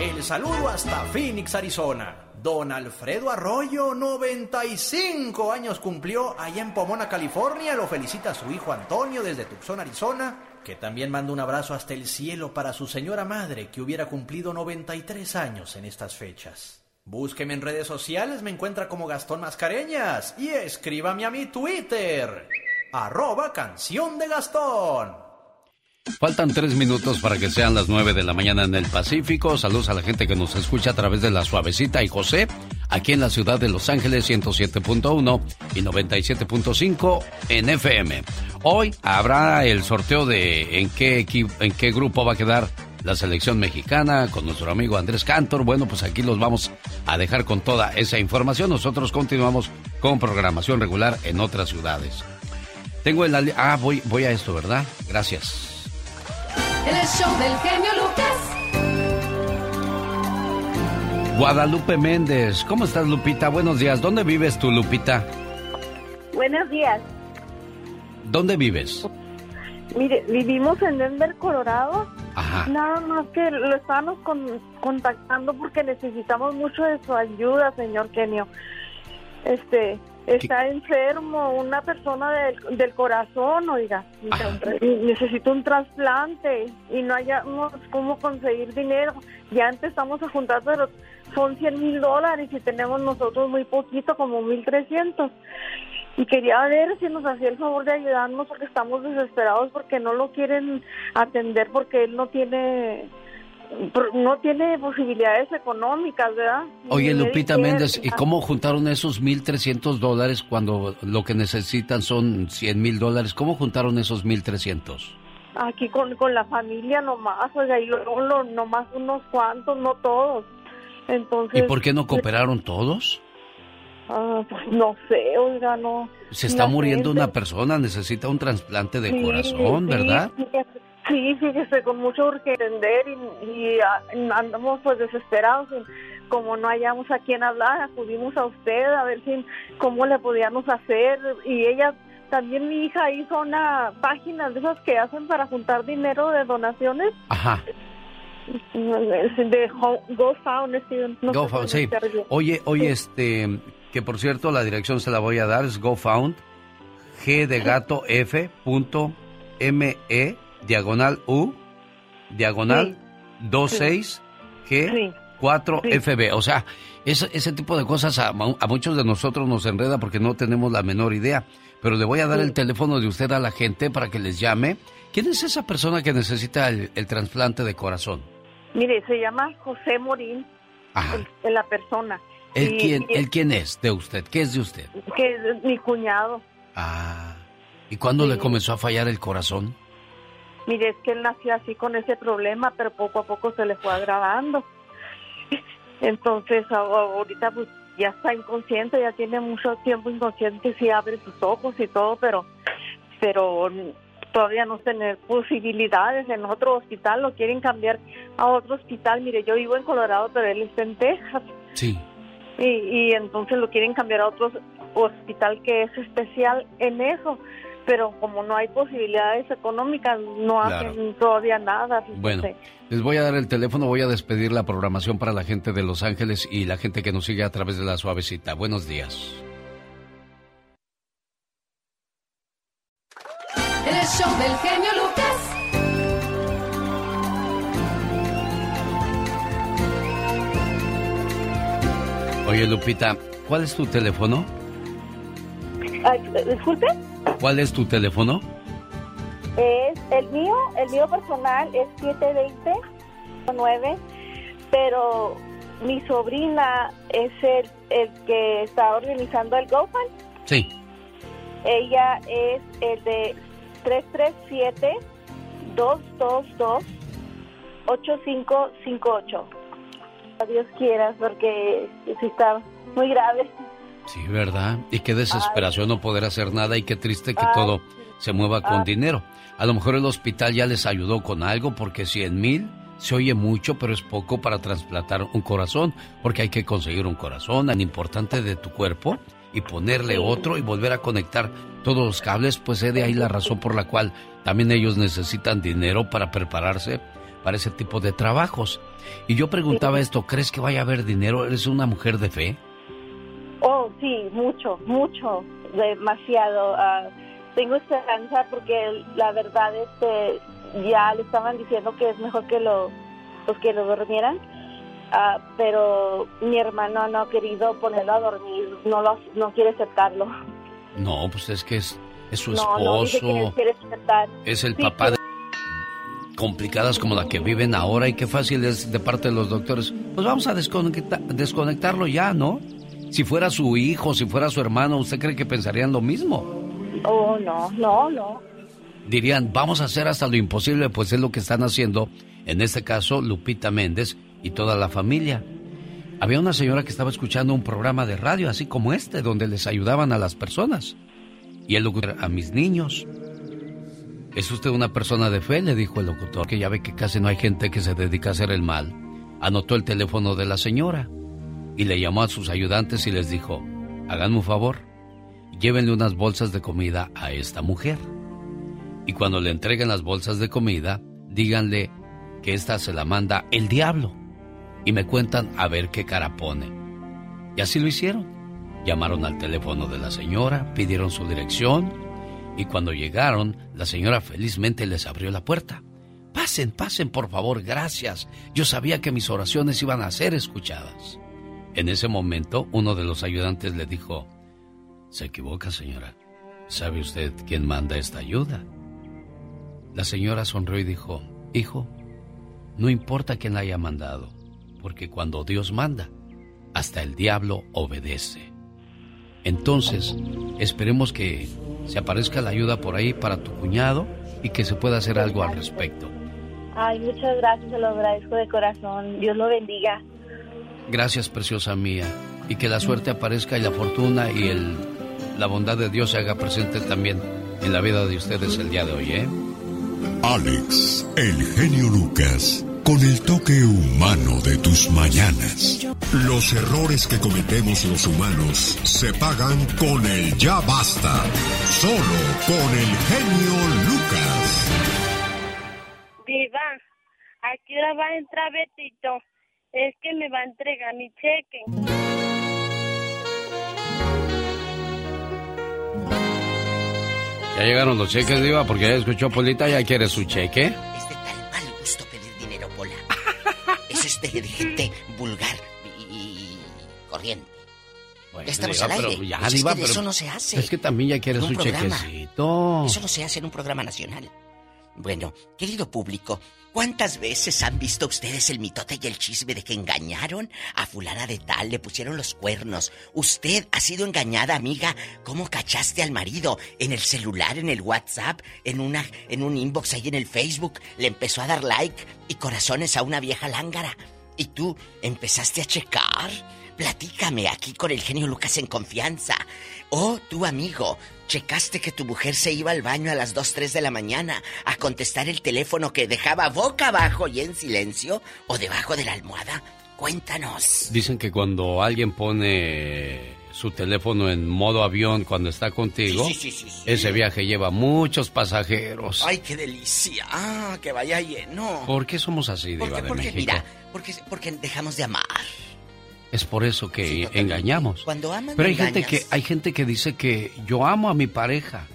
El saludo hasta Phoenix, Arizona. Don Alfredo Arroyo, 95 años cumplió allá en Pomona, California. Lo felicita su hijo Antonio desde Tucson, Arizona, que también manda un abrazo hasta el cielo para su señora madre, que hubiera cumplido 93 años en estas fechas. Búsqueme en redes sociales, me encuentra como Gastón Mascareñas y escríbame a mi Twitter, arroba canción de Gastón. Faltan tres minutos para que sean las nueve de la mañana en el Pacífico. Saludos a la gente que nos escucha a través de la Suavecita y José, aquí en la ciudad de Los Ángeles 107.1 y 97.5 en FM. Hoy habrá el sorteo de en qué, en qué grupo va a quedar la selección mexicana con nuestro amigo Andrés Cantor. Bueno, pues aquí los vamos a dejar con toda esa información. Nosotros continuamos con programación regular en otras ciudades. Tengo en la... Ah, voy, voy a esto, ¿verdad? Gracias el show del genio Lucas. Guadalupe Méndez, ¿cómo estás Lupita? Buenos días, ¿dónde vives tú Lupita? Buenos días. ¿Dónde vives? Mire, vivimos en Denver, Colorado. Ajá. Nada más que lo estábamos contactando porque necesitamos mucho de su ayuda, señor Kenio. Este, está enfermo, una persona del, del corazón, oiga, necesito un trasplante y no hayamos cómo conseguir dinero. Ya empezamos a juntar, pero son 100 mil dólares y tenemos nosotros muy poquito, como 1.300. Y quería ver si nos hacía el favor de ayudarnos porque estamos desesperados porque no lo quieren atender porque él no tiene no tiene posibilidades económicas, ¿verdad? Oye, Lupita Méndez, ¿y cómo juntaron esos 1.300 dólares cuando lo que necesitan son 100 mil dólares? ¿Cómo juntaron esos 1.300? Aquí con, con la familia nomás, oiga, y luego nomás unos cuantos, no todos. Entonces, ¿Y por qué no cooperaron todos? Ah, pues no sé, oiga, no. Se está muriendo una persona, necesita un trasplante de corazón, ¿verdad? Sí, Sí, fíjese, con mucho urge entender y, ah, andamos pues desesperados. como no hayamos a quien hablar, acudimos a usted a ver si cómo le podíamos hacer. Y ella, también mi hija hizo una página de esas que hacen para juntar dinero de donaciones. Ajá. De GoFound, no GoFound, sí. Oye, oye, este, que por cierto la dirección se la voy a dar, es GoFound, G de gato F punto M E diagonal U, diagonal 26 G 4 FB. O sea, ese, ese tipo de cosas a, muchos de nosotros nos enreda porque no tenemos la menor idea. Pero le voy a dar el teléfono de usted a la gente para que les llame. ¿Quién es esa persona que necesita el, trasplante de corazón? Mire, se llama José Morín, Ajá. la persona. ¿El, quién, ¿El quién es de usted? ¿Qué es de usted? Que es mi cuñado. Ah. ¿Y cuándo le comenzó a fallar el corazón? Mire, es que él nació así con ese problema, pero poco a poco se le fue agravando. Entonces, ahorita pues ya está inconsciente, ya tiene mucho tiempo inconsciente, sí abre sus ojos y todo, pero pero todavía no tiene posibilidades en otro hospital, lo quieren cambiar a otro hospital. Mire, yo vivo en Colorado, pero él está en Texas. Sí. Y, y entonces lo quieren cambiar a otro hospital que es especial en eso pero como no hay posibilidades económicas, no hacen todavía nada. Bueno, les voy a dar el teléfono, voy a despedir la programación para la gente de Los Ángeles y la gente que nos sigue a través de la suavecita. Buenos días. El show del genio Lucas. Oye, Lupita, ¿cuál es tu teléfono? disculpe. ¿Cuál es tu teléfono? Es el mío, el mío personal es 720 9, pero mi sobrina es el, el que está organizando el GoFund. Sí. Ella es el de 337-222-8558. A Dios quiera, porque sí está muy grave. Sí, ¿verdad? Y qué desesperación no poder hacer nada y qué triste que Ay. todo se mueva con Ay. dinero. A lo mejor el hospital ya les ayudó con algo porque 100 mil se oye mucho, pero es poco para trasplantar un corazón, porque hay que conseguir un corazón tan importante de tu cuerpo y ponerle otro y volver a conectar todos los cables, pues es de ahí la razón por la cual también ellos necesitan dinero para prepararse para ese tipo de trabajos. Y yo preguntaba esto, ¿crees que vaya a haber dinero? ¿Eres una mujer de fe? Oh, sí, mucho, mucho, demasiado. Ah, tengo esperanza porque la verdad este ya le estaban diciendo que es mejor que lo pues que lo durmieran. Ah, pero mi hermano no ha querido ponerlo a dormir, no lo, no quiere aceptarlo. No, pues es que es, es su no, no dice que no esposo, quiere aceptar. es el Sí, papá de complicadas como la que viven ahora y qué fácil es de parte de los doctores. Pues vamos a desconecta- desconectarlo ya, ¿no? Si fuera su hijo, si fuera su hermano, ¿usted cree que pensarían lo mismo? Oh, no, no, no. Dirían, vamos a hacer hasta lo imposible, pues es lo que están haciendo, en este caso, Lupita Méndez y toda la familia. Había una señora que estaba escuchando un programa de radio, así como este, donde les ayudaban a las personas. Y el locutor, a mis niños. ¿Es usted una persona de fe? Le dijo el locutor, que ya ve que casi no hay gente que se dedica a hacer el mal. Anotó el teléfono de la señora y le llamó a sus ayudantes y les dijo, háganme un favor, llévenle unas bolsas de comida a esta mujer. Y cuando le entreguen las bolsas de comida, díganle que esta se la manda el diablo. Y me cuentan a ver qué cara pone. Y así lo hicieron. Llamaron al teléfono de la señora, pidieron su dirección y cuando llegaron, la señora felizmente les abrió la puerta. Pasen, pasen, por favor, gracias. Yo sabía que mis oraciones iban a ser escuchadas. En ese momento, uno de los ayudantes le dijo, se equivoca, señora. ¿Sabe usted quién manda esta ayuda? La señora sonrió y dijo, Hijo, no importa quién la haya mandado, porque cuando Dios manda, hasta el diablo obedece. Entonces, esperemos que se aparezca la ayuda por ahí para tu cuñado y que se pueda hacer algo al respecto. Ay, muchas gracias, se lo agradezco de corazón. Dios lo bendiga. Gracias, preciosa mía, y que la suerte aparezca y la fortuna y el, la bondad de Dios se haga presente también en la vida de ustedes el día de hoy, ¿eh? Alex, el genio Lucas, con el toque humano de tus mañanas. Los errores que cometemos los humanos se pagan con el ya basta. Solo con el genio Lucas. Diva, ¿a qué hora va a entrar Betito? Es que me va a entregar mi cheque. Ya llegaron los cheques, Diva, porque ya escuchó a Polita, ya quiere su cheque. Mal gusto pedir dinero, Pola. Eso es de, de gente vulgar y, y corriente. ya estamos Diva, al pero aire. ya, Pues es que de pero- eso no se hace. Es que también ya quiere su programa. chequecito. Eso no se hace en un programa nacional. Bueno, querido público, ¿cuántas veces han visto ustedes el mitote y el chisme de que engañaron a fulana de tal, le pusieron los cuernos? Usted ha sido engañada, amiga. ¿Cómo cachaste al marido? En el celular, en el WhatsApp, en una, en un inbox ahí en el Facebook, le empezó a dar like y corazones a una vieja lángara. Y tú empezaste a checar. Platícame aquí con el genio Lucas en confianza. Oh, tu amigo, checaste que tu mujer se iba al baño a las 2, 3 de la mañana a contestar el teléfono que dejaba boca abajo y en silencio o debajo de la almohada. Cuéntanos. Dicen que cuando alguien pone su teléfono en modo avión cuando está contigo, Sí, sí, sí, sí, sí. ese viaje lleva muchos pasajeros. Ay, qué delicia. Ah, que vaya lleno. ¿Por qué somos así, Diva Porque, de porque México? mira, porque, porque dejamos de amar. Es por eso que engañamos. Cuando amas, Pero hay gente que hay gente que dice que yo amo a mi pareja,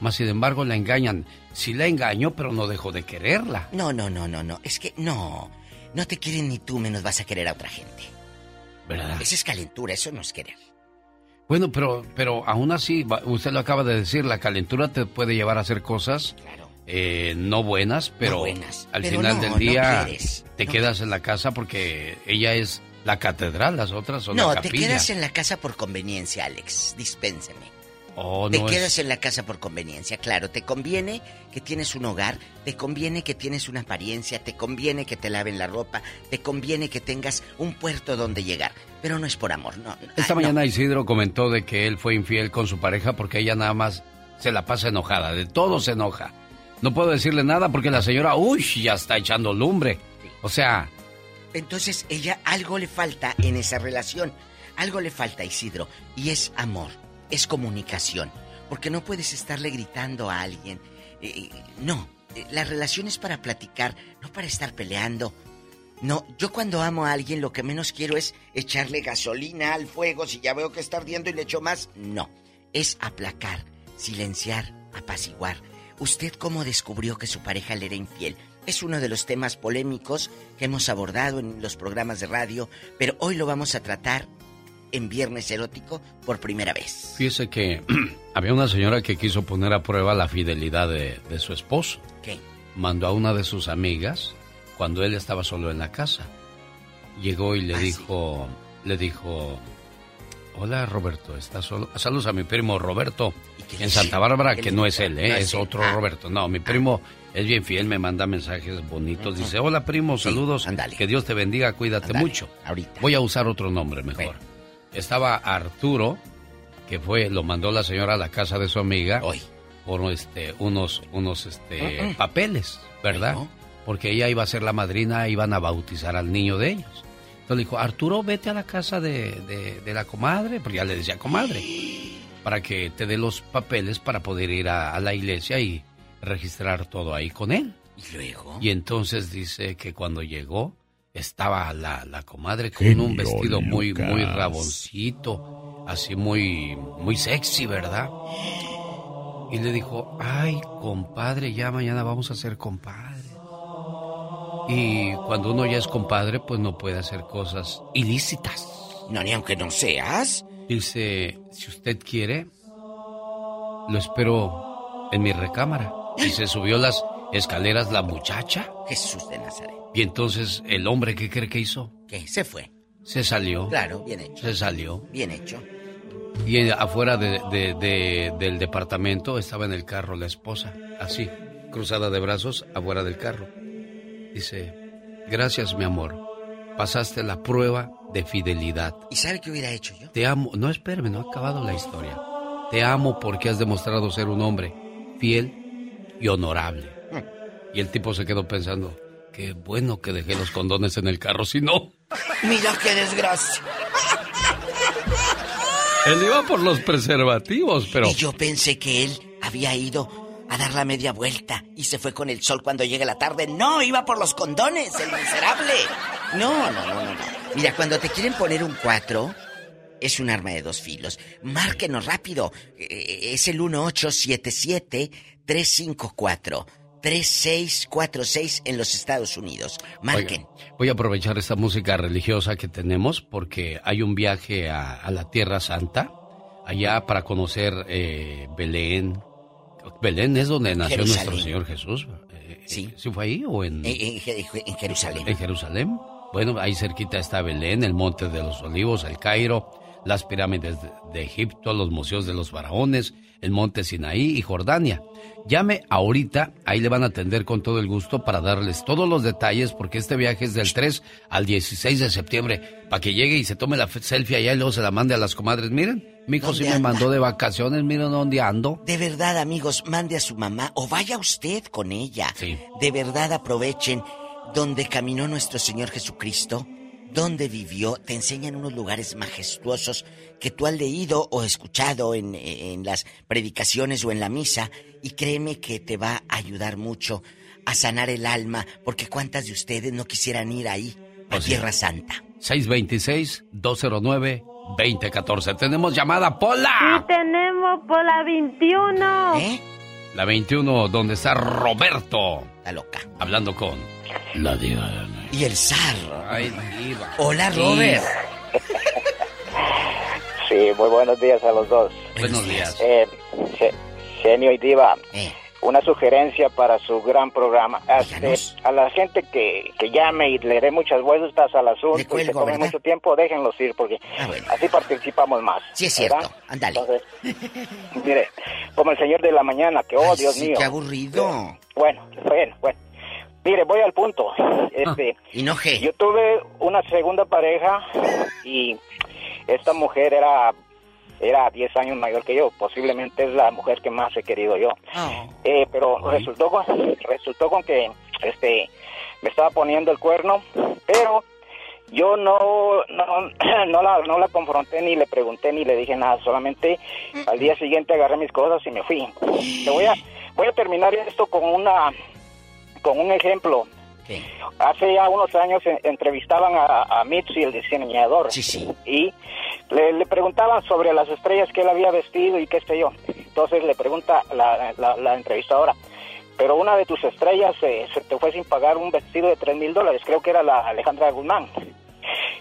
mas sin embargo la engañan. Sí la engaño, pero no dejo de quererla. No, no, no, no, no. Es que no. No te quieren ni tú, menos vas a querer a otra gente. ¿Verdad? Esa es calentura, eso no es querer. Bueno, pero pero aún así, usted lo acaba de decir, la calentura te puede llevar a hacer cosas eh, no buenas, pero buenas. al Pero final no, del día te quedas en la casa porque ella es la catedral, las otras son No, la te quedas en la casa por conveniencia, Alex. Dispénseme. Oh, te no quedas es- en la casa por conveniencia, claro. Te conviene que tienes un hogar, te conviene que tienes una apariencia, te conviene que te laven la ropa, te conviene que tengas un puerto donde llegar. Pero no es por amor, no. no. Esta no. mañana Isidro comentó de que él fue infiel con su pareja porque ella nada más se la pasa enojada, de todo se enoja. No puedo decirle nada porque la señora, uy, ya está echando lumbre. O sea, Entonces ella algo le falta en esa relación. Algo le falta, Isidro. Y es amor, es comunicación. Porque no puedes estarle gritando a alguien. Eh, no, eh, la relación es para platicar, no para estar peleando. No, yo cuando amo a alguien lo que menos quiero es echarle gasolina al fuego si ya veo que está ardiendo y le echo más. No, es aplacar, silenciar, apaciguar. ¿Usted cómo descubrió que su pareja le era infiel? Es uno de los temas polémicos que hemos abordado en los programas de radio, pero hoy lo vamos a tratar en Viernes Erótico por primera vez. fíjese que había una señora que quiso poner a prueba la fidelidad de, de su esposo. ¿Qué? Mandó a una de sus amigas cuando él estaba solo en la casa. Llegó y le dijo, le dijo, hola Roberto, ¿estás solo? Saludos a mi primo Roberto en Santa Bárbara, ¿Qué que no es él, ¿eh? No es otro Ah. Roberto. No, mi primo es bien fiel, me manda mensajes bonitos. Dice, hola primo, saludos, que Dios te bendiga, cuídate mucho. ahorita. Voy a usar otro nombre mejor. Estaba Arturo, que fue, lo mandó la señora a la casa de su amiga por este, unos, unos este, Mm, mm. papeles, ¿verdad? Porque ella iba a ser la madrina, iban a bautizar al niño de ellos. Entonces le dijo, Arturo, vete a la casa de, de- de la comadre, porque ya le decía comadre, para que te dé los papeles para poder ir a, a la iglesia y registrar todo ahí con él. ¿Y luego? Y entonces dice que cuando llegó, estaba la, la comadre con Genio un vestido muy, muy raboncito, así muy, muy sexy, ¿verdad? Y le dijo, ay, compadre, ya mañana vamos a ser compadre. Y cuando uno ya es compadre, pues no puede hacer cosas ilícitas. No, ni aunque no seas. Dice, si usted quiere, lo espero en mi recámara. Y se subió las escaleras la muchacha. Jesús de Nazaret. Y entonces el hombre, ¿qué cree que hizo? ¿Qué? Se fue. Se salió. Claro, bien hecho. Se salió. Bien hecho. Y afuera de- de- de- del departamento estaba en el carro la esposa, así, cruzada de brazos, afuera del carro. Dice, gracias mi amor, pasaste la prueba de fidelidad. ¿Y sabe qué hubiera hecho yo? Te amo, no espérame, no ha acabado la historia. Te amo porque has demostrado ser un hombre fiel y honorable. Y el tipo se quedó pensando, qué bueno que dejé los condones en el carro, si no... Mira qué desgracia. Él iba por los preservativos, pero... Y yo pensé que él había ido a dar la media vuelta y se fue con el sol cuando llegue la tarde. No, iba por los condones, el miserable. No, no, no, no. Mira, cuando te quieren poner un 4, es un arma de dos filos. Márquenos rápido. Eh, Es el 1877-354-3646 en los Estados Unidos. Marquen. Oiga, voy a aprovechar esta música religiosa que tenemos porque hay un viaje a, a la Tierra Santa, allá para conocer eh, Belén. Belén es donde nació Jerusalén. nuestro Señor Jesús. Eh, Sí. ¿Sí fue ahí o en, En, en Je- en Jerusalén. en Jerusalén? Bueno, ahí cerquita está Belén, el Monte de los Olivos, el Cairo, las pirámides de, de Egipto, los museos de los faraones, el Monte Sinaí y Jordania. Llame ahorita, ahí le van a atender con todo el gusto para darles todos los detalles, porque este viaje es del 3 al 16 de septiembre, para que llegue y se tome la selfie allá y luego se la mande a las comadres. Miren, mi hijo sí ¿Dónde me mandó de vacaciones, miren dónde ando. De verdad, amigos, mande a su mamá o vaya usted con ella. De verdad aprovechen donde caminó nuestro Señor Jesucristo, donde vivió, te enseñan unos lugares majestuosos que tú has leído o escuchado en, en las predicaciones o en la misa y créeme que te va a ayudar mucho a sanar el alma, porque cuántas de ustedes no quisieran ir ahí, a Pues sí. Tierra Santa. 626-209-2014. Tenemos llamada, Pola. tenemos por la 21. ¿Eh? La 21, donde está Roberto. La loca. Hablando con la diva. Y el zar. Ay, diva. Hola, Robert. Sí, muy buenos días a los dos. Buenos días. Eh, Ge- genio y diva. una sugerencia para su gran programa. A la gente que, que llame y le dé muchas vueltas al asunto y se tome mucho tiempo, déjenlos ir porque así participamos más. Sí, es ¿verdad? cierto. Ándale. Mire, como el señor de la mañana, que, oh, Dios sí, mío. qué aburrido. Bueno, bueno, bueno. Mire, voy al punto. Este, y no Yo tuve una segunda pareja y esta mujer era era 10 años mayor que yo. Posiblemente es la mujer que más he querido yo. Eh, pero resultó con, resultó con que este me estaba poniendo el cuerno, pero yo no no, no la no la confronté ni le pregunté ni le dije nada, solamente al día siguiente agarré mis cosas y me fui. Te voy a voy a terminar esto con una con un ejemplo. Hace ya unos años en- entrevistaban a, a Mitzi, el diseñador. Y le, le preguntaban sobre las estrellas que él había vestido y qué sé yo. Entonces le pregunta la, la, la entrevistadora, pero una de tus estrellas eh, se te fue sin pagar un vestido de tres mil dólares, creo que era la Alejandra Guzmán.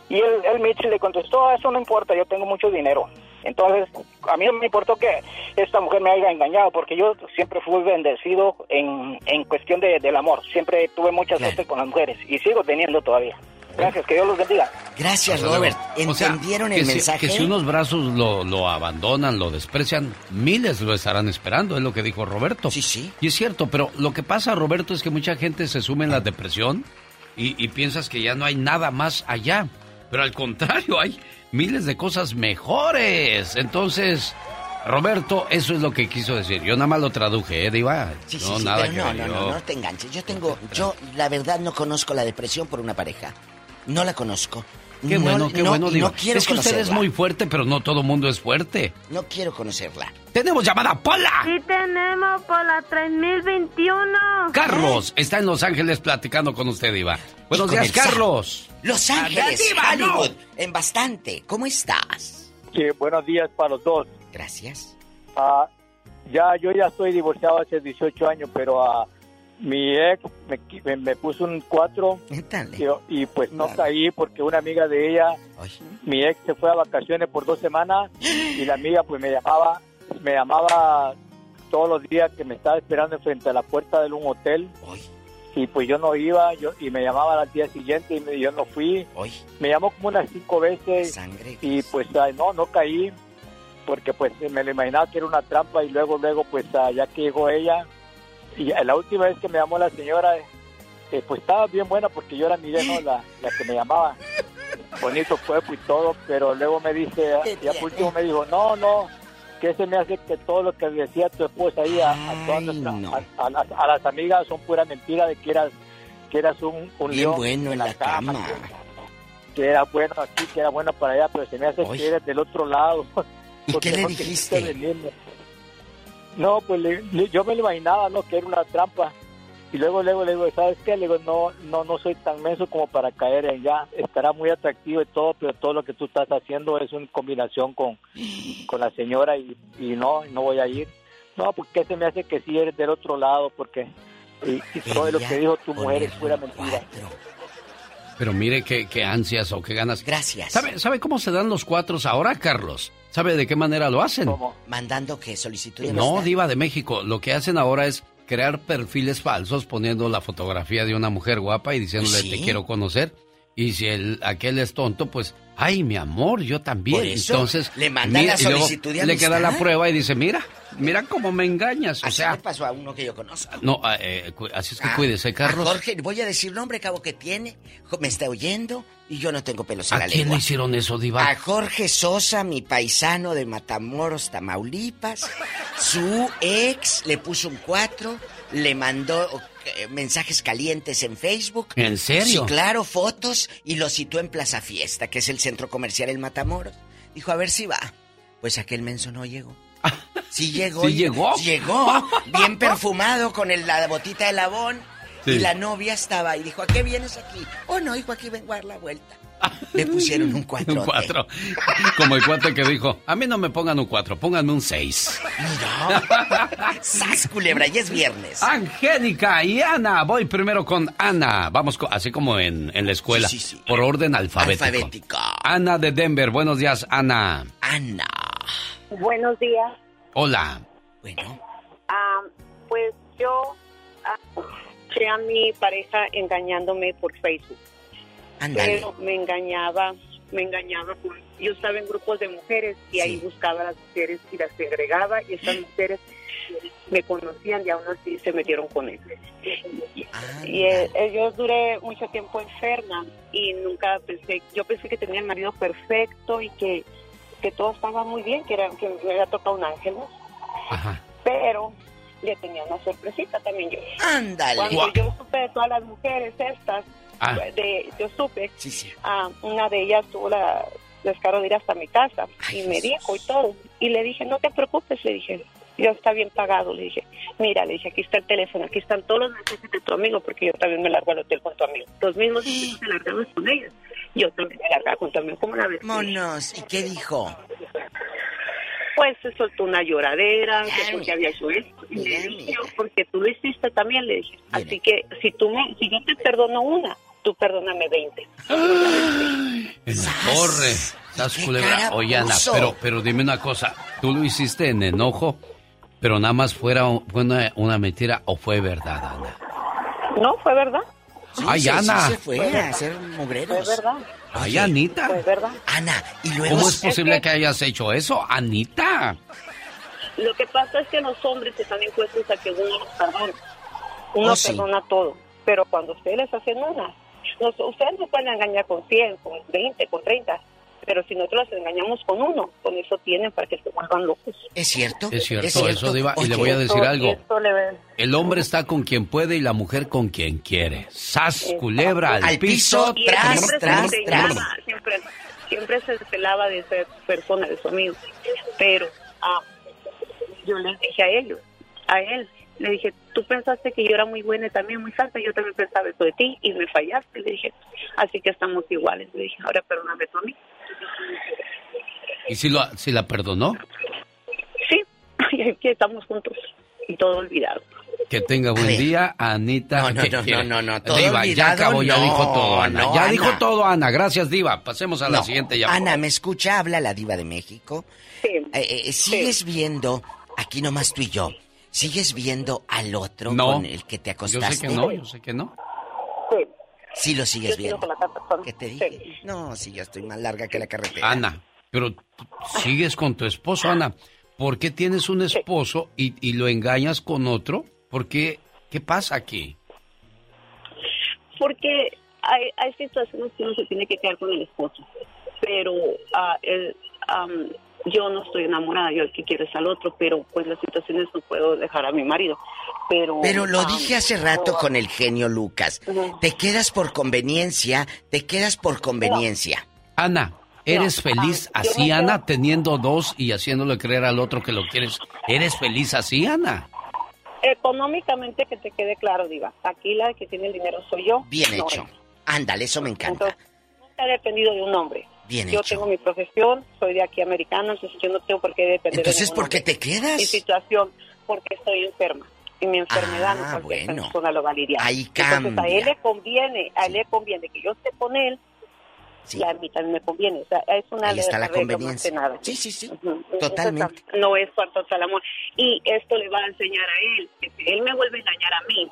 Y el, el Mitch le contestó, "Ah, eso no importa, yo tengo mucho dinero. Entonces, a mí no me importó que esta mujer me haya engañado, porque yo siempre fui bendecido en, en cuestión de, del amor. Siempre tuve mucha suerte con las mujeres y sigo teniendo todavía. Gracias, que Dios los bendiga. Gracias, Robert. luego. O sea, ¿Entendieron que el si- mensaje? que si unos brazos lo, lo abandonan, lo desprecian, miles lo estarán esperando, es lo que dijo Roberto. Sí, sí. Y es cierto, pero lo que pasa, Roberto, es que mucha gente se sume en la depresión y, y piensas que ya no hay nada más allá. Pero al contrario, hay miles de cosas mejores. Entonces, Roberto, eso es lo que quiso decir. Yo nada más lo traduje, ¿eh, Diva? Sí, sí, no, sí, nada pero que no, no, no, no te enganches. Yo tengo, yo la verdad no conozco la depresión por una pareja. No la conozco. Qué No- bueno, qué no- bueno, Diva. No quiero es que usted es muy fuerte, pero no todo mundo es fuerte. No quiero conocerla. Tenemos llamada Pola. Sí tenemos por la 3021. Carlos está en Los Ángeles platicando con usted, Diva. Buenos días, Carlos. Los Ángeles, Diva, Hollywood, en bastante. ¿Cómo estás? Sí, buenos días para los dos. Gracias. Ah, ya, yo ya estoy divorciado hace 18 años, pero a mi ex me, me, me puso un 4 y, y pues no caí porque una amiga de ella, mi ex se fue a vacaciones por dos semanas y la amiga pues me llamaba, me llamaba todos los días que me estaba esperando frente a la puerta de un hotel. Y pues yo no iba, yo y me llamaba al día siguiente y me- yo no fui. Me llamó como unas cinco veces y pues ay, no, no caí porque pues me lo imaginaba que era una trampa y luego, luego pues ah, ya que llegó ella y la última vez que me llamó la señora, eh, pues estaba bien buena porque yo era Miguel, ¿no? La, la que me llamaba. Bonito cuerpo y todo, pero luego me dice, ya por último me dijo, no, no, que se me hace que todo lo que decía tu esposa ahí a, a todas nuestras- a, a las, a las amigas son pura mentira de que eras, que eras un, un Bien león bueno en la cama. Que, que era bueno aquí, que era bueno para allá, pero se me hace que eres del otro lado. ¿Y qué le dijiste? No, pues le- yo me lo imaginaba, ¿no? Que era una trampa. Y luego, luego le digo, ¿sabes qué? Le digo, no, no, no soy tan menso como para caer en ya. Estará muy atractivo y todo, pero todo lo que tú estás haciendo es una combinación con, con la señora y, y no, no voy a ir. No, porque se me hace que sí eres del otro lado, porque y, y todo lo que dijo tu mujer es pura mentira. Pero mire qué, qué ansias o qué ganas. Gracias. ¿Sabe, ¿Sabe cómo se dan los cuatros ahora, Carlos? ¿Sabe de qué manera lo hacen? Mandando que solicitud de No, amistad. Diva de México. Lo que hacen ahora es crear perfiles falsos poniendo la fotografía de una mujer guapa y diciéndole ¿Sí? te quiero conocer. Y si el, aquel es tonto, pues, ay, mi amor, yo también. Por eso, Entonces, le mandan la solicitud de Le queda la prueba y dice, mira, mira cómo me engañas. O Así sea, le pasó a uno que yo conozco. no, ah, eh, así es que Ah, cuídese, Carlos. a Jorge, voy a decir nombre, cabo que tiene. Me está oyendo y yo no tengo pelos en ¿A la quién lengua. le hicieron eso, Diva? A Jorge Sosa, mi paisano de Matamoros, Tamaulipas. Su ex le puso un 4, le mandó mensajes calientes en Facebook. ¿En serio? Sí, claro, fotos y lo citó en Plaza Fiesta, que es el centro comercial en Matamoros. Dijo, a ver si va. Pues aquel menso no llegó. Sí llegó. ¿Sí llegó? Llegó, bien perfumado con el- la botita de labón. Sí. Y la novia estaba y dijo, ¿a qué vienes aquí? Oh, no, hijo, aquí vengo a dar la vuelta. Le pusieron un cuatro. Un cuatro. Como el cuate que dijo, a mí no me pongan un cuatro, pónganme un seis. ¡Sas, culebra! Y es viernes. Angélica y Ana. Voy primero con Ana. Vamos co- así como en, en la escuela. Sí, sí, sí. Por orden alfabético. Alfabético. Ana de Denver. Buenos días, Ana. Ana. Buenos días. Hola. Bueno. Ah, pues yo eché a mi pareja engañándome por Facebook. Pero me engañaba, me engañaba con... Yo estaba en grupos de mujeres y ahí buscaba a las mujeres y las segregaba y esas mujeres me conocían y aún así se metieron con él. Y eh, yo duré mucho tiempo enferma y nunca pensé, yo pensé que tenía el marido perfecto y que, que todo estaba muy bien, que, era, que me había tocado un ángel. Pero le tenía una sorpresita también yo. Ándale. Cuando yo supe de todas las mujeres estas, Ah. de, yo supe, ah, una de ellas tuvo la descaro de ir hasta mi casa y me dijo y todo. Y le dije, no te preocupes, le dije, ya está bien pagado. Le dije, mira, le dije, aquí está el teléfono, aquí están todos los mensajes de tu amigo, porque yo también me largo al hotel con tu amigo. Los mismos que se largamos con ellos. Yo también me largaba con tu amigo. ¿Cómo la ves? Monos, ¿y qué dijo? Pues se soltó una lloradera, que porque había hecho esto. Y le dije, porque tú lo hiciste también, le dije. Así que si tú me, si yo te perdono una, tú perdóname 20. En la torre. Estás culebra. Oye, Ana, pero, pero dime una cosa. ¿Tú lo hiciste en enojo, pero nada más fuera un- fue una, una mentira o fue verdad, Ana? No, fue verdad. Ay, sí, Ana. sí se fue a hacer mugreros. Fue verdad. Ay, Anita. Fue verdad. Ana, y luego... ¿Cómo es posible que hayas hecho eso, Anita? Lo que pasa es que los hombres están impuestos a que uno los perdone. Uno Oh, sí. perdona todo. Pero cuando ustedes les hacen una, nos- ustedes no pueden engañar con 100, con 20, con 30. Pero si nosotros los engañamos con uno, con eso tienen para que se vuelvan locos. ¿Es cierto? Es cierto, eso, Diva. Y le voy a decir algo. El hombre está con quien puede y la mujer con quien quiere. ¡Sas, culebra, al, Al piso, Y él tras, siempre tras, se tras. Siempre, siempre se celaba de ser persona, de su amigo. Pero ah, yo les dije a ellos, a él, le dije, tú pensaste que yo era muy buena y también muy santa, yo también pensaba eso de ti y me fallaste. Le dije, así que estamos iguales. Le dije, ahora perdóname tú a mí. ¿Y si, lo, si la perdonó? Sí, y aquí estamos juntos y todo olvidado. Que tenga buen día, Anita. No, no, ¿Qué no, no, no, no, todo Diva, ya olvidado, acabó, ya no, dijo todo, Ana. no, ya Ana. dijo todo, Ana. Gracias, Diva. Pasemos a la No. siguiente llamada. Ana, ¿me escucha? Habla la diva de México. Eh, eh, ¿Sigues viendo, aquí nomás tú y yo, sigues viendo al otro No. con el que te Yo acostaste? sé que no, yo sé que no. Sí lo sigues Yo viendo. con la. ¿Qué te dije? No, sí, ya estoy más larga que la carretera. Ana, pero sigues con tu esposo, Ana. ¿Por qué tienes un esposo y, y lo engañas con otro? ¿Por qué? ¿Qué pasa aquí? Porque hay, hay situaciones que uno se tiene que quedar con el esposo, pero ah, él, am, yo no estoy enamorada, yo el que quiero es al otro, pero pues las situaciones no puedo dejar a mi marido. Pero, Pero lo dije hace rato con el genio Lucas. Te quedas por conveniencia, te quedas por conveniencia. Ana, ¿eres No, feliz ah, así, Ana, teniendo dos y haciéndole creer al otro que lo quieres? ¿Eres feliz así, Ana? Económicamente que te quede claro, Diva, aquí la que tiene el dinero soy yo. Bien no hecho. Ándale, eso me encanta. Entonces, nunca he dependido de un hombre. Bien yo hecho. tengo mi profesión, soy de aquí americana, entonces yo no tengo por qué depender Entonces, de ¿por qué te quedas? Mi situación, porque estoy enferma. Y mi enfermedad no Ah, cualquier bueno. persona lo va a lidiar. Ahí Entonces a cambia. él le conviene, a él le conviene que yo esté con él y a mí también me conviene. O sea, es una Ahí está la más conveniencia. que nada. Sí, sí, sí. Ujú. Totalmente. Entonces, no es cuanto al amor. Y esto le va a enseñar a él, que si él me vuelve a engañar a mí,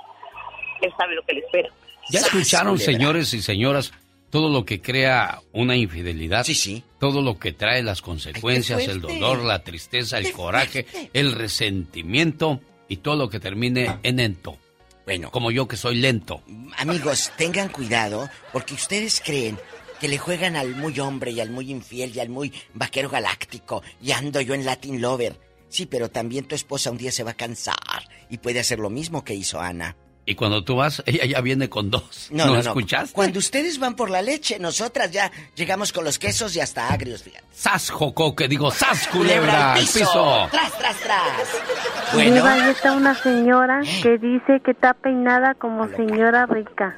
él sabe lo que le espera. ¿Ya escucharon, señores y señoras, todo lo que crea una infidelidad? Sí, sí. Todo lo que trae las consecuencias, el dolor, la tristeza, el coraje, el resentimiento y todo lo que termine en ento. Bueno. Como yo que soy lento. Amigos, tengan cuidado porque ustedes creen que le juegan al muy hombre y al muy infiel y al muy vaquero galáctico y ando yo en Latin Lover. Sí, pero también tu esposa un día se va a cansar y puede hacer lo mismo que hizo Ana. Y cuando tú vas, ella ya viene con dos. No, no, no. escuchaste? Cuando ustedes van por la leche, nosotras ya llegamos con los quesos y hasta agrios, fíjate. ¡Sas, jocoque! Digo, ¡sas, culebra! ¡Al piso! ¡Tras, tras, tras! Diva, ahí está una señora que dice que está peinada como señora rica.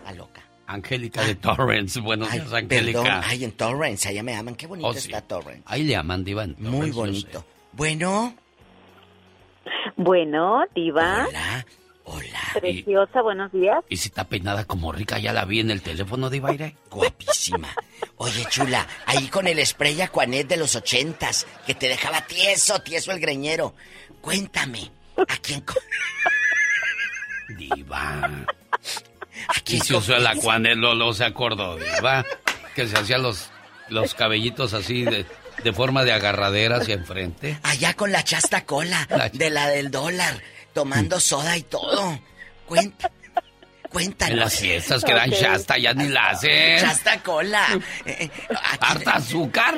Angélica de Torrance. Buenos días, Angélica. Perdón, ay, en Torrance, allá me aman. Qué bonito Oh, sí. está Torrance. Ahí le aman, Diva. en Muy Torrance, bonito. Bueno. Bueno, Diva. Hola, Preciosa, buenos días. ¿Y si está peinada como rica? Ya la vi en el teléfono, Diva Aire. Guapísima. Oye, chula, ahí con el spray Aquanet de los ochentas, que te dejaba tieso, tieso el greñero. Cuéntame, ¿a quién... co- Diva. Aquí se usó el acuanelo, lo se acordó, Diva. Que se hacía los, los cabellitos así de, de forma de agarradera hacia enfrente. Allá con la chasta cola, de la del dólar, tomando soda y todo. Cuenta. Cuéntanos. En las fiestas que dan chasta, ya ni la hacen. Chasta cola. Eh, ¿Harta azúcar?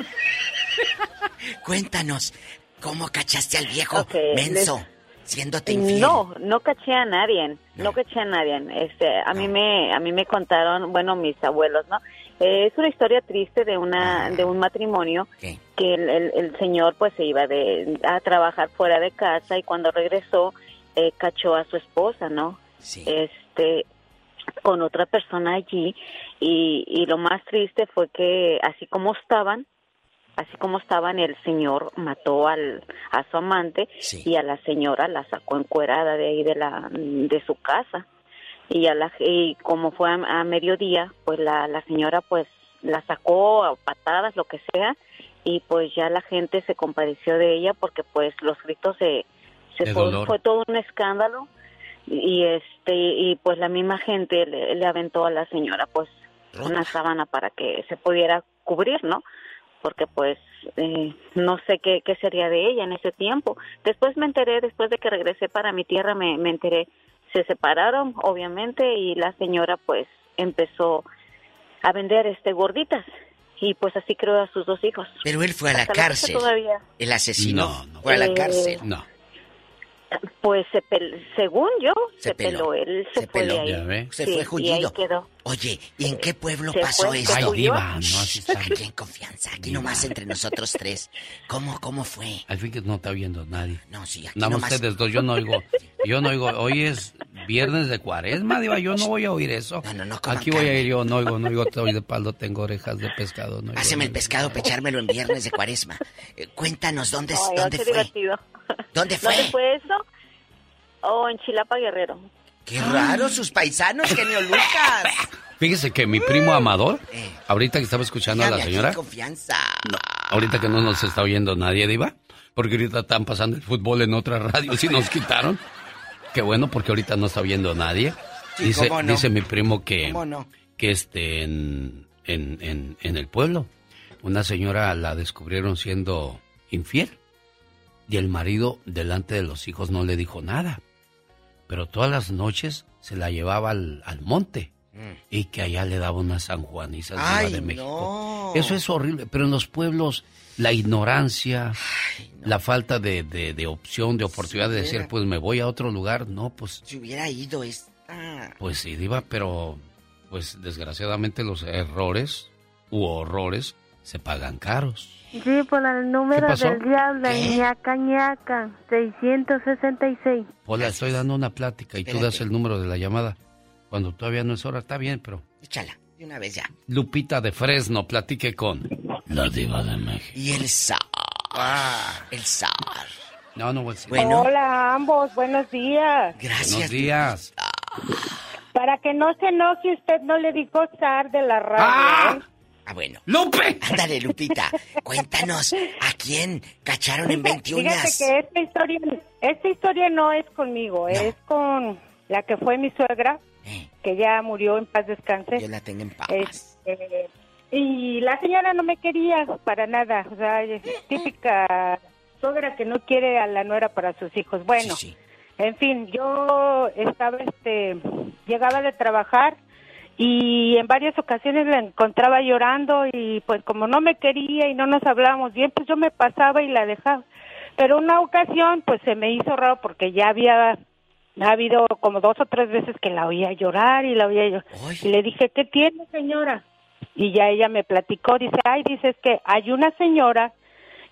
Cuéntanos, ¿cómo cachaste al viejo menso? Siéndote infiel. No, no caché a nadie, no, caché a nadie. Este, a mí me, a mí me contaron, bueno, mis abuelos, ¿no? Eh, es una historia triste de una, de un matrimonio que el, el, señor pues se iba de, a trabajar fuera de casa y cuando regresó eh, cachó a su esposa, ¿no? Sí. Este, con otra persona allí y, y lo más triste fue que así como estaban, así como estaban, el señor mató al, a su amante y a la señora la sacó encuerada de ahí de la de su casa y a la y como fue a, mediodía pues la, la señora pues la sacó a patadas lo que sea y pues ya la gente se compadeció de ella porque pues los gritos se, fue, fue todo un escándalo y este y pues la misma gente le, aventó a la señora pues una sábana para que se pudiera cubrir no porque pues eh, no sé qué, qué sería de ella en ese tiempo. Después me enteré después de que regresé para mi tierra me, me enteré se separaron obviamente y la señora pues empezó a vender este gorditas. Y pues así creó a sus dos hijos. Pero él fue a la cárcel. todavía. el asesino fue a la cárcel no pues se según yo, se, peló. él se, fue peló. ahí. Se fue jullido. Oye, ¿y en qué pueblo pasó esto? Ay, diva, no así Aquí en confianza, aquí nomás entre nosotros tres. ¿Cómo, cómo fue? Al fin que no está viendo nadie. No, sí, aquí Nada nomás... ustedes dos, yo no oigo, yo no oigo, hoy es viernes de cuaresma, diva, yo no voy a oír eso. No, no, no, Aquí voy a ir yo, no oigo, no oigo, estoy de palo, tengo orejas de pescado. No Haceme el pescado, pechármelo en viernes de cuaresma. Eh, cuéntanos, ¿dónde, ¿dónde fue? Divertido. ¿Dónde fue? ¿Dónde fue eso? Oh, en Chilapa Guerrero. Qué raro sus paisanos, genio Lucas. Fíjese que mi primo Amador, eh. ahorita que estaba escuchando a la señora. confianza. ahorita que no nos está oyendo nadie, Diva. Porque ahorita están pasando el fútbol en otra radio y nos quitaron. Qué bueno, porque ahorita no está viendo nadie. dice, dice mi primo que, que este, en, en, en el pueblo, una señora la descubrieron siendo infiel. Y el marido delante de los hijos no le dijo nada pero todas las noches se la llevaba al, monte mm. y que allá le daba unas sanjuanizas de México. Eso es horrible, pero en los pueblos la ignorancia, la falta de, de, opción, de oportunidad de decir, pues me voy a otro lugar, no, pues... Si hubiera ido esta... Pues sí, diva, pero pues desgraciadamente los errores u horrores se pagan caros. Sí, por el número del diablo, ñaca ñaca, 666. Hola, estoy dando una plática y tú das el número de la llamada. Cuando todavía no es hora, está bien, pero... Échala, de una vez ya. Lupita de Fresno, platique con la diva de México. Y el zar. Ah, el zar. No, no voy a Bueno. Hola ambos, buenos días. Gracias. Buenos días. Para que no se enoje, usted no le dijo zar de la radio. ¡Ah! ¿eh? Ah, bueno. ¡Lupe! Ándale, Lupita. Cuéntanos, ¿a quién cacharon en 21 Fíjate que esta historia, esta historia no es conmigo, es con la que fue mi suegra, eh. que ya murió en paz descanse. Yo la tengo en paz. Este, y la señora no me quería para nada, o sea, es típica suegra que no quiere a la nuera para sus hijos. Bueno, en fin, yo estaba, este, llegaba de trabajar y en varias ocasiones la encontraba llorando y pues como no me quería y no nos hablábamos bien, pues yo me pasaba y la dejaba. Pero una ocasión pues se me hizo raro porque ya había ha habido como dos o tres veces que la oía llorar y la oía llorar. Y le dije, ¿qué tiene señora? Y ya ella me platicó, dice, ay, dice, que hay una señora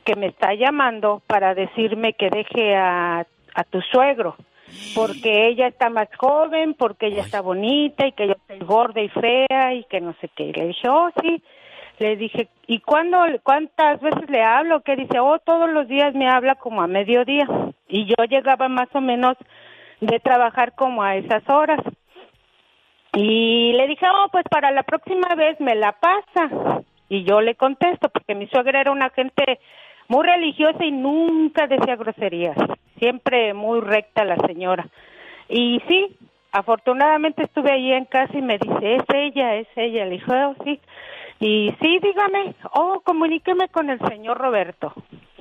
que me está llamando para decirme que deje a, a tu suegro porque ella está más joven, porque ella está bonita y que yo estoy gorda y fea y que no sé qué. Le dije, oh, sí. Le dije, ¿y cuándo, cuántas veces le hablo? Que dice, oh, todos los días me habla como a mediodía. Y yo llegaba más o menos de trabajar como a esas horas. Y le dije, oh, pues para la próxima vez me la pasa. Y yo le contesto, porque mi suegra era una gente muy religiosa y nunca decía groserías, siempre muy recta la señora. Y sí, afortunadamente estuve ahí en casa y me dice, es ella, es ella. Le dije, "Oh, sí. Y sí, dígame, oh, comuníqueme con el señor Roberto.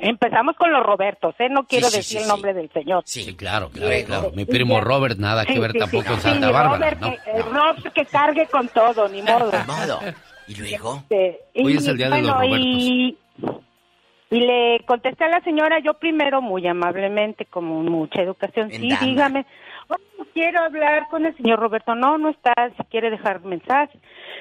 Empezamos con los Robertos, ¿eh? No quiero sí, decir sí, el nombre del señor. Sí, claro, claro, claro. Mi primo. Robert, nada que ver tampoco en Santa Bárbara, Robert, ¿no? que, eh, Rob, que cargue con todo, ni modo. ¿Y luego? Este, Hoy y, es el día de los bueno, Y, y le contesté a la señora, yo primero, muy amablemente, como mucha educación, En sí, dama. dígame, "Oh, quiero hablar con el señor Roberto, no, no está, si quiere dejar mensaje.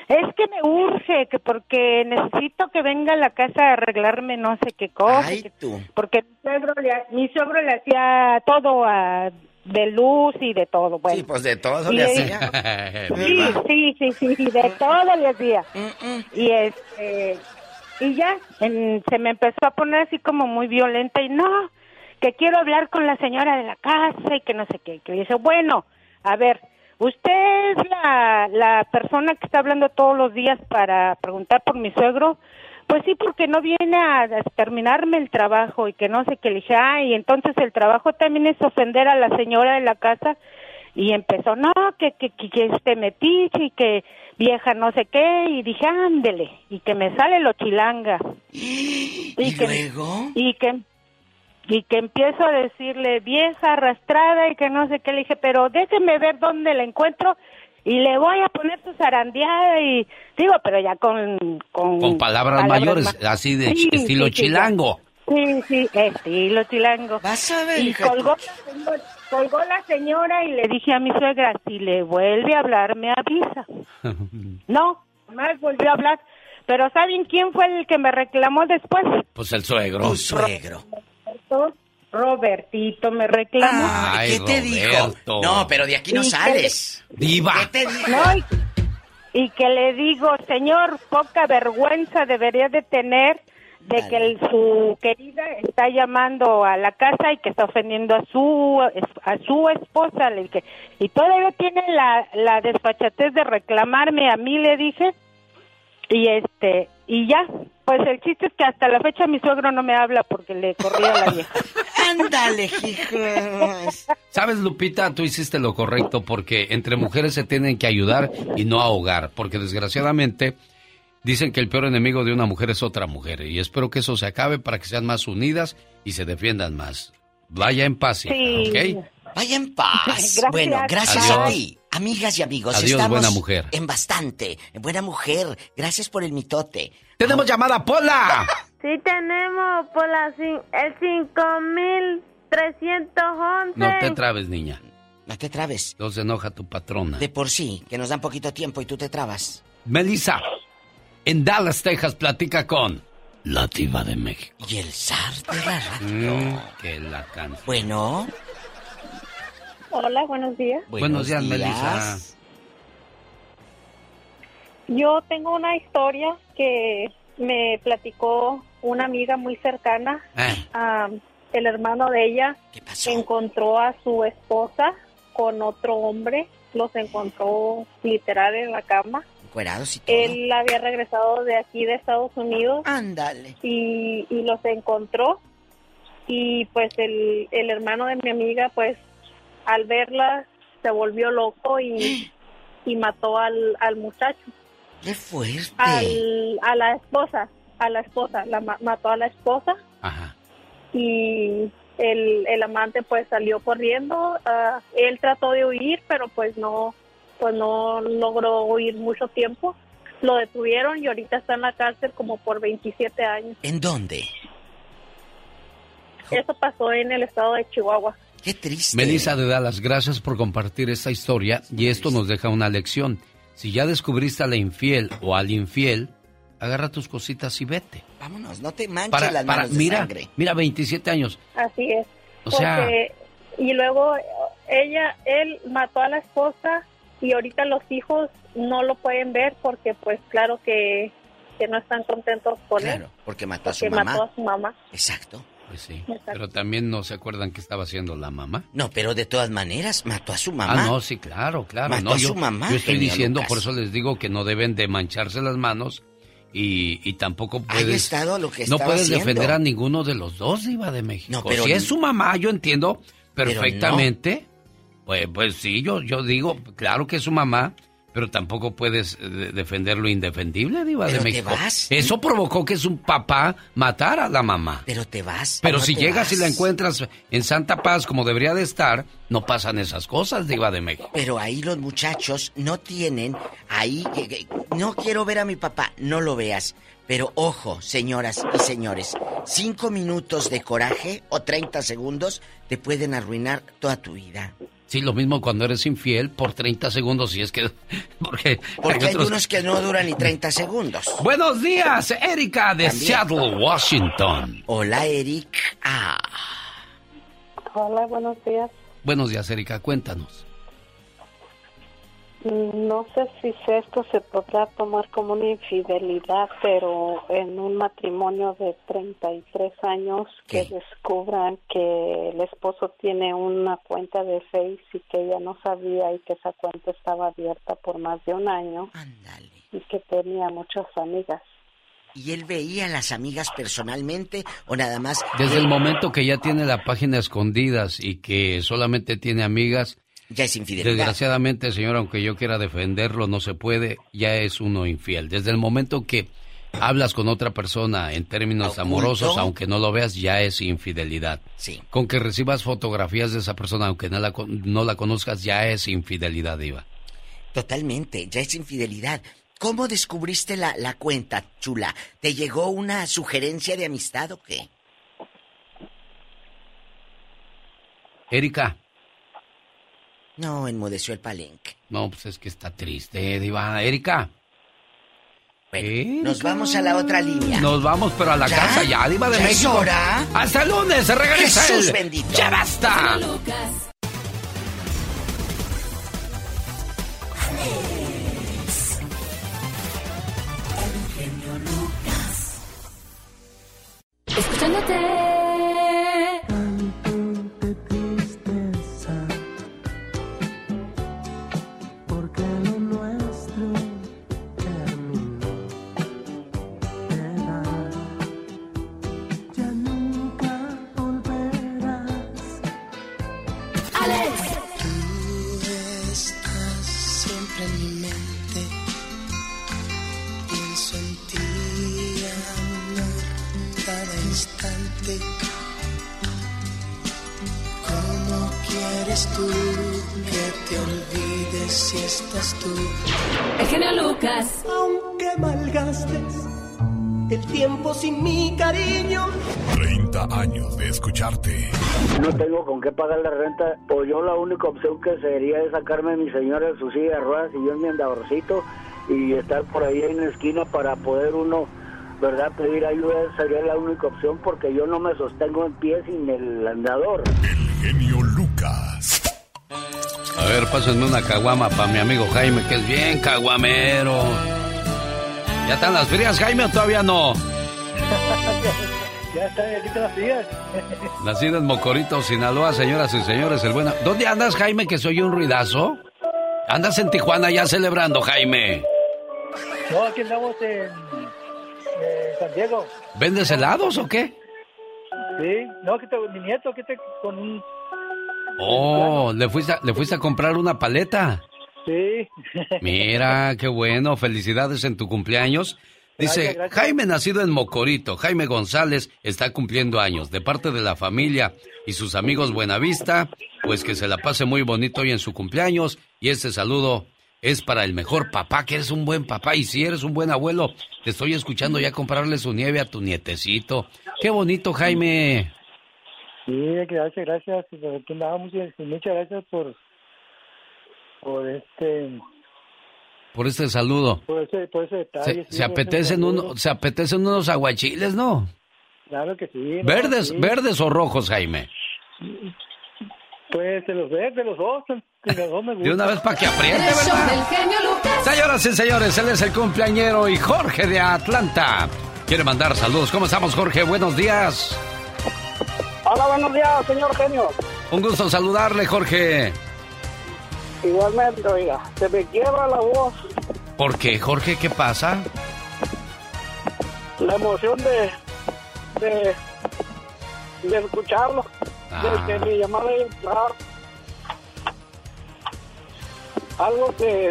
Es que me urge, que porque necesito que venga a la casa a arreglarme no sé qué cosa. Ay, que- tú. porque mi suegro, le, mi suegro le hacía todo a- de luz y de todo. Bueno. Sí, pues de todo Y le le- hacía. Sí, sí, sí, sí, sí, de todo le hacía. Mm, Y este y ya en- se me empezó a poner así como muy violenta y no, que quiero hablar con la señora de la casa y que no sé qué. Que le dice, bueno, a ver, usted es la, la persona que está hablando todos los días para preguntar por mi suegro. Pues sí, porque no viene a, a terminarme el trabajo y que no sé qué. Le dije, ay, entonces el trabajo también es ofender a la señora de la casa y empezó, no, que, que, que, que este metiche y que vieja no sé qué, y dije, ándele, y que me sale lo chilanga. Y, que, luego? Y que, y que empiezo a decirle, vieja arrastrada y que no sé qué, le dije, pero déjeme ver dónde la encuentro y le voy a poner su zarandeada y digo, pero ya con... Con, Con palabras mayores, ma- así de Sí, estilo sí, sí, chilango. Sí, sí, estilo chilango. Vas a ver, Y colgó la, señora, colgó la señora y le dije a mi suegra, si le vuelve a hablar, me avisa. No, más volvió a hablar. Pero ¿saben quién fue el que me reclamó después? Pues el suegro. Tu suegro. Robertito me reclamó. Ay, ¿Qué te dijo? Roberto. No, pero de aquí no Y que- sales. Diva. ¿Qué te dijo? No, y, y que le digo, señor, poca vergüenza debería de tener de que el- su querida está llamando a la casa y que está ofendiendo a su a su esposa le dije y todavía tiene la, la desfachatez de reclamarme a mí le dije y este y ya pues el chiste es que hasta la fecha mi suegro no me habla porque le corría la vieja Ándale, hijos. Sabes, Lupita, tú hiciste lo correcto porque entre mujeres se tienen que ayudar y no ahogar, porque desgraciadamente dicen que el peor enemigo de una mujer es otra mujer y espero que eso se acabe para que sean más unidas y se defiendan más. Vaya en paz, hija, Sí. ¿ok? Vaya en paz. Gracias. Bueno, gracias a ti. Amigas y amigos, Adiós, estamos buena mujer. en bastante. Buena mujer. Gracias por el mitote. ¡Tenemos llamada, Pola! Sí tenemos por la, cin- el 5311. No te trabes, niña. No te trabes. No se enoja tu patrona. De por sí, que nos dan poquito tiempo y tú te trabas. Melissa, en Dallas, Texas, platica con la diva de México. Y el zar de la radio. Mm, que la canción. Bueno. Hola, buenos días. Buenos, días, Melissa. Yo tengo una historia que me platicó una amiga muy cercana. Ah. El hermano de ella encontró a su esposa con otro hombre. Los encontró literal en la cama. Encuerados y todo. Él había regresado de aquí de Estados Unidos. Ándale. Y, y los encontró. Y pues el, el hermano de mi amiga, pues al verla, se volvió loco y, y mató al, al muchacho. ¡Qué fuerte! Al, a la esposa, a la esposa, la ma- mató a la esposa. Ajá. Y el, el amante pues salió corriendo. ah, él trató de huir, pero pues no, pues no logró huir mucho tiempo. Lo detuvieron y ahorita está en la cárcel como por 27 años. ¿En dónde? Eso pasó en el estado de Chihuahua. Qué triste. Melissa de Dallas, gracias por compartir esta historia y esto nos deja una lección. Si ya descubriste a la infiel o al infiel, agarra tus cositas y vete. Vámonos, no te manches Para, las para, manos de mira, sangre. mira, 27 años. Así es. O sea- Porque- y luego ella, él mató a la esposa y ahorita los hijos no lo pueden ver porque pues claro que, que no están contentos con él. Claro, porque mató a su Porque mamá. mató a su mamá. Exacto. Pues sí. Pero también no se acuerdan que estaba haciendo la mamá. No, pero de todas maneras, mató a su mamá. Ah, no, sí, claro, claro. Mató no, a yo, su mamá, yo estoy diciendo, Lucas. por eso les digo que no deben de mancharse las manos y, y tampoco puedes... estado lo que no puedes haciendo. defender a ninguno de los dos, Diva de México. No, pero si es su mamá, yo entiendo Pero perfectamente. Pues, pues sí, yo, yo digo, claro que es su mamá, pero tampoco puedes eh, defender lo indefendible, Diva de Pero te México. vas. Eso provocó que su papá matara a la mamá. Pero te vas. Pero no si llegas y la encuentras en Santa Paz como debería de estar, no pasan esas cosas, Diva de México. Pero ahí los muchachos no tienen, ahí, no quiero ver a mi papá, no lo veas. Pero ojo, señoras y señores, cinco minutos de coraje o 30 segundos te pueden arruinar toda tu vida. Sí, lo mismo cuando eres infiel por 30 segundos, si es que... Porque, Porque hay otros- unos que no duran ni 30 segundos. Buenos días, Erika de También. Seattle, Washington. Hola, Eric. Ah. Hola, buenos días. Buenos días, Erika, cuéntanos. No sé si esto se podrá tomar como una infidelidad, pero en un matrimonio de 33 años que descubran que el esposo tiene una cuenta de Face y que ella no sabía y que esa cuenta estaba abierta por más de un año y que tenía muchas amigas. ¿Y él veía a las amigas personalmente o nada más? Desde el momento que ya tiene la página escondidas y que solamente tiene amigas, Ya es infidelidad. desgraciadamente, señor, aunque yo quiera defenderlo, no se puede, ya es uno infiel. Desde el momento que hablas con otra persona en términos Oculto. amorosos, aunque no lo veas, ya es infidelidad. Sí. Con que recibas fotografías de esa persona, aunque no la, no la conozcas, ya es infidelidad, Iva. Totalmente, ya es infidelidad. ¿Cómo descubriste la, la cuenta, chula? ¿Te llegó una sugerencia de amistad o qué? Erika. No, enmudeció el palenque. No, pues es que está triste, Diva. Erika. Nos vamos a la otra línea. Nos vamos, pero a la ¿Ya? casa ya, Diva de ¿Ya es México. hora? Hasta el lunes, se regresa Jesús él. bendito. ¡Ya basta! Escuchándote. Tú? El genio Lucas. Aunque malgastes el tiempo sin mi cariño. 30 años de escucharte. No tengo con qué pagar la renta, o yo la única opción que sería es sacarme a mi señora de su silla de ruedas y yo en mi andadorcito y estar por ahí en la esquina para poder uno, ¿verdad? Pedir ayuda sería la única opción porque yo no me sostengo en pie sin el andador. Genio Lucas. A ver, pásenme una caguama para mi amigo Jaime, que es bien caguamero. ¿Ya están las frías, Jaime, o todavía no? ya está, aquí te las sillas. Nacido en Mocorito, Sinaloa, señoras y señores, el bueno. ¿Dónde andas, Jaime, que soy un ruidazo? ¿Andas en Tijuana ya celebrando, Jaime? No, aquí andamos en, en San Diego. ¿Vendes helados o qué? Sí, no, aquí te, mi nieto, aquí te, con un... Oh, ¿le fuiste, a, ¿le fuiste a comprar una paleta? Sí. Mira, qué bueno, felicidades en tu cumpleaños. Dice, Gracias, gracias. Jaime nacido en Mocorito, Jaime González está cumpliendo años. De parte de la familia y sus amigos Buenavista, pues que se la pase muy bonito hoy en su cumpleaños. Y este saludo es para el mejor papá, que eres un buen papá. Y si eres un buen abuelo, te estoy escuchando ya comprarle su nieve a tu nietecito. Qué bonito, Jaime. Sí, gracias, gracias. Pues andamos y muchas gracias por, por este, Por este saludo. por ese, por ese detalle. Se, sí, se apetecen uno, se apetecen unos aguachiles, ¿no? Claro que sí. Verdes, Sí. verdes o rojos, Jaime. Pues de los verdes, los dos, de los dos me gustan. De una vez para que apriete, ¿verdad? Señoras y señores, él es el cumpleañero y Jorge de Atlanta. Quiere mandar saludos. ¿Cómo estamos, Jorge? Buenos días. Hola, buenos días, señor genio. Un gusto saludarle, Jorge. Igualmente, oiga, se me quiebra la voz, ¿Por qué, Jorge? ¿Qué pasa? la emoción de, de, de escucharlo, Ah. de que mi llamada entrar. algo que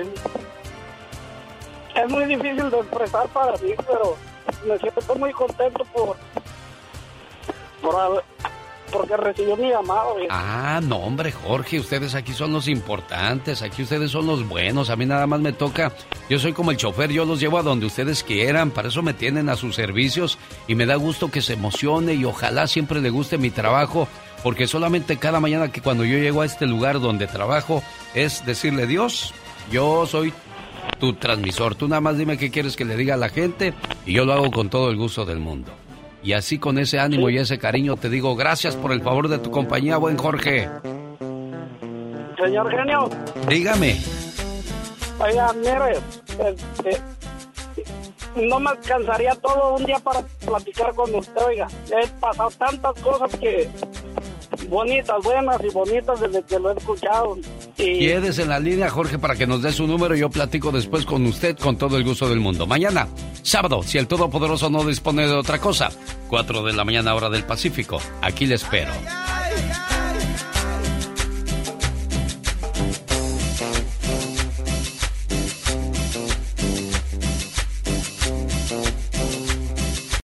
es muy difícil de expresar para mí, pero me siento muy contento por, por porque recibió mi llamado. Ah, no, hombre, Jorge, ustedes aquí son los importantes, aquí ustedes son los buenos, a mí nada más me toca, yo soy como el chofer, yo los llevo a donde ustedes quieran, para eso me tienen a sus servicios y me da gusto que se emocione y ojalá siempre le guste mi trabajo, porque solamente cada mañana que cuando yo llego a este lugar donde trabajo es decirle, Dios, yo soy tu transmisor, tú nada más dime qué quieres que le diga a la gente y yo lo hago con todo el gusto del mundo. Y así con ese ánimo y ese cariño te digo gracias por el favor de tu compañía, buen Jorge. Señor genio. Dígame. Oiga, mire, este, no me alcanzaría todo un día para platicar con usted, oiga. He pasado tantas cosas que bonitas, buenas y bonitas desde que lo he escuchado. Y... En la línea, Jorge, para que nos dé su número y yo platico después con usted con todo el gusto del mundo. Mañana, sábado, si el Todopoderoso no dispone de otra cosa, 4 de la mañana hora del Pacífico. Aquí le espero.